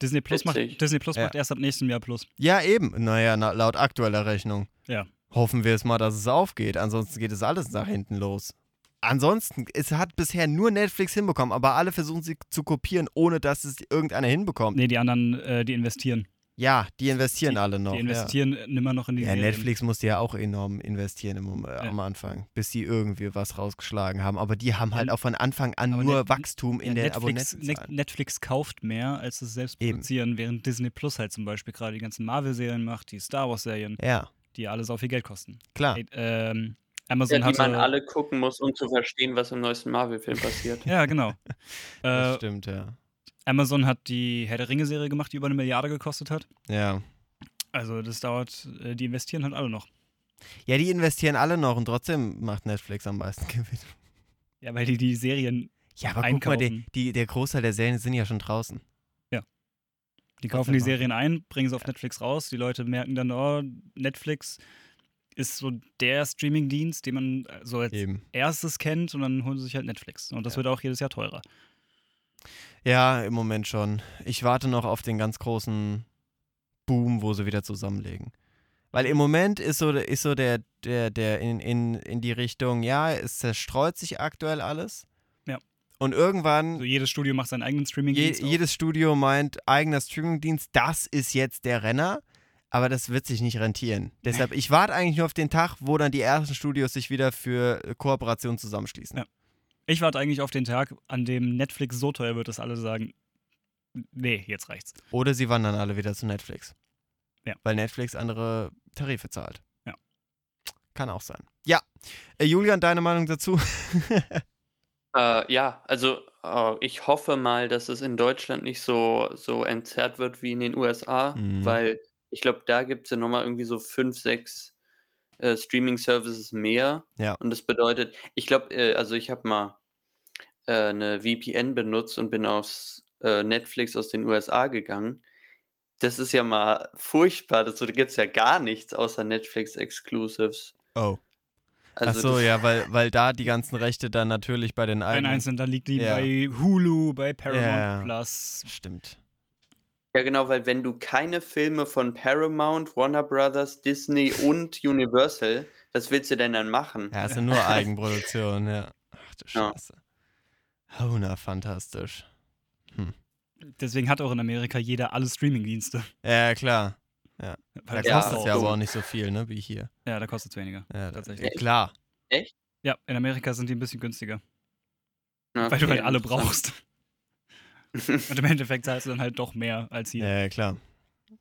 Disney Plus, macht. Disney Plus Ja. macht erst ab nächstem Jahr Plus. Ja, eben. Naja, na, laut aktueller Rechnung. Ja. Hoffen wir es mal, dass es aufgeht. Ansonsten geht es alles nach hinten los. Ansonsten, es hat bisher nur Netflix hinbekommen, aber alle versuchen sie zu kopieren, ohne dass es irgendeiner hinbekommt. Nee, die anderen, äh, die investieren. Ja, die investieren alle noch. die investieren ja. nimmer noch in die Ja, ja Serien. Netflix musste ja auch enorm investieren im, äh, am Anfang, bis sie irgendwie was rausgeschlagen haben. Aber die haben halt Ja, auch von Anfang an aber nur Net- Wachstum in Ja, der Netflix, Abonnentenzahlen. Net- Netflix kauft mehr, als es selbst Eben. produzieren, während Disney Plus halt zum Beispiel gerade die ganzen Marvel-Serien macht, die Star Wars-Serien, Ja, die ja alle so viel Geld kosten. klar. Ey, ähm, Ja, Amazon die hatte. man alle gucken muss, um zu verstehen, was im neuesten Marvel-Film passiert. ja, genau. Das äh, stimmt, ja. Amazon hat die Herr der Ringe-Serie gemacht, die über eine Milliarde gekostet hat. Ja. Also das dauert, äh, die investieren halt alle noch. Ja, die investieren alle noch und trotzdem macht Netflix am meisten Gewinn. Ja, weil die die Serien, Ja, aber guck mal, die, Einkaufen. die, der Großteil der Serien sind ja schon draußen. die kaufen die. Serien ein, bringen sie auf Netflix raus. Die Leute merken dann, oh, Netflix ist so der Streamingdienst, den man äh, so als Eben. erstes kennt und dann holen sie sich halt Netflix. Und das Ja. wird auch jedes Jahr teurer. Ja, im Moment schon. Ich warte noch auf den ganz großen Boom, wo sie wieder zusammenlegen. Weil im Moment ist so, ist so der, der, der in, in, in die Richtung, ja, es zerstreut sich aktuell alles. Ja. Und irgendwann, Also jedes Studio macht seinen eigenen je, Streamingdienst. auf. jedes Studio meint, eigener Streamingdienst, das ist jetzt der Renner. Aber das wird sich nicht rentieren. Deshalb, ich warte eigentlich nur auf den Tag, wo dann die ersten Studios sich wieder für Kooperation zusammenschließen. Ja. Ich warte eigentlich auf den Tag, an dem Netflix so teuer wird, dass alle sagen, nee, jetzt reicht's. Oder sie wandern alle wieder zu Netflix. Ja. Weil Netflix andere Tarife zahlt. Ja. Kann auch sein. Ja. Äh, Julian, deine Meinung dazu? Äh, ja, also äh, ich hoffe mal, dass es in Deutschland nicht so, so entzerrt wird wie in den USA, Mhm. weil ich glaube, da gibt es ja nochmal irgendwie so fünf, sechs äh, Streaming-Services mehr. Ja. Und das bedeutet, ich glaube, äh, also ich habe mal äh, eine VPN benutzt und bin aufs äh, Netflix aus den USA gegangen. Das ist ja mal furchtbar. Das, da gibt es ja gar nichts außer Netflix-Exclusives. Oh. Also Ach so, das- ja, weil, weil da die ganzen Rechte dann natürlich bei den Ein eigenen. einzelnen, da liegt die Ja. bei Hulu, bei Paramount Ja. Plus. Stimmt. Ja, genau, weil wenn du keine Filme von Paramount, Warner Brothers, Disney und Universal, was willst du denn dann machen? Ja, es sind nur Eigenproduktionen, ja. Ach du Ja. Scheiße. Oh, na, fantastisch. Deswegen hat auch in Amerika jeder alle Streamingdienste. Ja, klar. Da Weil Ja, kostet es ja so. aber auch nicht so viel, ne, wie hier. Ja, da kostet es weniger. Ja, Tatsächlich. Klar. Ja, in Amerika sind die ein bisschen günstiger. Ja, Weil du halt okay, alle brauchst. Und im Endeffekt zahlst du dann halt doch mehr als hier. Ja, klar.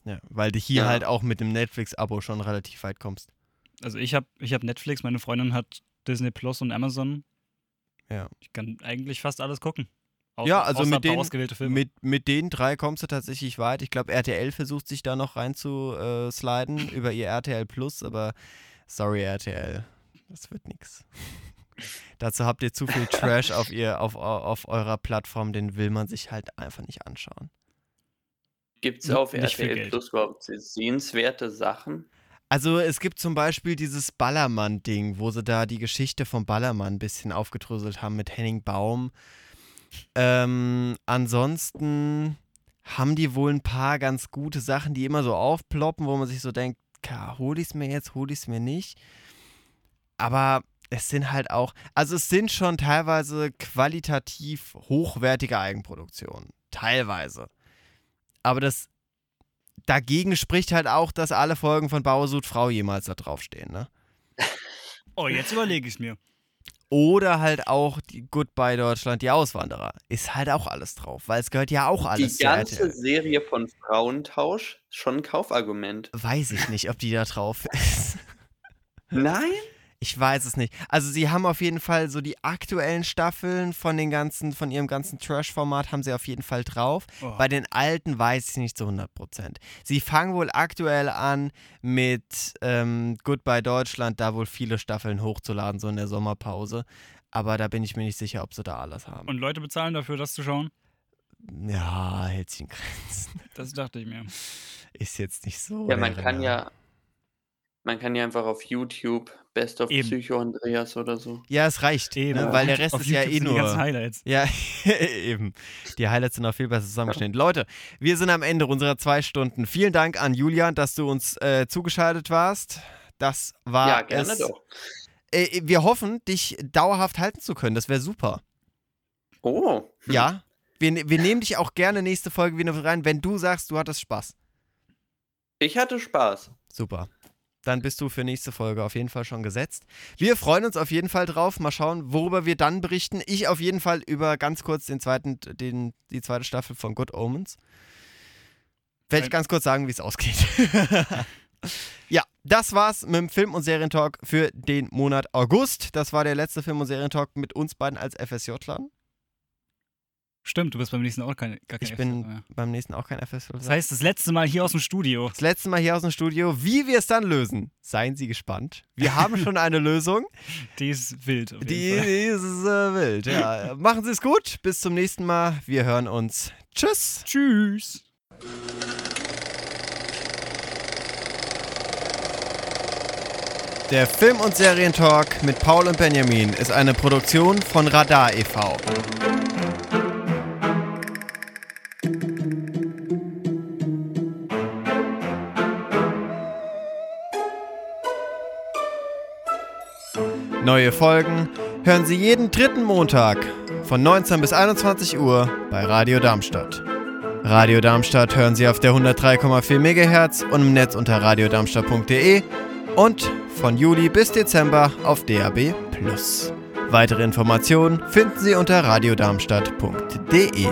Ja, weil du hier Ja. halt auch mit dem Netflix-Abo schon relativ weit kommst. Also ich habe ich hab Netflix, meine Freundin hat Disney Plus und Amazon. Ja. Ich kann eigentlich fast alles gucken. Außer, Ja, also mit den- ausgewählte Filme. Mit, mit den drei kommst du tatsächlich weit. Ich glaube, RTL versucht sich da noch rein zu äh, über ihr RTL Plus, aber sorry, RTL. Das wird nix. Dazu habt ihr zu viel Trash auf, ihr, auf, auf eurer Plattform, den will man sich halt einfach nicht anschauen. Gibt es auf nicht RTL. Plus überhaupt sehenswerte Sachen? Also es gibt zum Beispiel dieses Ballermann-Ding, wo sie da die Geschichte vom Ballermann ein bisschen aufgedröselt haben mit Henning Baum. Ähm, ansonsten haben die wohl ein paar ganz gute Sachen, die immer so aufploppen, wo man sich so denkt, "Ka, hol ich es mir jetzt, hol ich es mir nicht. Aber es sind halt auch, also es sind schon teilweise qualitativ hochwertige Eigenproduktionen. Teilweise. Aber das dagegen spricht halt auch, dass alle Folgen von Bauersud Frau jemals da draufstehen, ne? oh, jetzt überlege ich mir. Oder halt auch die Goodbye Deutschland, die Auswanderer. Ist halt auch alles drauf, weil es gehört ja auch alles Die ganze RTL. Serie von Frauentausch, schon ein Kaufargument. Weiß ich nicht, ob die da drauf ist. Nein? Ich weiß es nicht. Also sie haben auf jeden Fall so die aktuellen Staffeln von den ganzen, von ihrem ganzen Trash-Format haben sie auf jeden Fall drauf. Oh. Bei den alten weiß ich nicht zu 100 Prozent. Sie fangen wohl aktuell an mit ähm, Goodbye Deutschland, da wohl viele Staffeln hochzuladen, so in der Sommerpause. Aber da bin ich mir nicht sicher, ob sie da alles haben. Und Leute bezahlen dafür, das zu schauen? ja, hält sich in Grenzen. Das dachte ich mir. Ist jetzt nicht so. Ja, man kann ja, man kann ja einfach auf YouTube Best of Eben. Psycho Andreas oder so. Ja, es reicht, Eben. ne? weil der Rest Auf ist ja YouTube eh sind Die ganzen nur. Highlights. Ja, eben. Die Highlights sind auch viel besser zusammengeschnitten. Leute, wir sind am Ende unserer zwei Stunden. Vielen Dank an Julian, dass du uns äh, zugeschaltet warst. Das war ja, gerne es. doch. Äh, wir hoffen, dich dauerhaft halten zu können. Das wäre super. Oh. hm. Ja. Wir, ne- wir nehmen dich auch gerne nächste Folge wieder rein, wenn du sagst, du hattest Spaß. Ich hatte Spaß. Super. Dann bist du für nächste Folge auf jeden Fall schon gesetzt. Wir freuen uns auf jeden Fall drauf. Mal schauen, worüber wir dann berichten. Ich auf jeden Fall über ganz kurz den zweiten, den, die zweite Staffel von Good Omens. Werde ich ganz kurz sagen, wie es ausgeht. ja, das war's mit dem Film- und Serientalk für den Monat August. Das war der letzte Film- und Serientalk mit uns beiden als FSJ-Lern. Stimmt, du bist beim nächsten auch kein, gar kein Ich bin mehr. beim nächsten auch kein FSJ. Das heißt, das letzte Mal hier aus dem Studio. Das letzte Mal hier aus dem Studio. Wie wir es dann lösen, seien Sie gespannt. Wir haben schon eine Lösung. Die ist wild. Die, die ist äh, wild, ja. Machen Sie es gut. Bis zum nächsten Mal. Wir hören uns. Tschüss. Tschüss. Der Film- und Serientalk mit Paul und Benjamin ist eine Produktion von Radar e.V. Neue Folgen hören Sie jeden dritten Montag von 19 bis 21 Uhr bei Radio Darmstadt. Radio Darmstadt hören Sie auf der 103,4 MHz und im Netz unter radiodarmstadt.de und von Juli bis Dezember auf DAB+. Weitere Informationen finden Sie unter radiodarmstadt.de.